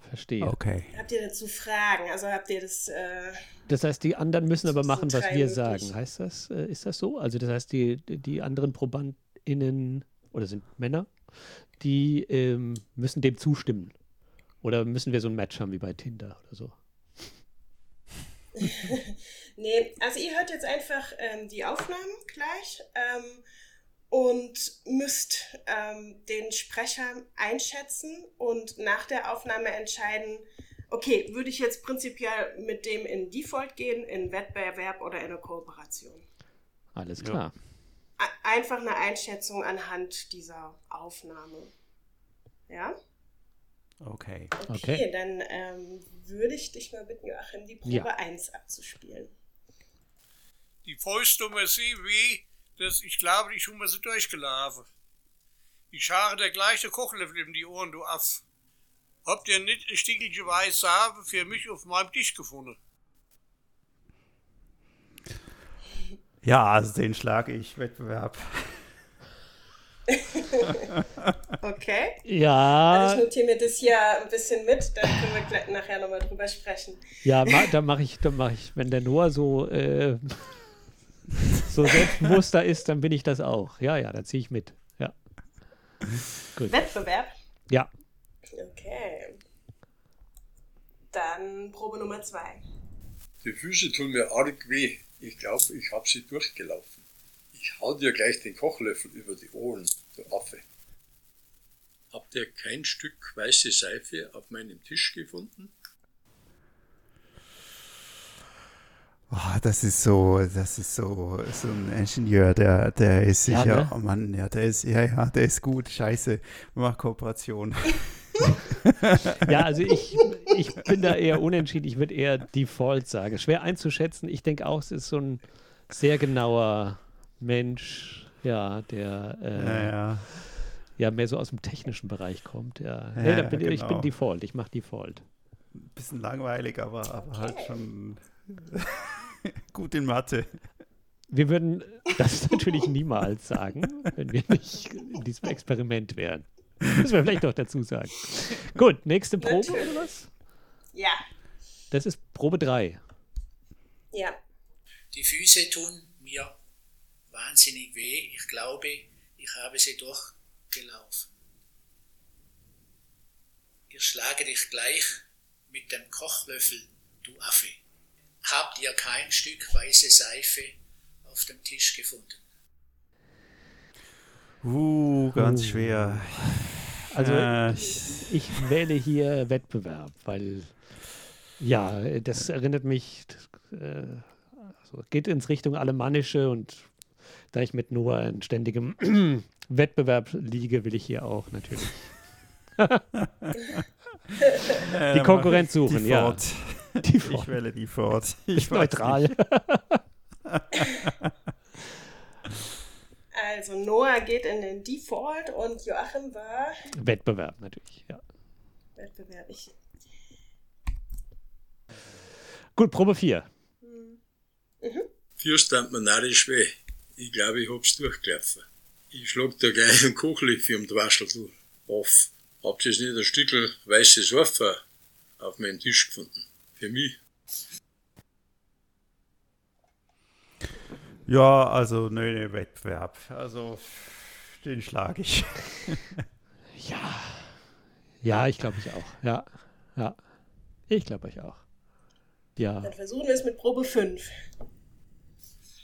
Verstehe. Okay. habt ihr dazu Fragen? Also habt ihr das... Äh, Das heißt, die anderen müssen aber machen, was wir möglich. sagen. Heißt das, äh, ist das so? Also das heißt, die, die anderen ProbandInnen oder sind Männer, die ähm, müssen dem zustimmen. Oder müssen wir so ein Match haben wie bei Tinder oder so? [LAUGHS] Nee, also ihr hört jetzt einfach ähm, die Aufnahmen gleich ähm, und müsst ähm, den Sprecher einschätzen und nach der Aufnahme entscheiden, okay, würde ich jetzt prinzipiell mit dem in Default gehen, in Wettbewerb oder in eine Kooperation? Alles klar. A- Einfach eine Einschätzung anhand dieser Aufnahme. Ja? Okay. Okay, Okay. dann ähm, würde ich dich mal bitten, Joachim, die Probe Ja. 1 abzuspielen. Die Volksnummer sie wie, das, ich glaube, die Schumme sind durchgelaufen. Ich schare der gleiche Kochlöffel in die Ohren, du Aff. Habt ihr nicht ein Stiegelchen weiß Saabe für mich auf meinem Tisch gefunden? Ja, also den schlage ich Wettbewerb. [LAUGHS] Okay. Ja, Also ich notiere mir das hier ein bisschen mit, dann können wir gleich nachher nochmal drüber sprechen. ja, ma, da mache ich, da mache ich, wenn der Noah so, äh, so selbstbewusster ist, dann bin ich das auch. Ja, ja, da ziehe ich mit. Ja. Gut. Wettbewerb. Ja. Okay. Dann Probe Nummer zwei. Die Füße tun mir arg weh. Ich glaube, ich habe sie durchgelaufen. Ich hau dir gleich den Kochlöffel über die Ohren, du Affe. Habt ihr kein Stück weiße Seife auf meinem Tisch gefunden? Oh, das ist so, das ist so, so ein Ingenieur, der, der ist sicher, ja, ne? oh Mann, ja, der ist, ja, ja, der ist gut, scheiße, mach Kooperation. [LAUGHS] ja, also ich, ich bin da eher unentschieden, ich würde eher Default sagen. Schwer einzuschätzen, ich denke auch, es ist so ein sehr genauer Mensch, ja, der äh, ja, ja. ja, mehr so aus dem technischen Bereich kommt. Ja, hey, bin, genau. ich bin. Default, ich mache Default. Bisschen langweilig, aber, aber halt schon [LAUGHS] Gut in Mathe. Wir würden das [LAUGHS] natürlich niemals sagen, wenn wir nicht in diesem Experiment wären. Müssen wir vielleicht noch dazu sagen. Gut, nächste Probe natürlich. oder was? Ja. Das ist Probe 3. Ja. Die Füße tun mir wahnsinnig weh. Ich glaube, ich habe sie durchgelaufen. Ich schlage dich gleich mit dem Kochlöffel, du Affe habt ihr kein Stück weiße Seife auf dem Tisch gefunden. Uh, ganz uh. schwer. Also äh, ich wähle hier Wettbewerb, weil ja, das erinnert mich, äh, also geht ins Richtung Alemannische und da ich mit Noah in ständigem [CLEARS THROAT] Wettbewerb liege, will ich hier auch natürlich [LAUGHS] die Konkurrenz suchen, ja. Die Ford. Ich wähle die Ford. [LAUGHS] Ich ist neutral. [LAUGHS] also Noah geht in den Default und Joachim war. Wettbewerb natürlich, ja. Wettbewerb. Ich... Gut, Probe 4. Mhm. Vier stand mir narrisch weh. Ich glaube, ich hab's durchgelaufen. Ich schlag da gleich einen Kochlöffel um die Waschel auf. Habt ihr nicht ein Stückel weißes Hafer auf meinem Tisch gefunden? Für mich. Ja, also nö, nee, Wettbewerb. Also den schlage ich. [LAUGHS] ja. Ja, ich glaube ich auch. Ja. Ja. Ich glaube ich auch. Ja. Dann versuchen wir es mit Probe 5.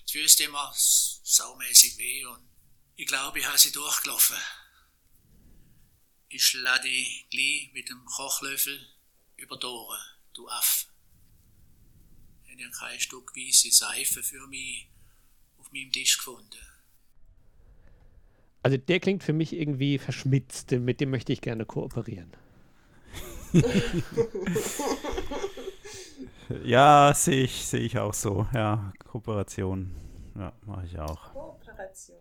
Es fühlst immer saumäßig weh und ich glaube, ich habe sie durchgelaufen. Ich schlage die gleich mit dem Kochlöffel über die Ohren du Aff. Ich habe kein Stück weiße Seife für mich auf meinem Tisch gefunden. Also der klingt für mich irgendwie verschmitzt, mit dem möchte ich gerne kooperieren. [LAUGHS] ja, sehe ich, sehe ich auch so. Ja, Kooperation. Ja, mache ich auch. Kooperation.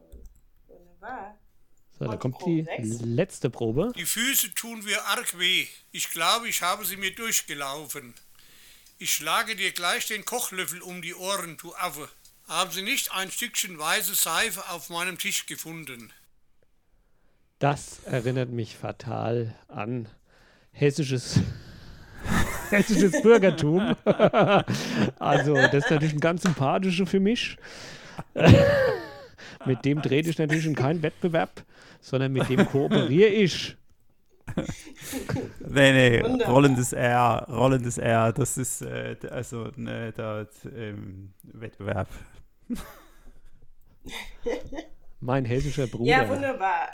Wunderbar. So, da kommt die letzte Probe. Die Füße tun mir arg weh. Ich glaube, ich habe sie mir durchgelaufen. Ich schlage dir gleich den Kochlöffel um die Ohren, du Affe. Haben Sie nicht ein Stückchen weiße Seife auf meinem Tisch gefunden? Das erinnert mich fatal an hessisches, [LAUGHS] hessisches Bürgertum. [LAUGHS] also, das ist natürlich ein ganz sympathischer für mich. [LAUGHS] mit dem drehe ich natürlich in keinen Wettbewerb sondern mit dem kooperiere ich. [LAUGHS] nee, nee, rollendes R, rollendes R, das ist äh, also ne, der ähm, Wettbewerb. [LAUGHS] [LAUGHS] mein hessischer Bruder. Ja, wunderbar.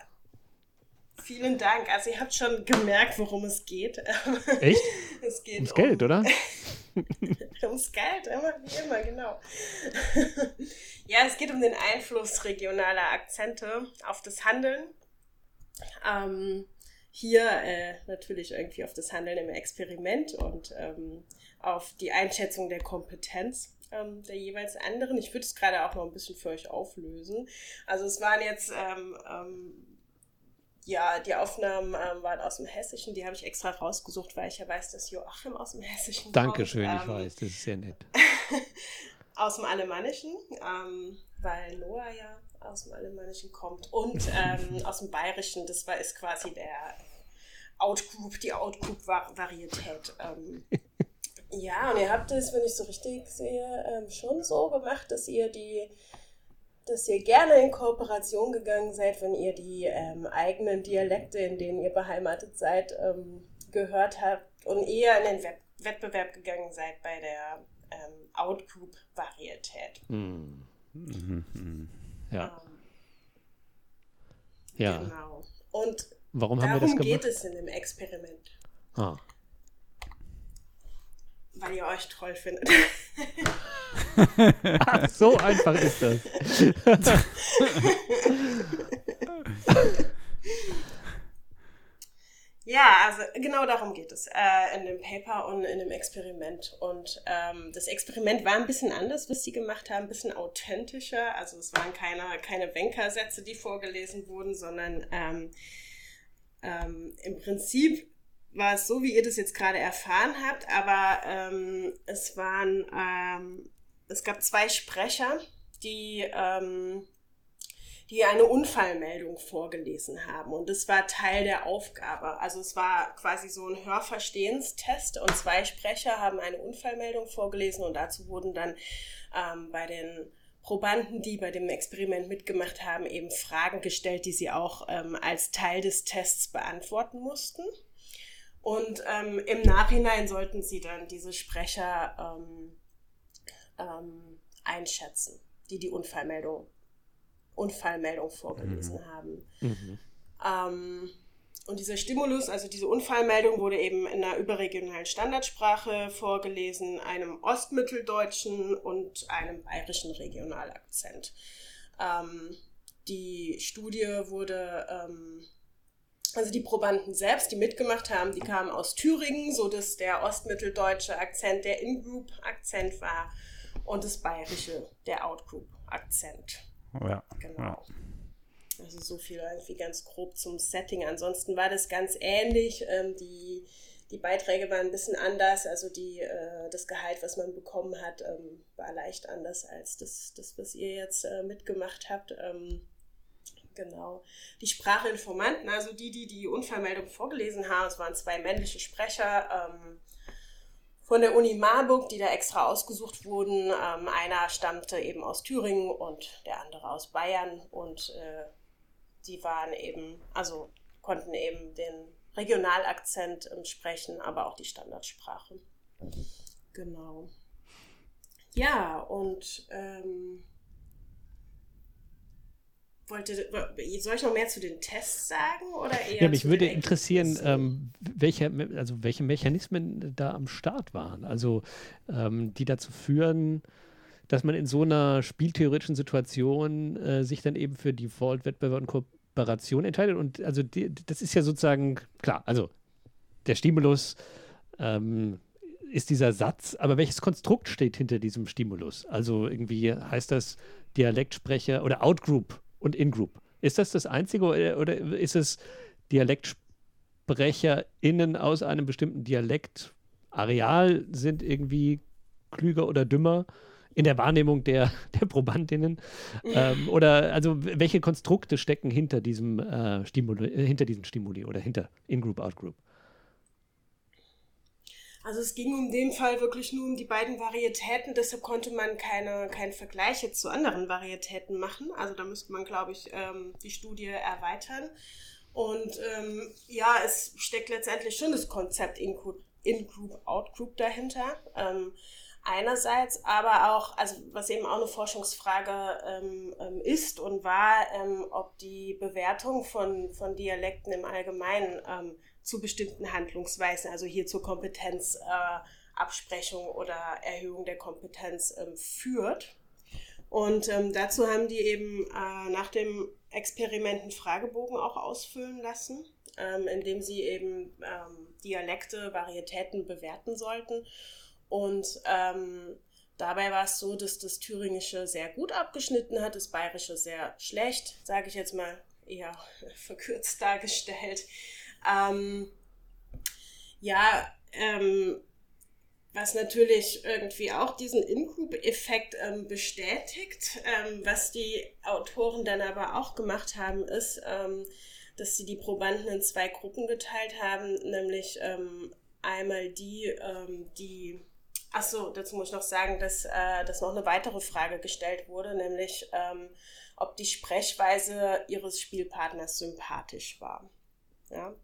Vielen Dank. Also ihr habt schon gemerkt, worum es geht. [LAUGHS] Echt? es geht ums um, Geld, oder? [LAUGHS] ums Geld, immer wie immer, genau. [LAUGHS] ja, es geht um den Einfluss regionaler Akzente auf das Handeln ähm, hier äh, natürlich irgendwie auf das Handeln im Experiment und ähm, auf die Einschätzung der Kompetenz ähm, der jeweils anderen. Ich würde es gerade auch noch ein bisschen für euch auflösen. Also es waren jetzt ähm, ähm, ja, die Aufnahmen ähm, waren aus dem Hessischen, die habe ich extra rausgesucht, weil ich ja weiß, dass Joachim aus dem Hessischen Dankeschön, kommt. ich ähm, weiß, das ist sehr nett. [LAUGHS] aus dem Alemannischen, ähm, weil Noah ja aus dem Alemannischen kommt und ähm, [LAUGHS] aus dem Bayerischen. Das war ist quasi der Outgroup, die Outgroup-Varietät. Ähm, [LAUGHS] ja, und ihr habt es, wenn ich so richtig sehe, ähm, schon so gemacht, dass ihr die, dass ihr gerne in Kooperation gegangen seid, wenn ihr die ähm, eigenen Dialekte, in denen ihr beheimatet seid, ähm, gehört habt und eher in den Web Wettbewerb gegangen seid bei der ähm, Outgroup-Varietät. Mhm. Mhm. Ja. Ähm, ja. Genau. Und Warum haben wir das gemacht? geht es in dem Experiment. Ah. Weil ihr euch toll findet. [LAUGHS] Ach, so einfach ist das. [LAUGHS] Ja, also genau darum geht es äh, in dem Paper und in dem Experiment. Und ähm, das Experiment war ein bisschen anders, was sie gemacht haben, ein bisschen authentischer. Also es waren keine, keine Wenkersätze, die vorgelesen wurden, sondern ähm, ähm, im Prinzip war es so, wie ihr das jetzt gerade erfahren habt, aber ähm, es waren, ähm, es gab zwei Sprecher, die, ähm, die eine Unfallmeldung vorgelesen haben. Und das war Teil der Aufgabe. Also es war quasi so ein Hörverstehenstest und zwei Sprecher haben eine Unfallmeldung vorgelesen und dazu wurden dann ähm, bei den Probanden, die bei dem Experiment mitgemacht haben, eben Fragen gestellt, die sie auch ähm, als Teil des Tests beantworten mussten. Und ähm, im Nachhinein sollten sie dann diese Sprecher ähm, ähm, einschätzen, die die Unfallmeldung, Unfallmeldung vorgelesen mhm. haben. Mhm. Ähm, und dieser Stimulus, also diese Unfallmeldung, wurde eben in einer überregionalen Standardsprache vorgelesen, einem ostmitteldeutschen und einem bayerischen Regionalakzent. Ähm, die Studie wurde ähm, also die Probanden selbst, die mitgemacht haben, die kamen aus Thüringen, so dass der ostmitteldeutsche Akzent der In-Group-Akzent war und das bayerische der Out-Group-Akzent. Oh ja. Genau. Ja. Also so viel irgendwie ganz grob zum Setting. Ansonsten war das ganz ähnlich. Ähm, die, die Beiträge waren ein bisschen anders. Also die, äh, das Gehalt, was man bekommen hat, ähm, war leicht anders als das, das was ihr jetzt äh, mitgemacht habt. Ähm, Genau. Die Sprachinformanten, also die, die die Unfallmeldung vorgelesen haben, es waren zwei männliche Sprecher ähm, von der Uni Marburg, die da extra ausgesucht wurden. Ähm, einer stammte eben aus Thüringen und der andere aus Bayern und äh, die waren eben, also konnten eben den Regionalakzent ähm, sprechen, aber auch die Standardsprache. Genau. Ja, und ähm, wollte, soll ich noch mehr zu den Tests sagen? Oder eher ja, mich würde interessieren, ähm, welche, also welche Mechanismen da am Start waren. Also ähm, die dazu führen, dass man in so einer spieltheoretischen Situation äh, sich dann eben für Default-Wettbewerb und Kooperation entscheidet. Und also die, das ist ja sozusagen, klar, also der Stimulus ähm, ist dieser Satz, aber welches Konstrukt steht hinter diesem Stimulus? Also irgendwie heißt das Dialektsprecher oder Outgroup und In-Group. Ist das das Einzige oder ist es DialektsprecherInnen aus einem bestimmten Dialektareal sind irgendwie klüger oder dümmer in der Wahrnehmung der, [LAUGHS] der Probandinnen? ähm, oder also welche Konstrukte stecken hinter diesem äh, Stimuli, hinter diesen Stimuli oder hinter In-Group, Out-Group? Also es ging um den Fall wirklich nur um die beiden Varietäten, deshalb konnte man keine, keinen Vergleich jetzt zu anderen Varietäten machen. Also da müsste man, glaube ich, ähm, die Studie erweitern. Und ähm, ja, es steckt letztendlich schon das Konzept In-Group, In-Group Out-Group dahinter. Ähm, einerseits, aber auch, also was eben auch eine Forschungsfrage ähm, ähm ist und war, ähm, ob die Bewertung von, von Dialekten im Allgemeinen ähm, zu bestimmten Handlungsweisen, also hier zur Kompetenzabsprechung äh, oder Erhöhung der Kompetenz ähm, führt. Und ähm, dazu haben die eben äh, nach dem Experiment einen Fragebogen auch ausfüllen lassen, ähm, indem sie eben ähm, Dialekte, Varietäten bewerten sollten. Und ähm, dabei war es so, dass das Thüringische sehr gut abgeschnitten hat, das Bayerische sehr schlecht, sage ich jetzt mal eher [LAUGHS] verkürzt dargestellt. Ähm, ja, ähm, was natürlich irgendwie auch diesen In-Group-Effekt ähm, bestätigt. Ähm, was die Autoren dann aber auch gemacht haben, ist, ähm, dass sie die Probanden in zwei Gruppen geteilt haben, nämlich ähm, einmal die, ähm, die Achso, dazu muss ich noch sagen, dass, äh, dass noch eine weitere Frage gestellt wurde, nämlich ähm, ob die Sprechweise ihres Spielpartners sympathisch war. Ja?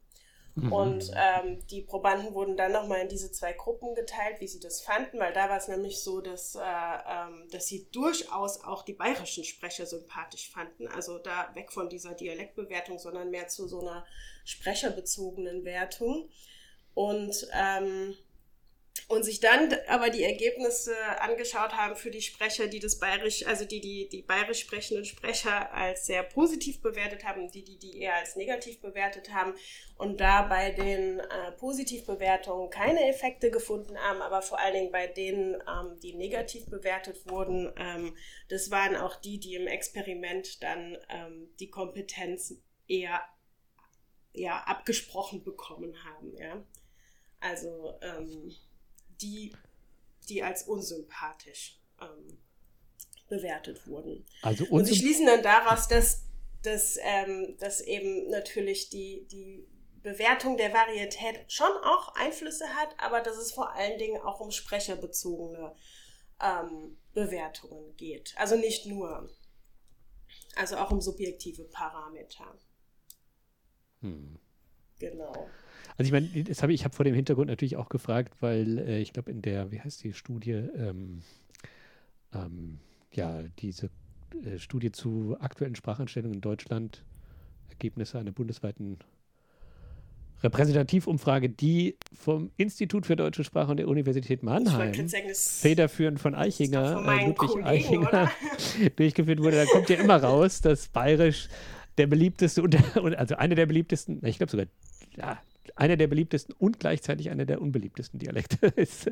Mhm. Und ähm, die Probanden wurden dann nochmal in diese zwei Gruppen geteilt, wie sie das fanden, weil da war es nämlich so, dass, äh, ähm, dass sie durchaus auch die bayerischen Sprecher sympathisch fanden. Also da weg von dieser Dialektbewertung, sondern mehr zu so einer sprecherbezogenen Wertung. Und ähm, und sich dann aber die Ergebnisse angeschaut haben für die Sprecher, die das bayerisch, also die, die, die bayerisch sprechenden Sprecher als sehr positiv bewertet haben, die, die, die eher als negativ bewertet haben und da bei den äh, Positivbewertungen keine Effekte gefunden haben, aber vor allen Dingen bei denen, ähm, die negativ bewertet wurden, ähm, das waren auch die, die im Experiment dann ähm, die Kompetenz eher ja, abgesprochen bekommen haben, ja. Also, ähm, die, die als unsympathisch ähm, bewertet wurden. Also und sie schließen dann daraus, dass, dass, ähm, dass eben natürlich die, die Bewertung der Varietät schon auch Einflüsse hat, aber dass es vor allen Dingen auch um sprecherbezogene ähm, Bewertungen geht. Also nicht nur. Also auch um subjektive Parameter. Hm. Genau. Also ich meine, das habe ich, ich habe vor dem Hintergrund natürlich auch gefragt, weil äh, ich glaube in der, wie heißt die Studie, ähm, ähm, ja, diese äh, Studie zu aktuellen Sprachanstellungen in Deutschland, Ergebnisse einer bundesweiten Repräsentativumfrage, die vom Institut für deutsche Sprache und der Universität Mannheim, sagen, federführend von Eichinger, von äh, Ludwig Kollegen, Eichinger, [LAUGHS] durchgeführt wurde. Da kommt ja immer raus, dass Bayerisch der beliebteste [LAUGHS] also einer der beliebtesten, ich glaube sogar ja, einer der beliebtesten und gleichzeitig einer der unbeliebtesten Dialekte [LAUGHS] ist.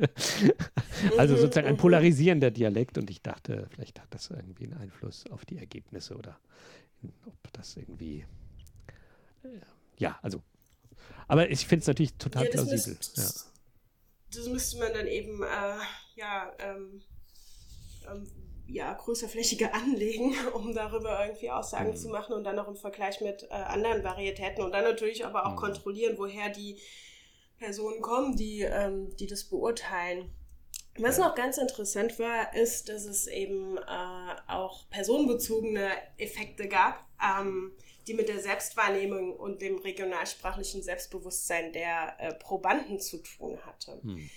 also sozusagen ein polarisierender Dialekt und ich dachte, vielleicht hat das irgendwie einen Einfluss auf die Ergebnisse oder ob das irgendwie, äh, ja, also, aber ich finde es natürlich total ja, plausibel. Müsst, ja. Das müsste man dann eben, äh, ja, ähm, ähm, ja, größerflächiger [LAUGHS] anlegen, um darüber irgendwie Aussagen mhm. zu machen und dann auch im Vergleich mit äh, anderen Varietäten und dann natürlich aber auch mhm. kontrollieren, woher die Personen kommen, die, ähm, die das beurteilen. Was noch ganz interessant war, ist, dass es eben äh, auch personenbezogene Effekte gab, ähm, die mit der Selbstwahrnehmung und dem regionalsprachlichen Selbstbewusstsein der äh, Probanden zu tun hatte. Hm.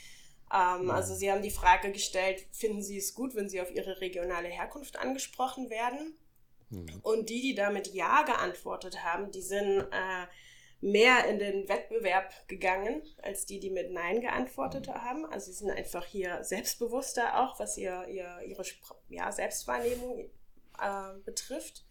Ähm, also Sie haben die Frage gestellt, finden Sie es gut, wenn Sie auf Ihre regionale Herkunft angesprochen werden? Mhm. Und die, die damit Ja geantwortet haben, die sind äh, mehr in den Wettbewerb gegangen, als die, die mit Nein geantwortet mhm. haben. Also sie sind einfach hier selbstbewusster auch, was ihr, ihr, ihre ja, Selbstwahrnehmung äh, betrifft.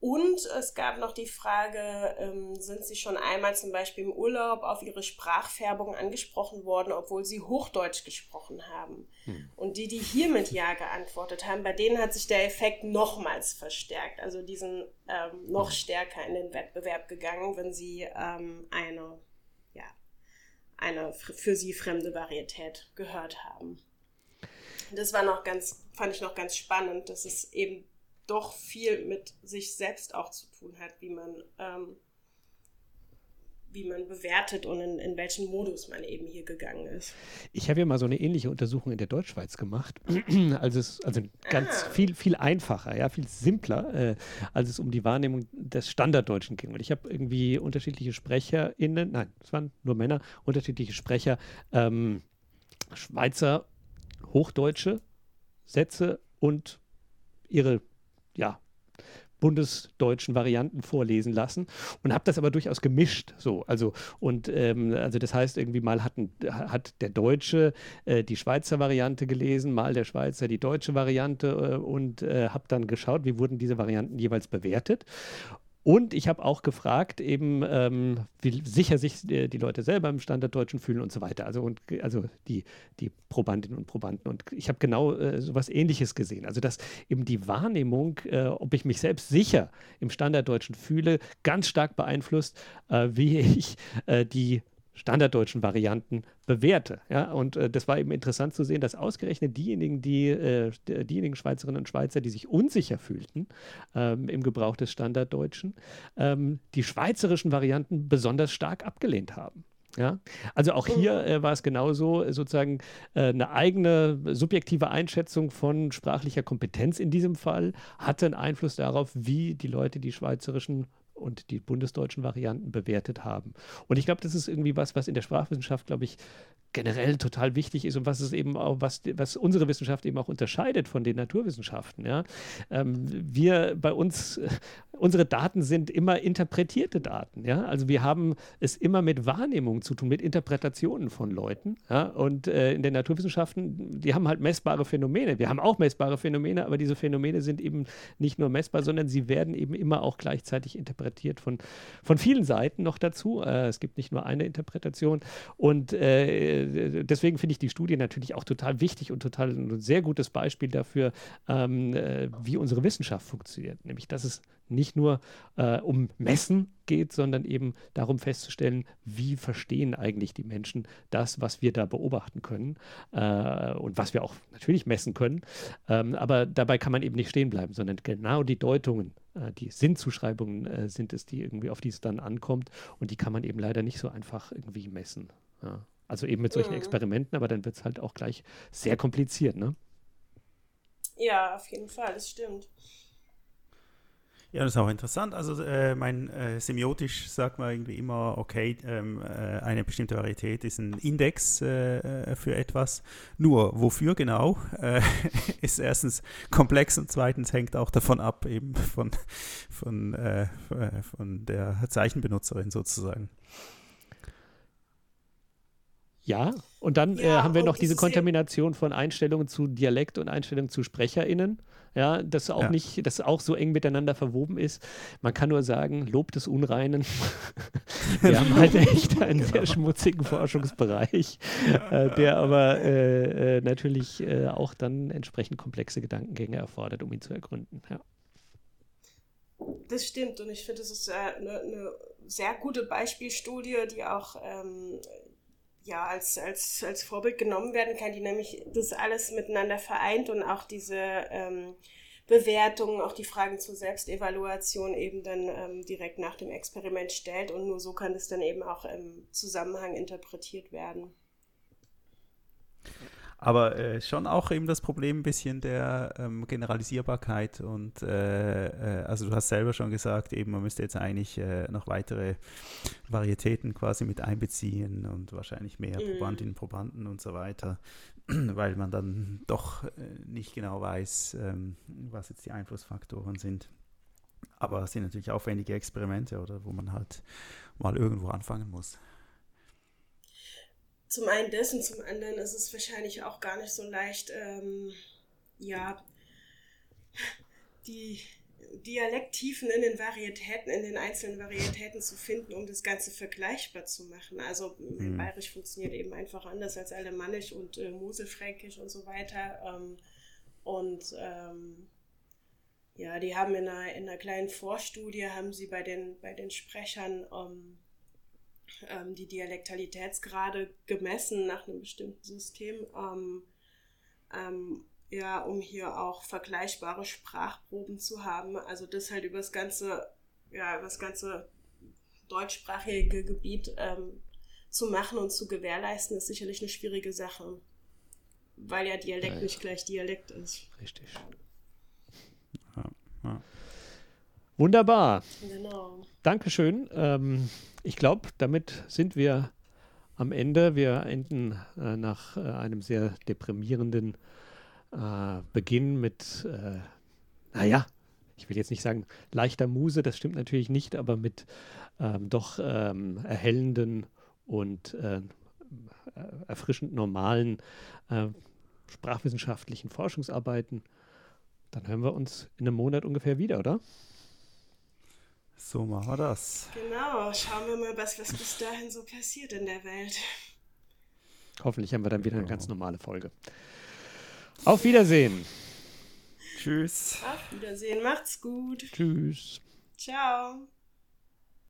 Und es gab noch die Frage, ähm, sind Sie schon einmal zum Beispiel im Urlaub auf Ihre Sprachfärbung angesprochen worden, obwohl Sie Hochdeutsch gesprochen haben? Hm. Und die, die hier mit Ja geantwortet haben, bei denen hat sich der Effekt nochmals verstärkt. Also die sind ähm, noch hm. stärker in den Wettbewerb gegangen, wenn sie ähm, eine, ja, eine für sie fremde Varietät gehört haben. Das war noch ganz, fand ich noch ganz spannend, dass es eben doch viel mit sich selbst auch zu tun hat, wie man, ähm, wie man bewertet und in, in welchen Modus man eben hier gegangen ist. Ich habe ja mal so eine ähnliche Untersuchung in der Deutschschweiz gemacht. [CLEARS THROAT] also, es, also ganz ah. viel, viel einfacher, ja, viel simpler, äh, als es um die Wahrnehmung des Standarddeutschen ging. Und ich habe irgendwie unterschiedliche SprecherInnen, nein, es waren nur Männer, unterschiedliche Sprecher, ähm, Schweizer, Hochdeutsche Sätze und ihre ja, bundesdeutschen Varianten vorlesen lassen und habe das aber durchaus gemischt so. Also und ähm, also das heißt irgendwie mal hatten, hat der Deutsche äh, die Schweizer Variante gelesen mal der Schweizer die deutsche Variante äh, und äh, habe dann geschaut wie wurden diese Varianten jeweils bewertet und ich habe auch gefragt, eben, ähm, wie sicher sich äh, die Leute selber im Standarddeutschen fühlen und so weiter. Also, und, also die, die Probandinnen und Probanden. Und ich habe genau äh, so was Ähnliches gesehen. Also, dass eben die Wahrnehmung, äh, ob ich mich selbst sicher im Standarddeutschen fühle, ganz stark beeinflusst, äh, wie [LAUGHS] ich äh, die standarddeutschen Varianten bewährte. Ja? Und äh, das war eben interessant zu sehen, dass ausgerechnet diejenigen, die, äh, diejenigen Schweizerinnen und Schweizer, die sich unsicher fühlten ähm, im Gebrauch des Standarddeutschen, ähm, die schweizerischen Varianten besonders stark abgelehnt haben. Ja, also auch hier äh, war es genauso, sozusagen äh, eine eigene subjektive Einschätzung von sprachlicher Kompetenz in diesem Fall hatte einen Einfluss darauf, wie die Leute die schweizerischen und die bundesdeutschen Varianten bewertet haben. Und ich glaube, das ist irgendwie was, was in der Sprachwissenschaft, glaube ich, generell total wichtig ist und was es eben auch, was, was unsere Wissenschaft eben auch unterscheidet von den Naturwissenschaften. Ja? Ähm, wir bei uns, [LAUGHS] unsere Daten sind immer interpretierte Daten. Ja? Also wir haben es immer mit Wahrnehmungen zu tun, mit Interpretationen von Leuten. Ja? Und äh, in den Naturwissenschaften, die haben halt messbare Phänomene. Wir haben auch messbare Phänomene, aber diese Phänomene sind eben nicht nur messbar, sondern sie werden eben immer auch gleichzeitig interpretiert von, von vielen Seiten noch dazu. Äh, es gibt nicht nur eine Interpretation. Und äh, deswegen finde ich die Studie natürlich auch total wichtig und total ein sehr gutes Beispiel dafür, ähm, äh, wie unsere Wissenschaft funktioniert. Nämlich, dass es nicht nur äh, um Messen geht, sondern eben darum festzustellen, wie verstehen eigentlich die Menschen das, was wir da beobachten können äh, und was wir auch natürlich messen können. Ähm, aber dabei kann man eben nicht stehen bleiben, sondern genau die Deutungen, die Sinnzuschreibungen äh, sind es, die irgendwie auf die es dann ankommt und die kann man eben leider nicht so einfach irgendwie messen. Ja. Also eben mit solchen mhm. Experimenten, aber dann wird es halt auch gleich sehr kompliziert, ne? Ja, auf jeden Fall, das stimmt. Ja, das ist auch interessant. Also äh, mein äh, semiotisch sagt man irgendwie immer, okay, ähm, äh, eine bestimmte Varietät ist ein Index äh, äh, für etwas. Nur wofür genau, äh, [LAUGHS] ist erstens komplex und zweitens hängt auch davon ab, eben von, von, von der Zeichenbenutzerin sozusagen. Ja, und dann ja, äh, haben wir noch diese Kontamination von Einstellungen zu Dialekt und Einstellungen zu SprecherInnen. Ja, das auch ja. nicht, das auch so eng miteinander verwoben ist. Man kann nur sagen, Lob des Unreinen. [LAUGHS] wir haben halt echt einen genau. sehr schmutzigen Forschungsbereich, äh, der aber äh, äh, natürlich äh, auch dann entsprechend komplexe Gedankengänge erfordert, um ihn zu ergründen. Ja. Das stimmt und ich finde, es ist eine, äh, eine sehr gute Beispielstudie, die auch ähm, ja, als, als, als Vorbild genommen werden kann, die nämlich das alles miteinander vereint und auch diese ähm, Bewertungen, auch die Fragen zur Selbstevaluation eben dann ähm, direkt nach dem Experiment stellt und nur so kann es dann eben auch im Zusammenhang interpretiert werden. Aber äh, schon auch eben das Problem ein bisschen der ähm, Generalisierbarkeit und äh, äh, also du hast selber schon gesagt, eben man müsste jetzt eigentlich äh, noch weitere Varietäten quasi mit einbeziehen und wahrscheinlich mehr mhm. Probandinnen, Probanden und so weiter, [CLEARS THROAT] weil man dann doch äh, nicht genau weiß, ähm, was jetzt die Einflussfaktoren sind. Aber es sind natürlich aufwendige Experimente oder wo man halt mal irgendwo anfangen muss zum einen das und zum anderen ist es wahrscheinlich auch gar nicht so leicht, ähm, ja, die Dialekttiefen in den Varietäten, in den einzelnen Varietäten zu finden, um das Ganze vergleichbar zu machen. Also mhm. Bayerisch funktioniert eben einfach anders als Alemannisch und äh, Moselfränkisch und so weiter. Ähm, und ähm, ja, die haben in einer, in einer kleinen Vorstudie, haben sie bei den, bei den Sprechern ähm, ähm, die Dialektalitätsgrade gemessen nach einem bestimmten System, ähm, ähm, ja, um hier auch vergleichbare Sprachproben zu haben. Also das halt über das ganze, ja, über das ganze deutschsprachige Gebiet ähm, zu machen und zu gewährleisten, ist sicherlich eine schwierige Sache. Weil ja Dialekt ja, nicht gleich Dialekt ist. Richtig. Ja, ja. Wunderbar. Genau. Dankeschön. Ähm, ich glaube, damit sind wir am Ende. Wir enden äh, nach äh, einem sehr deprimierenden äh, Beginn mit, äh, naja, ich will jetzt nicht sagen leichter Muse, das stimmt natürlich nicht, aber mit ähm, doch ähm, erhellenden und äh, erfrischend normalen sprachwissenschaftlichen Forschungsarbeiten. Dann hören wir uns in einem Monat ungefähr wieder, oder? So machen wir das. Genau, schauen wir mal, was, was bis dahin so passiert in der Welt. Hoffentlich haben wir dann wieder eine ganz normale Folge. Auf Wiedersehen. Tschüss. Auf Wiedersehen, macht's gut. Tschüss. Ciao.